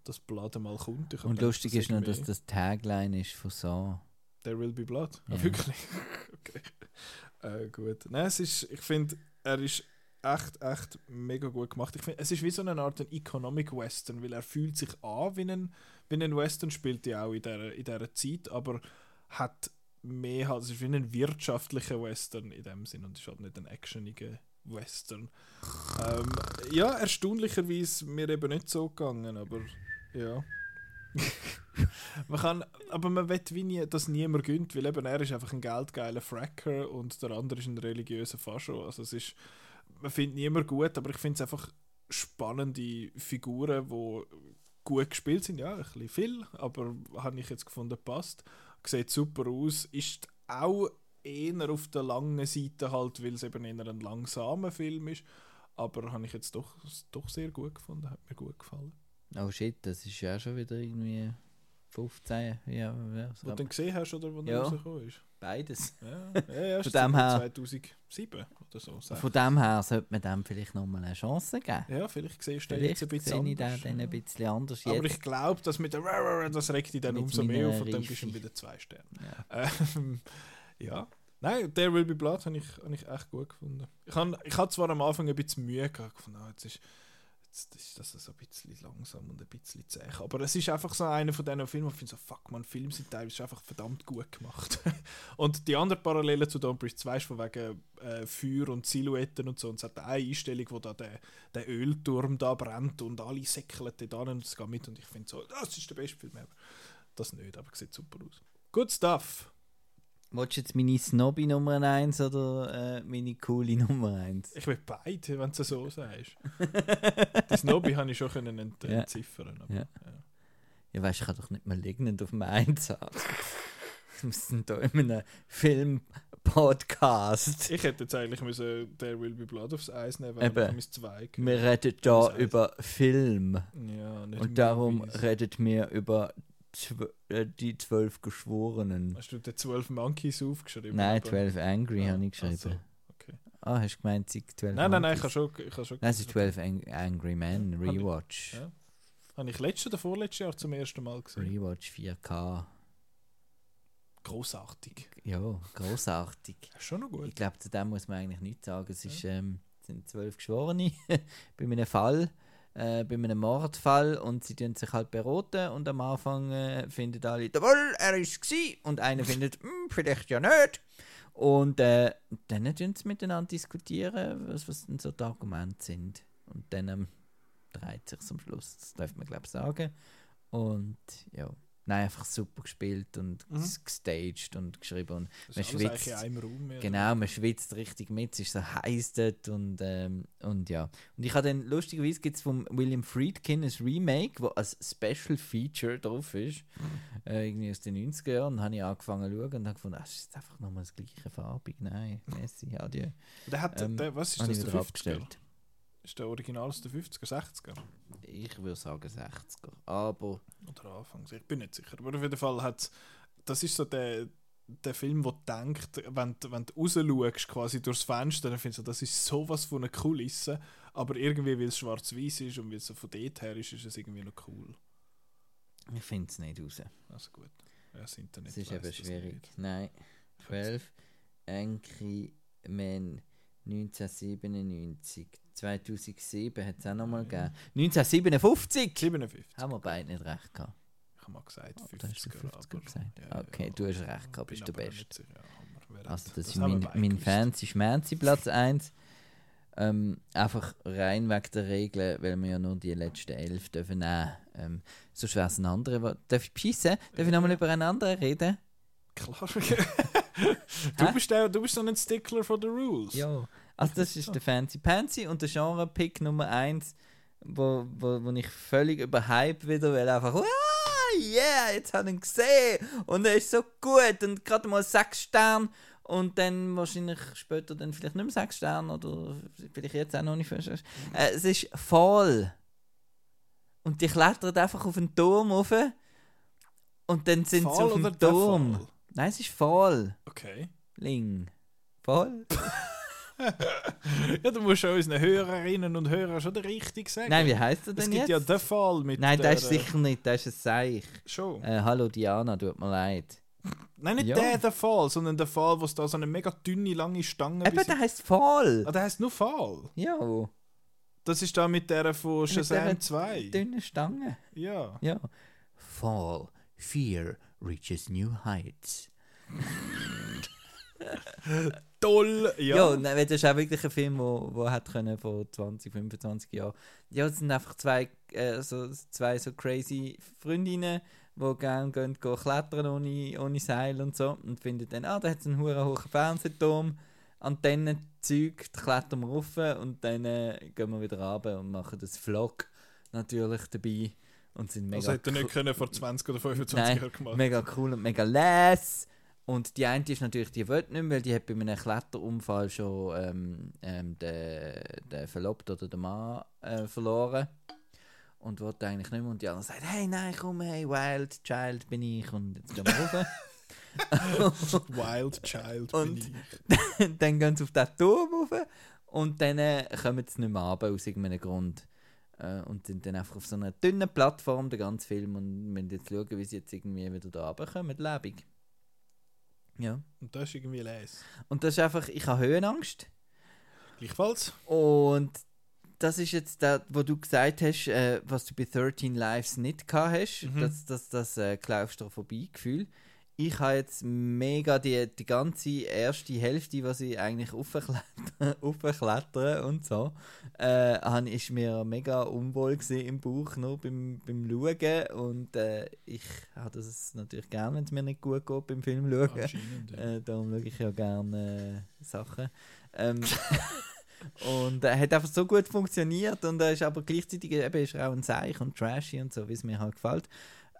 das Blood mal kommt. Und gedacht, lustig ist noch, dass das Tagline ist von Saw. There will be blood. Ah, Ja. wirklich? okay. Äh, gut. Nein, es ist, ich finde, er ist echt, echt mega gut gemacht. Ich finde, es ist wie so eine Art ein Economic Western, weil er fühlt sich an wie ein, wie ein Western, spielt ja auch in dieser, in dieser Zeit, aber hat mehr halt, es ist wie ein wirtschaftlicher Western in dem Sinn und ist halt nicht ein actioniger Western. Ähm, ja, erstaunlicherweise mir eben nicht so gegangen, aber ja. man kann, aber man will wie nie, dass niemand gönnt, weil eben er ist einfach ein geldgeiler Fracker und der andere ist ein religiöser Fascho. Also es ist, man findet niemand gut, aber ich finde es einfach spannende Figuren, die gut gespielt sind. Ja, ein bisschen viel, aber habe ich jetzt gefunden, passt. Sieht super aus, ist auch eher auf der langen Seite halt, weil es eben eher ein langsamer Film ist. Aber habe ich jetzt doch, doch sehr gut gefunden, hat mir gut gefallen. Oh shit, das ist ja schon wieder irgendwie 15, ja, ja Wo so du den gesehen hast oder wo Ja. rausgekommen ist? Beides. Ja, ja, ja Von dem her- 2007 oder so. sag Von dem her sollte man dem vielleicht nochmal eine Chance geben. Ja, vielleicht siehst du den Vielleicht jetzt ein sehe bisschen ich den anders. dann ein bisschen anders Aber ich glaube, dass mit der das regt dich dann Mit umso mehr auf und dann gibst du wieder zwei Sterne. Ja. Ähm, ja. Nein, der Will Be Blood habe ich, habe ich echt gut gefunden. Ich habe ich hab zwar am Anfang ein bisschen Mühe gehabt, gefunden, ah, jetzt ist, jetzt ist das ein bisschen langsam und ein bisschen zäh. Aber es ist einfach so einer von diesen Filmen, wo ich finde so, fuck man, Filme sind teilweise einfach verdammt gut gemacht. und die andere Parallele zu Don't Breathe 2 ist von wegen äh, Feuer und Silhouetten und so. Und es hat eine Einstellung, wo da der, der Ölturm da brennt und alle säckeln da und es geht mit. Und ich finde so, das ist der beste Film ever. Das nicht, aber sieht super aus. Good stuff. Willst du jetzt meine Snobby Nummer 1 oder äh, meine coole Nummer 1? Ich will beide, wenn du so sagst. das Nobby habe ich schon können ent Ja. entziffern. Aber, Ja. ja. Ja, weißt du, ich kann doch nicht mal liegend auf dem Einsatz. Wir müssen da in einem Film-Podcast. Ich hätte jetzt eigentlich müssen There Will Be Blood aufs Eis nehmen, Eben. aber ich mein Zweig. Wir reden da Eis. über Film. Ja, nicht Und darum Movies. redet mir über äh, die zwölf Geschworenen. Hast du den 12 Monkeys aufgeschrieben? Nein, 12 Angry Ah, habe ich ach so, geschrieben. okay. Ah, hast du gemeint, sie 12 Nein, nein, nein, ich habe schon, ich habe schon Nein, es ist 12 Ang Angry Men, Hab ich- Rewatch. Ja. Habe ich letztes oder vorletztes Jahr zum ersten Mal gesehen. Rewatch 4K. Großartig. Ja, großartig. Schon noch gut. Ich glaube, zu dem muss man eigentlich nichts sagen. Es ist, ähm, es sind zwölf Geschworene bei einem Fall, äh, bei einem Mordfall und sie tun sich halt beraten und am Anfang äh, finden alle, jawohl, er ist gsi und einer findet, «Hm, vielleicht ja nicht. Und äh, dann tun sie miteinander diskutieren, was, was denn so die Argumente sind. Und dann ähm, dreht sich am Schluss. Das darf man, glaube ich, sagen. Und ja, nein, einfach super gespielt und Mhm. gestaged und geschrieben. Und Das man schwitzt. in einem Raum. mehr Genau, man schwitzt richtig mit, es ist so heiß dort und, ähm, und ja. Und ich habe dann, lustigerweise gibt es vom William Friedkin ein Remake, wo als Special Feature drauf ist, äh, irgendwie aus den 90er Jahren, und habe ich angefangen zu schauen und habe gefunden, ah, das ist einfach nochmal das gleiche farbig, nein, Messi, adieu. Der hat, Ähm, der, was ist das, der wieder 50er? abgestellt. Ist der Original aus den 50er, 60er? Ich würde sagen 60er, aber Oder Anfangs? Ich bin nicht sicher. Aber auf jeden Fall hat das ist so der, der Film, wo du denkst, wenn, du- wenn du rausschaust, quasi durchs Fenster, dann findest du, das ist sowas von einer Kulisse, aber irgendwie, weil es schwarz-weiß ist und weil es so von dort her ist, ist es irgendwie noch cool. ich finde es nicht raus. Also gut. Ja, das Internet Es ist eben schwierig. Nein, 12 Angry Men 1997. 2007 hat es auch nochmal gegeben. 1957! 57. Haben wir beide nicht recht gehabt. Ich habe mal gesagt, Oh, 50er. da hast du 50er aber- gesagt. ja, okay, ja. du hast recht gehabt, bist du best. ja, Also das, das ist mein, mein. Fancy Schmancy Platz 1. Ähm, einfach rein wegen der Regeln, weil wir ja nur die letzten elf dürfen nehmen. Ähm, sonst wäre es ein anderer. Darf ich pissen? Darf ich nochmal über einen anderen reden? Klar. du, bist der, du bist so ein Stickler for the rules. Ja. Also das ist der Fancy Pansy und der Genre-Pick Nummer 1, wo, wo, wo ich völlig überhype wieder, weil einfach, ah, yeah, jetzt habe ich ihn gesehen und er ist so gut und gerade mal 6 Sterne und dann wahrscheinlich später dann vielleicht nicht mehr 6 Sterne oder vielleicht jetzt auch noch nicht 5 Sterne. Äh, es ist voll. Und die klettert einfach auf den Turm rauf und dann sind sie Fall auf dem Turm. Nein, es ist voll. Okay. Ling. Voll? Ja, du musst auch unseren Hörerinnen und Hörern schon den richtig sagen. Nein, wie heißt er es denn gibt jetzt? ja den Fall mit Nein, der, das ist sicher nicht, das ist ein Seich. Schon. Äh, hallo Diana, tut mir leid. Nein, nicht ja. der, der Fall, sondern der Fall, wo es da so eine mega dünne, lange Stange Eben, bis- der heißt Fall. Ah, der heißt nur Fall. Ja, Das ist da mit der von Mit Shazam der 2. dünne Stange. Ja. Ja. Fall. Fear reaches new heights. Toll. Ja. Ja, nein, das ist auch wirklich ein Film, wo, wo hat können vor 20, 25 Jahren. Ja, es sind einfach zwei, äh, so, zwei so crazy Freundinnen, die gerne gehen, gehen klettern ohne, ohne Seil und so und finden dann, ah, da hat es einen hohen hohen Fernsehturm, Antennenzeug, klettern wir rauf und dann äh, gehen wir wieder runter und machen das Vlog natürlich dabei und sind mega das hätte er nicht können vor 20 oder 25 Nein, Jahren gemacht. mega cool und mega les. Und die eine ist natürlich, die will nicht mehr, weil die hat bei einem Kletterunfall schon ähm, ähm, den, den Verlobten oder den Mann äh, verloren. Und wollte eigentlich nicht mehr. Und die andere sagt, hey, nein, komm, hey, Wild Child bin ich. Und jetzt gehen wir rauf. Wild Child Und- bin ich. dann gehen sie auf den Turm rauf. Und dann äh, kommen sie nicht mehr runter, aus irgendeinem Grund. Äh, und sind dann einfach auf so einer dünnen Plattform, der ganze Film. Und müssen jetzt schauen, wie sie jetzt irgendwie wieder da runterkommen, lebendig. Ja. Und das ist irgendwie les. Und das ist einfach, ich habe Höhenangst. Gleichfalls. Und das ist jetzt das, was du gesagt hast, äh, was du bei 13 Lives nicht gehabt hast, Mhm. das, das, das äh, Klaustrophobie-Gefühl. Ich habe jetzt mega die, die ganze erste Hälfte, was ich eigentlich aufklettern, und so, äh, ist mir mega unwohl im Bauch, nur beim, beim Schauen. Und äh, ich habe das natürlich gerne, wenn es mir nicht gut geht beim Film schauen. Ja. Äh, darum schaue ich ja gerne äh, Sachen. Ähm, und er hat einfach so gut funktioniert und er ist aber gleichzeitig eben ist er auch ein Seich und trashy und so, wie es mir halt gefällt.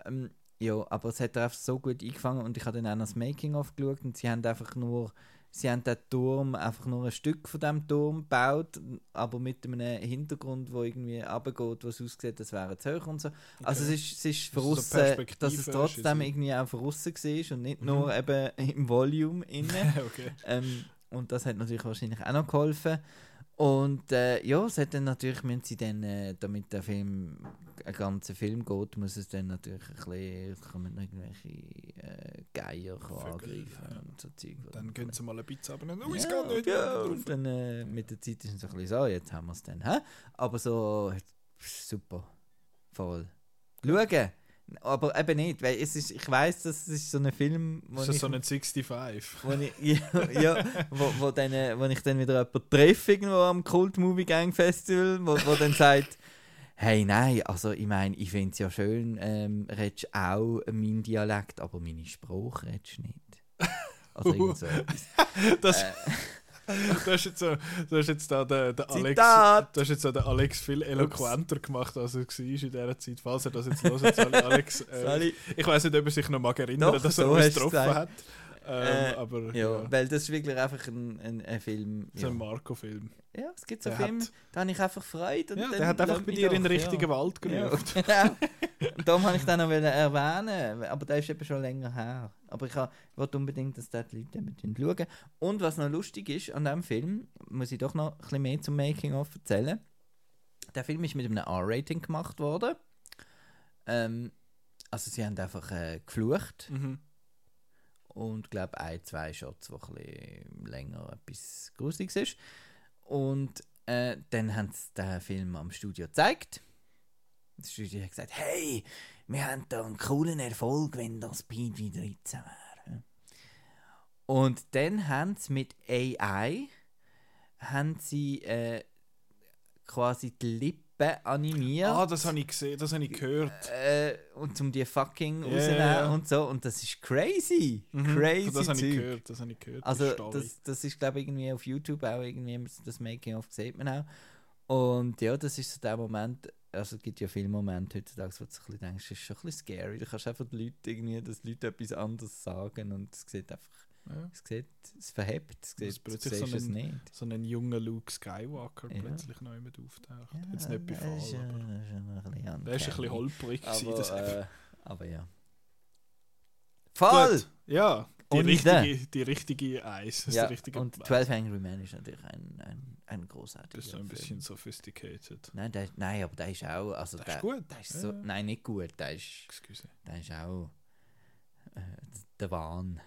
Ähm, ja, aber es hat einfach so gut eingefangen und ich habe dann auch das Making-of geschaut und sie haben einfach nur, sie haben den Turm, einfach nur ein Stück von dem Turm gebaut, aber mit einem Hintergrund, wo irgendwie runtergeht, wo es aussieht, das wäre zu hoch und so. Also es ist, es ist Also so dass es trotzdem irgendwie auch verrissen war und nicht nur eben im Volume inne. okay. Ähm, und das hat natürlich wahrscheinlich auch noch geholfen. Und äh, ja, es hat dann natürlich, müssen sie dann, äh, damit der Film, ein ganzer Film geht, muss es dann natürlich ein bisschen, kommen irgendwelche äh, Geier angreifen ja. und so Zeug. Dann gehen sie mal ein bisschen runter. ja, Oh, es geht nicht. Ja, und dann äh, mit der Zeit ist es ein bisschen so, jetzt haben wir es dann. Hä? Aber so, super. Voll. Schauen. Aber eben nicht, weil es ist, ich weiß, das ist so ein Film, wo Ist das ich, so ein 65? wo ich, ja, ja, wo, wo, dann, äh, wo ich dann wieder jemanden treffe irgendwo am Cult Movie Gang Festival, wo, wo dann sagt, hey, nein, also ich meine, ich finde es ja schön, ähm, redest auch meinen Dialekt, aber meine Sprache redest du nicht. Also irgend so etwas. Das, Äh, du hast jetzt, so, du hast jetzt da den, den Alex, du hast jetzt so den Alex viel eloquenter gemacht, als er war in dieser Zeit. Falls er das jetzt hört, sorry Alex. Äh, ich weiß nicht, ob er sich noch mag erinnern, Doch, dass er so uns getroffen hat. Ähm, Äh, aber Ja, ja, weil das ist wirklich einfach ein, ein, ein Film. so Ja. ein Marco-Film. ja, es gibt so Der Filme, hat- da habe ich einfach Freude. Und Ja, der hat einfach bei dir in den richtigen ja. Wald Ja, gerufen. genau. Und darum habe ich den noch erwähnen, aber der ist eben schon länger her. Aber ich wollte unbedingt, dass dort die Leute eben schauen. Und was noch lustig ist an diesem Film, muss ich doch noch ein bisschen mehr zum Making-of erzählen. Der Film ist mit einem R-Rating gemacht worden. Ähm, also sie haben einfach äh, geflucht Mhm. Und glaube ein, zwei Shots, wo ein länger etwas Gruseliges ist. Und äh, dann haben sie den Film am Studio gezeigt. Das Studio hat gesagt, hey, wir haben da einen coolen Erfolg, wenn das Speed wieder 13 wäre. Und dann haben sie mit AI haben sie äh, quasi die Lippen animiert. Ah, das habe ich gesehen, das habe ich gehört. Äh, und um die fucking Ja, rausnehmen und so. Und das ist crazy. Mhm, Crazy Das habe ich gehört, das habe ich gehört. Also das, das ist glaube ich irgendwie auf YouTube auch irgendwie das Making of sieht man auch. Und ja, das ist so der Moment, also es gibt ja viele Momente heutzutage, wo du ein bisschen denkst, das ist schon ein bisschen scary. Du kannst einfach die Leute irgendwie, dass Leute etwas anderes sagen und es sieht einfach, Ja. es sieht, es verhebt, es sieht, plötzlich so es ein- nicht. so einen jungen Luke Skywalker Ja. plötzlich noch jemand auftaucht. Ja, Jetzt nicht Fall, ist, aber das ist ein bisschen der ist ein bisschen holprig gewesen. aber, das äh, aber ja. Voll! Gut, ja, die Und richtige, die richtige Eis. Ja, richtige und Eis. 12 Angry Men ist natürlich ein, ein, ein großartiger Das ist so ein Film. bisschen sophisticated. Nein, der, nein, aber der ist auch. Also Der der, ist gut. Der ist so, ja. Nein, nicht gut. Der ist, Excuse. der ist auch. Äh, der Wahn.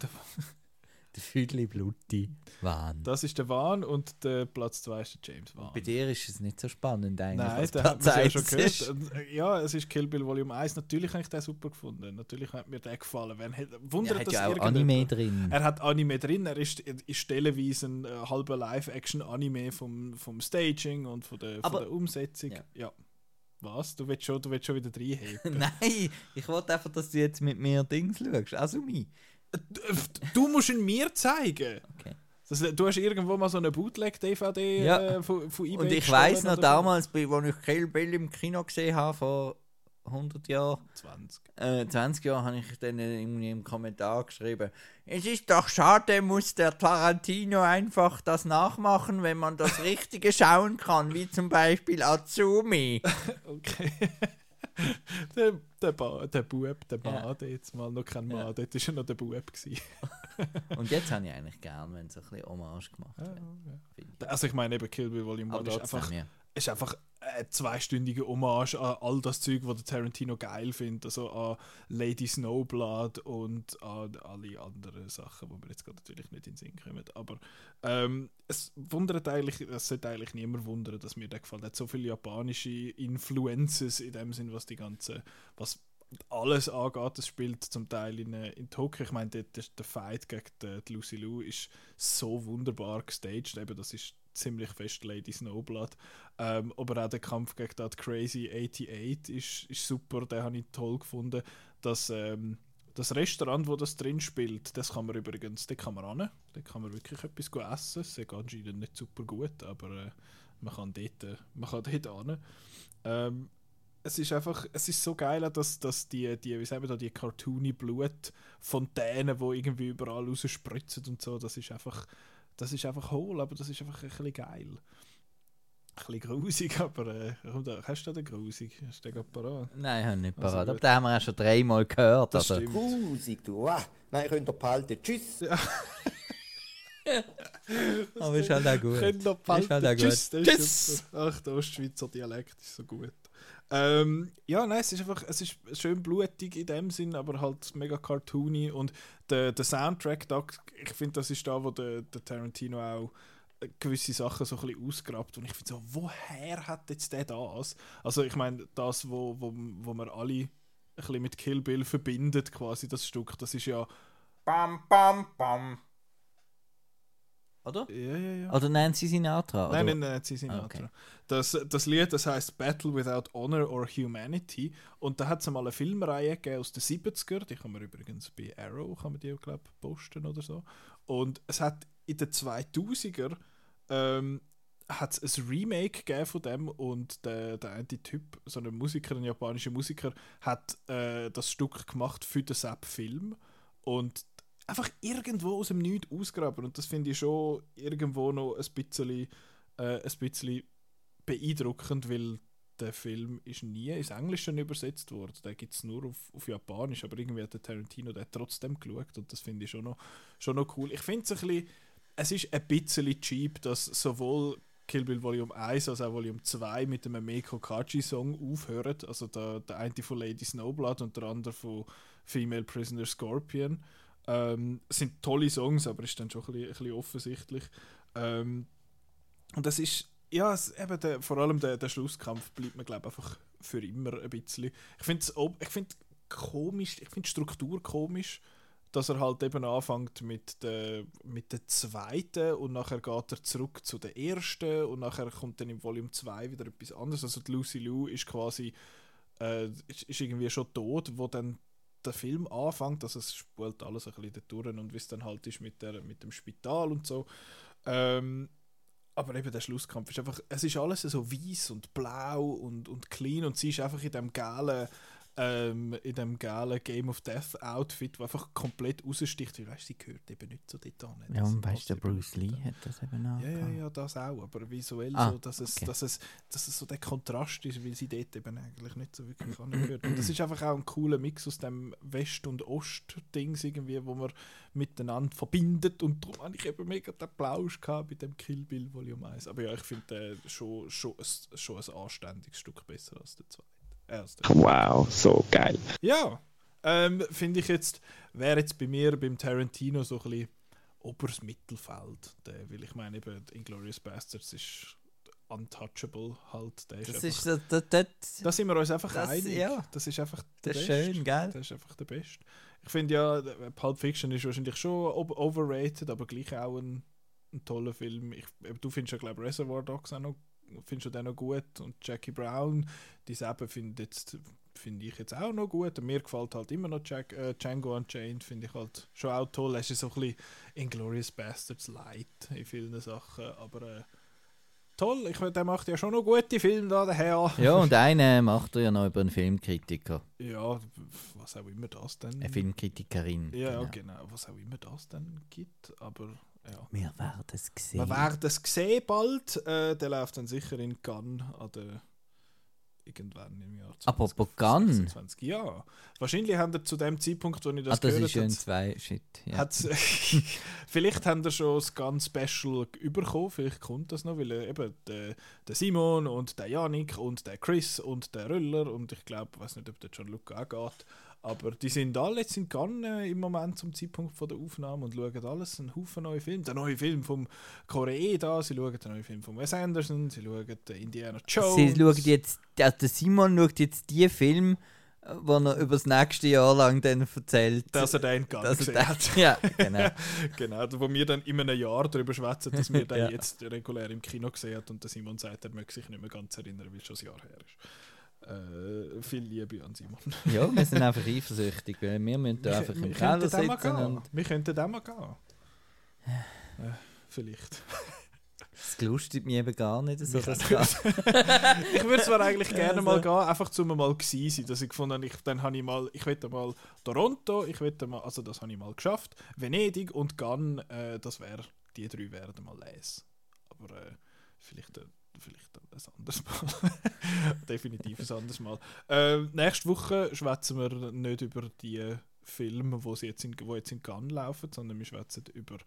Der der Füdli Blutti Wahn. Das ist der Wahn und der Platz 2 ist der James Wahn. Bei dir ist es nicht so spannend eigentlich. Nein, haben Platz wir ja schon gehört. äh, Ja, es ist Kill Bill Volume 1. Natürlich habe ich den super gefunden. Natürlich hat mir der gefallen. Wenn, Er wundert hat das ja auch? Anime drin. Er hat Anime drin, er ist, ist stellenweise ein äh, halber Live-Action-Anime vom, vom Staging und von der, von Aber- der Umsetzung. Ja. Ja. Was? Du willst schon, du willst schon wieder reinheben? Nein, ich wollte einfach, dass du jetzt mit mir Dings schaust. Also mich. Du musst ihn mir zeigen! Okay. Das, du hast irgendwo mal so eine Bootleg-DVD Ja. äh, von, von eBay Und ich weiß noch damals, als ich Kill Bill im Kino gesehen habe, vor 100 Jahren, 20. äh, 20 Jahren, habe ich dann irgendwie im Kommentar geschrieben: Es ist doch schade, muss der Tarantino einfach das nachmachen, wenn man das Richtige schauen kann, wie zum Beispiel Azumi. Okay. der, der, ba der Bub, der Ja. Bade, jetzt mal noch kein Ja. Mann, dort war er noch der Bub. Gewesen. Und jetzt habe ich eigentlich gern, wenn so ein bisschen Hommage gemacht wird. finde ich. Also ich meine eben Kill Bill Volume 1 Aber ist einfach, ja. Ist einfach eine zweistündige Hommage an all das Zeug, was Tarantino geil findet. Also an Lady Snowblood und an alle anderen Sachen, die mir jetzt gerade natürlich nicht in den Sinn kommen. Aber ähm, es wundert eigentlich, es sollte eigentlich niemand wundern, dass mir der gefällt. Er hat so viele japanische Influences in dem Sinn, was die ganze, was alles angeht. Es spielt zum Teil in, äh, in Tokio. Ich meine, der, der, Fight gegen die, die Lucy Liu ist so wunderbar gestaged. Eben, das ist ziemlich fest Lady Snowblood. Ähm, aber auch der Kampf gegen das Crazy 88 ist, ist super. Den habe ich toll gefunden. Das, ähm, das Restaurant, wo das drin spielt, das kann man übrigens, da kann man ran. Da kann man wirklich etwas essen. Es ist anscheinend nicht super gut, aber äh, man kann dort, äh, man kann dort ran. Ähm, es ist einfach, es ist so geil, dass, dass die, die, wie sagen wir da, die cartoony Blutfontänen, die irgendwie überall rausspritzen und so, das ist einfach, das ist einfach hohl, aber das ist einfach ein bisschen geil. Ein bisschen grusig, aber äh, komm da, hast du den grusig? Hast du den gerade parat? Nein, ich habe nicht Also parat. aber gut. den haben wir auch schon dreimal gehört. Das also. stimmt. Grusig, du. Ah, nein, könnt ihr behalten. Tschüss. Aber ist halt auch gut. Könnt Ist halt auch behalten. gut. Tschüss, Tschüss. Ach, der Ostschweizer Dialekt ist so gut. Ähm, ja, nein, es ist einfach, es ist schön blutig in dem Sinn, aber halt mega cartoony und der, der Soundtrack, da, ich finde, das ist da, wo der, der Tarantino auch gewisse Sachen so ein bisschen ausgrabt und ich finde so, woher hat jetzt der das? Also ich meine, das, wo, wo, wo wir alle ein bisschen mit Kill Bill verbindet, quasi das Stück, das ist ja... Bam, bam, bam. Oder? Ja, ja, ja. Oder Nancy Sinatra? Nein, oder? nein, sind Ah, okay. das, das Lied, das heißt Battle Without Honor or Humanity. Und da hat es mal eine Filmreihe gegeben aus den 70er. Die kann man übrigens bei Arrow, kann man die, glaube posten oder so. Und es hat in den 2000er ähm, hat es ein Remake gegeben von dem und der, der eine Typ, so ein Musiker, ein japanischer Musiker, hat äh, das Stück gemacht für den Sepp-Film und einfach irgendwo aus dem Nichts ausgraben und das finde ich schon irgendwo noch ein bisschen, äh, ein bisschen beeindruckend, weil der Film ist nie ins Englische übersetzt worden. Der gibt es nur auf, auf Japanisch, aber irgendwie hat der Tarantino den trotzdem geschaut und das finde ich schon noch, schon noch cool. Ich finde es ein bisschen, es ist ein bisschen cheap, dass sowohl Kill Bill Volume 1 als auch Volume 2 mit einem Meiko Kaji Song aufhören. Also der, der eine von Lady Snowblood und der andere von Female Prisoner Scorpion. Ähm, sind tolle Songs, aber ist dann schon ein bisschen, ein bisschen offensichtlich. Ähm, und das ist, ja, es, eben der, vor allem der, der Schlusskampf bleibt mir, glaube ich, einfach für immer ein bisschen. Ich finde es ich find komisch, ich finde die Struktur komisch, dass er halt eben anfängt mit der, mit der zweiten und nachher geht er zurück zu der ersten und nachher kommt dann im Volume 2 wieder etwas anderes. Also die Lucy Liu ist quasi äh, ist, ist irgendwie schon tot, wo dann der Film anfängt, also es spult alles ein bisschen durch und wie es dann halt ist mit, der, mit dem Spital und so. Ähm, aber eben der Schlusskampf ist einfach, es ist alles so weiß und blau und, und clean und sie ist einfach in dem geilen, ähm, in dem geilen Game of Death Outfit, der einfach komplett raussticht, weil weißt, sie gehört eben nicht zu so dort an. Ja, und weißt du, Bruce Lee hat das eben auch. Ja, ja, ja, das auch, aber visuell ah, so, dass es, dass, es, dass es so der Kontrast ist, weil sie dort eben eigentlich nicht so wirklich angehört. Und das ist einfach auch ein cooler Mix aus dem West- und Ost-Dings irgendwie, wo man miteinander verbindet und darum habe ich eben mega den Plausch gehabt bei dem Kill Bill Volume 1. Aber ja, ich finde den schon, schon, schon ein anständiges Stück besser als der 2. Erste. Wow, so geil. Ja, ähm, finde ich jetzt, wäre jetzt bei mir, beim Tarantino so ein bisschen oberes Mittelfeld. Der, weil ich meine, eben, Inglourious Bastards ist untouchable halt. Der ist einfach, ist das, das, das, da sind wir uns einfach das, einig. Ja. Das ist einfach der das Best. schön, gell? Das ist einfach der Beste. Ich finde ja, Pulp Fiction ist wahrscheinlich schon overrated, aber gleich auch ein, ein toller Film. Ich, du findest ja, glaube ich, Reservoir Dogs auch noch findest du den noch gut und Jackie Brown, die selber finde jetzt finde ich jetzt auch noch gut. Und mir gefällt halt immer noch Jack, äh, Django Unchained, finde ich halt schon auch toll. Es ist so ein bisschen Inglourious Bastards light in vielen Sachen, aber äh, toll. Ich meine, der macht ja schon noch gute Filme da, der Herr. ja, und einen macht er ja noch über einen Filmkritiker. Ja, was auch immer das dann. Eine Filmkritikerin. Ja, genau. genau. Was auch immer das dann gibt, aber ja. Wir werden es sehen. Wir werden es sehen bald. Äh, der läuft dann sicher in Cannes an der irgendwann im Jahr Apropos Cannes? 2026. Ja, wahrscheinlich haben wir zu dem Zeitpunkt, wo ich Ah, das, das gehört ist habe, zwei Shit. Ja. vielleicht haben wir schon das ganz Special überkommen, vielleicht kommt das noch, weil äh, eben der, der Simon und der Janik und der Chris und der Röller und ich glaube, ich weiß nicht, ob der Gianluca auch geht, aber die sind alle jetzt in Cannes äh, im Moment zum Zeitpunkt von der Aufnahme und schauen alles, einen Haufen neue Filme. Der neue Film vom Korea da, sie schauen den neuen Film von Wes Anderson, sie schauen den Indiana Jones. Sie schauen jetzt, also der Simon schaut jetzt die Film, äh, wo er über das nächste Jahr lang dann erzählt. dass er den gar dass gesehen hat. Ja, genau. genau, wo wir dann in einem Jahr darüber schwätzen, dass wir den Ja. jetzt regulär im Kino gesehen haben und der Simon sagt, er möchte sich nicht mehr ganz erinnern, weil es schon ein Jahr her ist. Äh, viel Liebe an Simon. Ja, wir sind einfach eifersüchtig, wir müssen da einfach im Keller sitzen und Wir könnten den mal gehen. Äh, vielleicht. Das lustet mich eben gar nicht, so das auch ich würde zwar eigentlich gerne Also. mal gehen, einfach zum mal gewesen sein, dass ich gefunden habe, ich, dann habe ich mal, ich will mal Toronto, ich will mal, also das habe ich mal geschafft, Venedig und Cannes, äh, das wäre, die drei wären mal les. Aber äh, vielleicht, äh, vielleicht ein anderes Mal. Definitiv ein anderes Mal. Äh, nächste Woche schwätzen wir nicht über die Filme, wo sie jetzt in, wo jetzt in Cannes laufen, sondern wir schwätzen über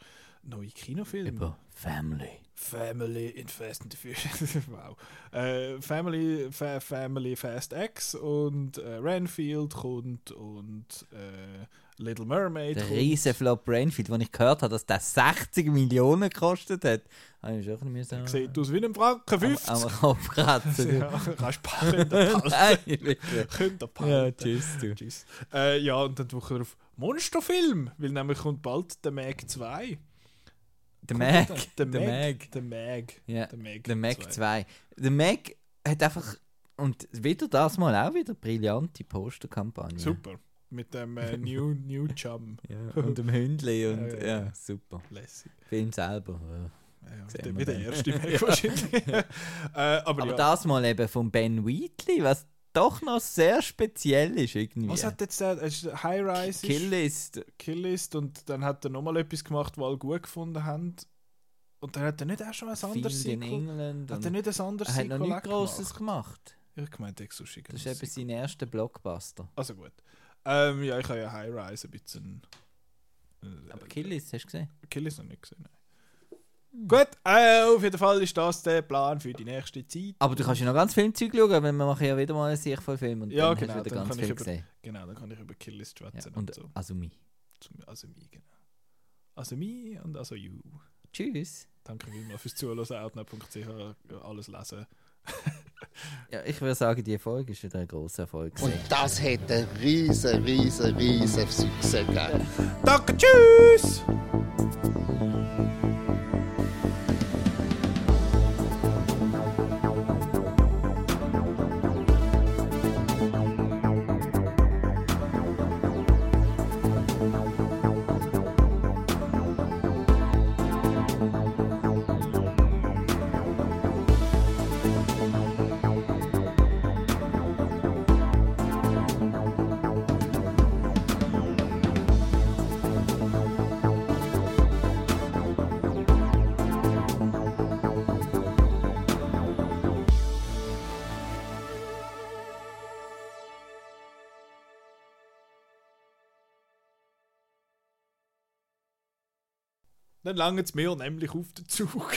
neue Kinofilme. Über Family. Family in Fast and the Furious. wow. Äh, Family, Fa Family Fast X und äh, Renfield kommt und äh, Little Mermaid Der kommt. riesen Flop Brainfield, wo ich gehört habe, dass der 60 Millionen gekostet hat, habe ich schon ein bisschen Sieht aus wie ein Franken 50. am, am Kopf kratzen. ja, kannst du könnt ihr ihr Ja, tschüss du. Tschüss. Äh, ja, und dann die Woche darauf Monsterfilm, weil nämlich kommt bald der Mag 2. Der Mac. Der Mag. Mag. Der Mag. Ja, Der Mag. der Mac 2. 2. Der Mac hat einfach, und wieder das mal auch wieder, brillante Posterkampagne. Super. Mit dem äh, New, New Chum. Ja, und dem Hündli und Ja, ja, ja, super. Lässig. Film selber. Ja. Ja, wie der erste Mag wahrscheinlich. äh, aber Aber das mal eben von Ben Wheatley, was doch noch sehr speziell ist irgendwie. Was hat jetzt der? High Rise Kill List. Killist und dann hat er nochmal etwas gemacht, was alle gut gefunden haben. Und dann hat er nicht auch schon ein anderes Field in Sequel. England. Hat er nicht ein anderes er hat noch Sequel nichts Grosses gemacht? Ich meinte Exoshi. Das ist eben sein erster Blockbuster. Also gut. Ähm, ja, ich habe ja High Rise ein bisschen. Äh, Aber Kill List, hast du gesehen? Killist noch nicht gesehen. Nein. Gut, äh, auf jeden Fall ist das der Plan für die nächste Zeit. Aber du kannst ja noch ganz viel Zeug schauen, weil wir machen ja wieder mal einen Sichtvollfilm und Ja, dann genau, hast du wieder dann ganz kann ich viel über- gesehen. Genau, dann kann ich über Killist Ja, schwätzen und und so. Asumi. Also mi, genau. Also mi und also you. Tschüss. Danke vielmals fürs Zuhören. Outnet.ch alles lesen. Ja, ich würde sagen, die Folge ist wieder ein grosser Erfolg. Und das hat einen riesen, riesen, riesen Success gegeben. Danke, tschüss! Dann langt es mir nämlich auf den Zug.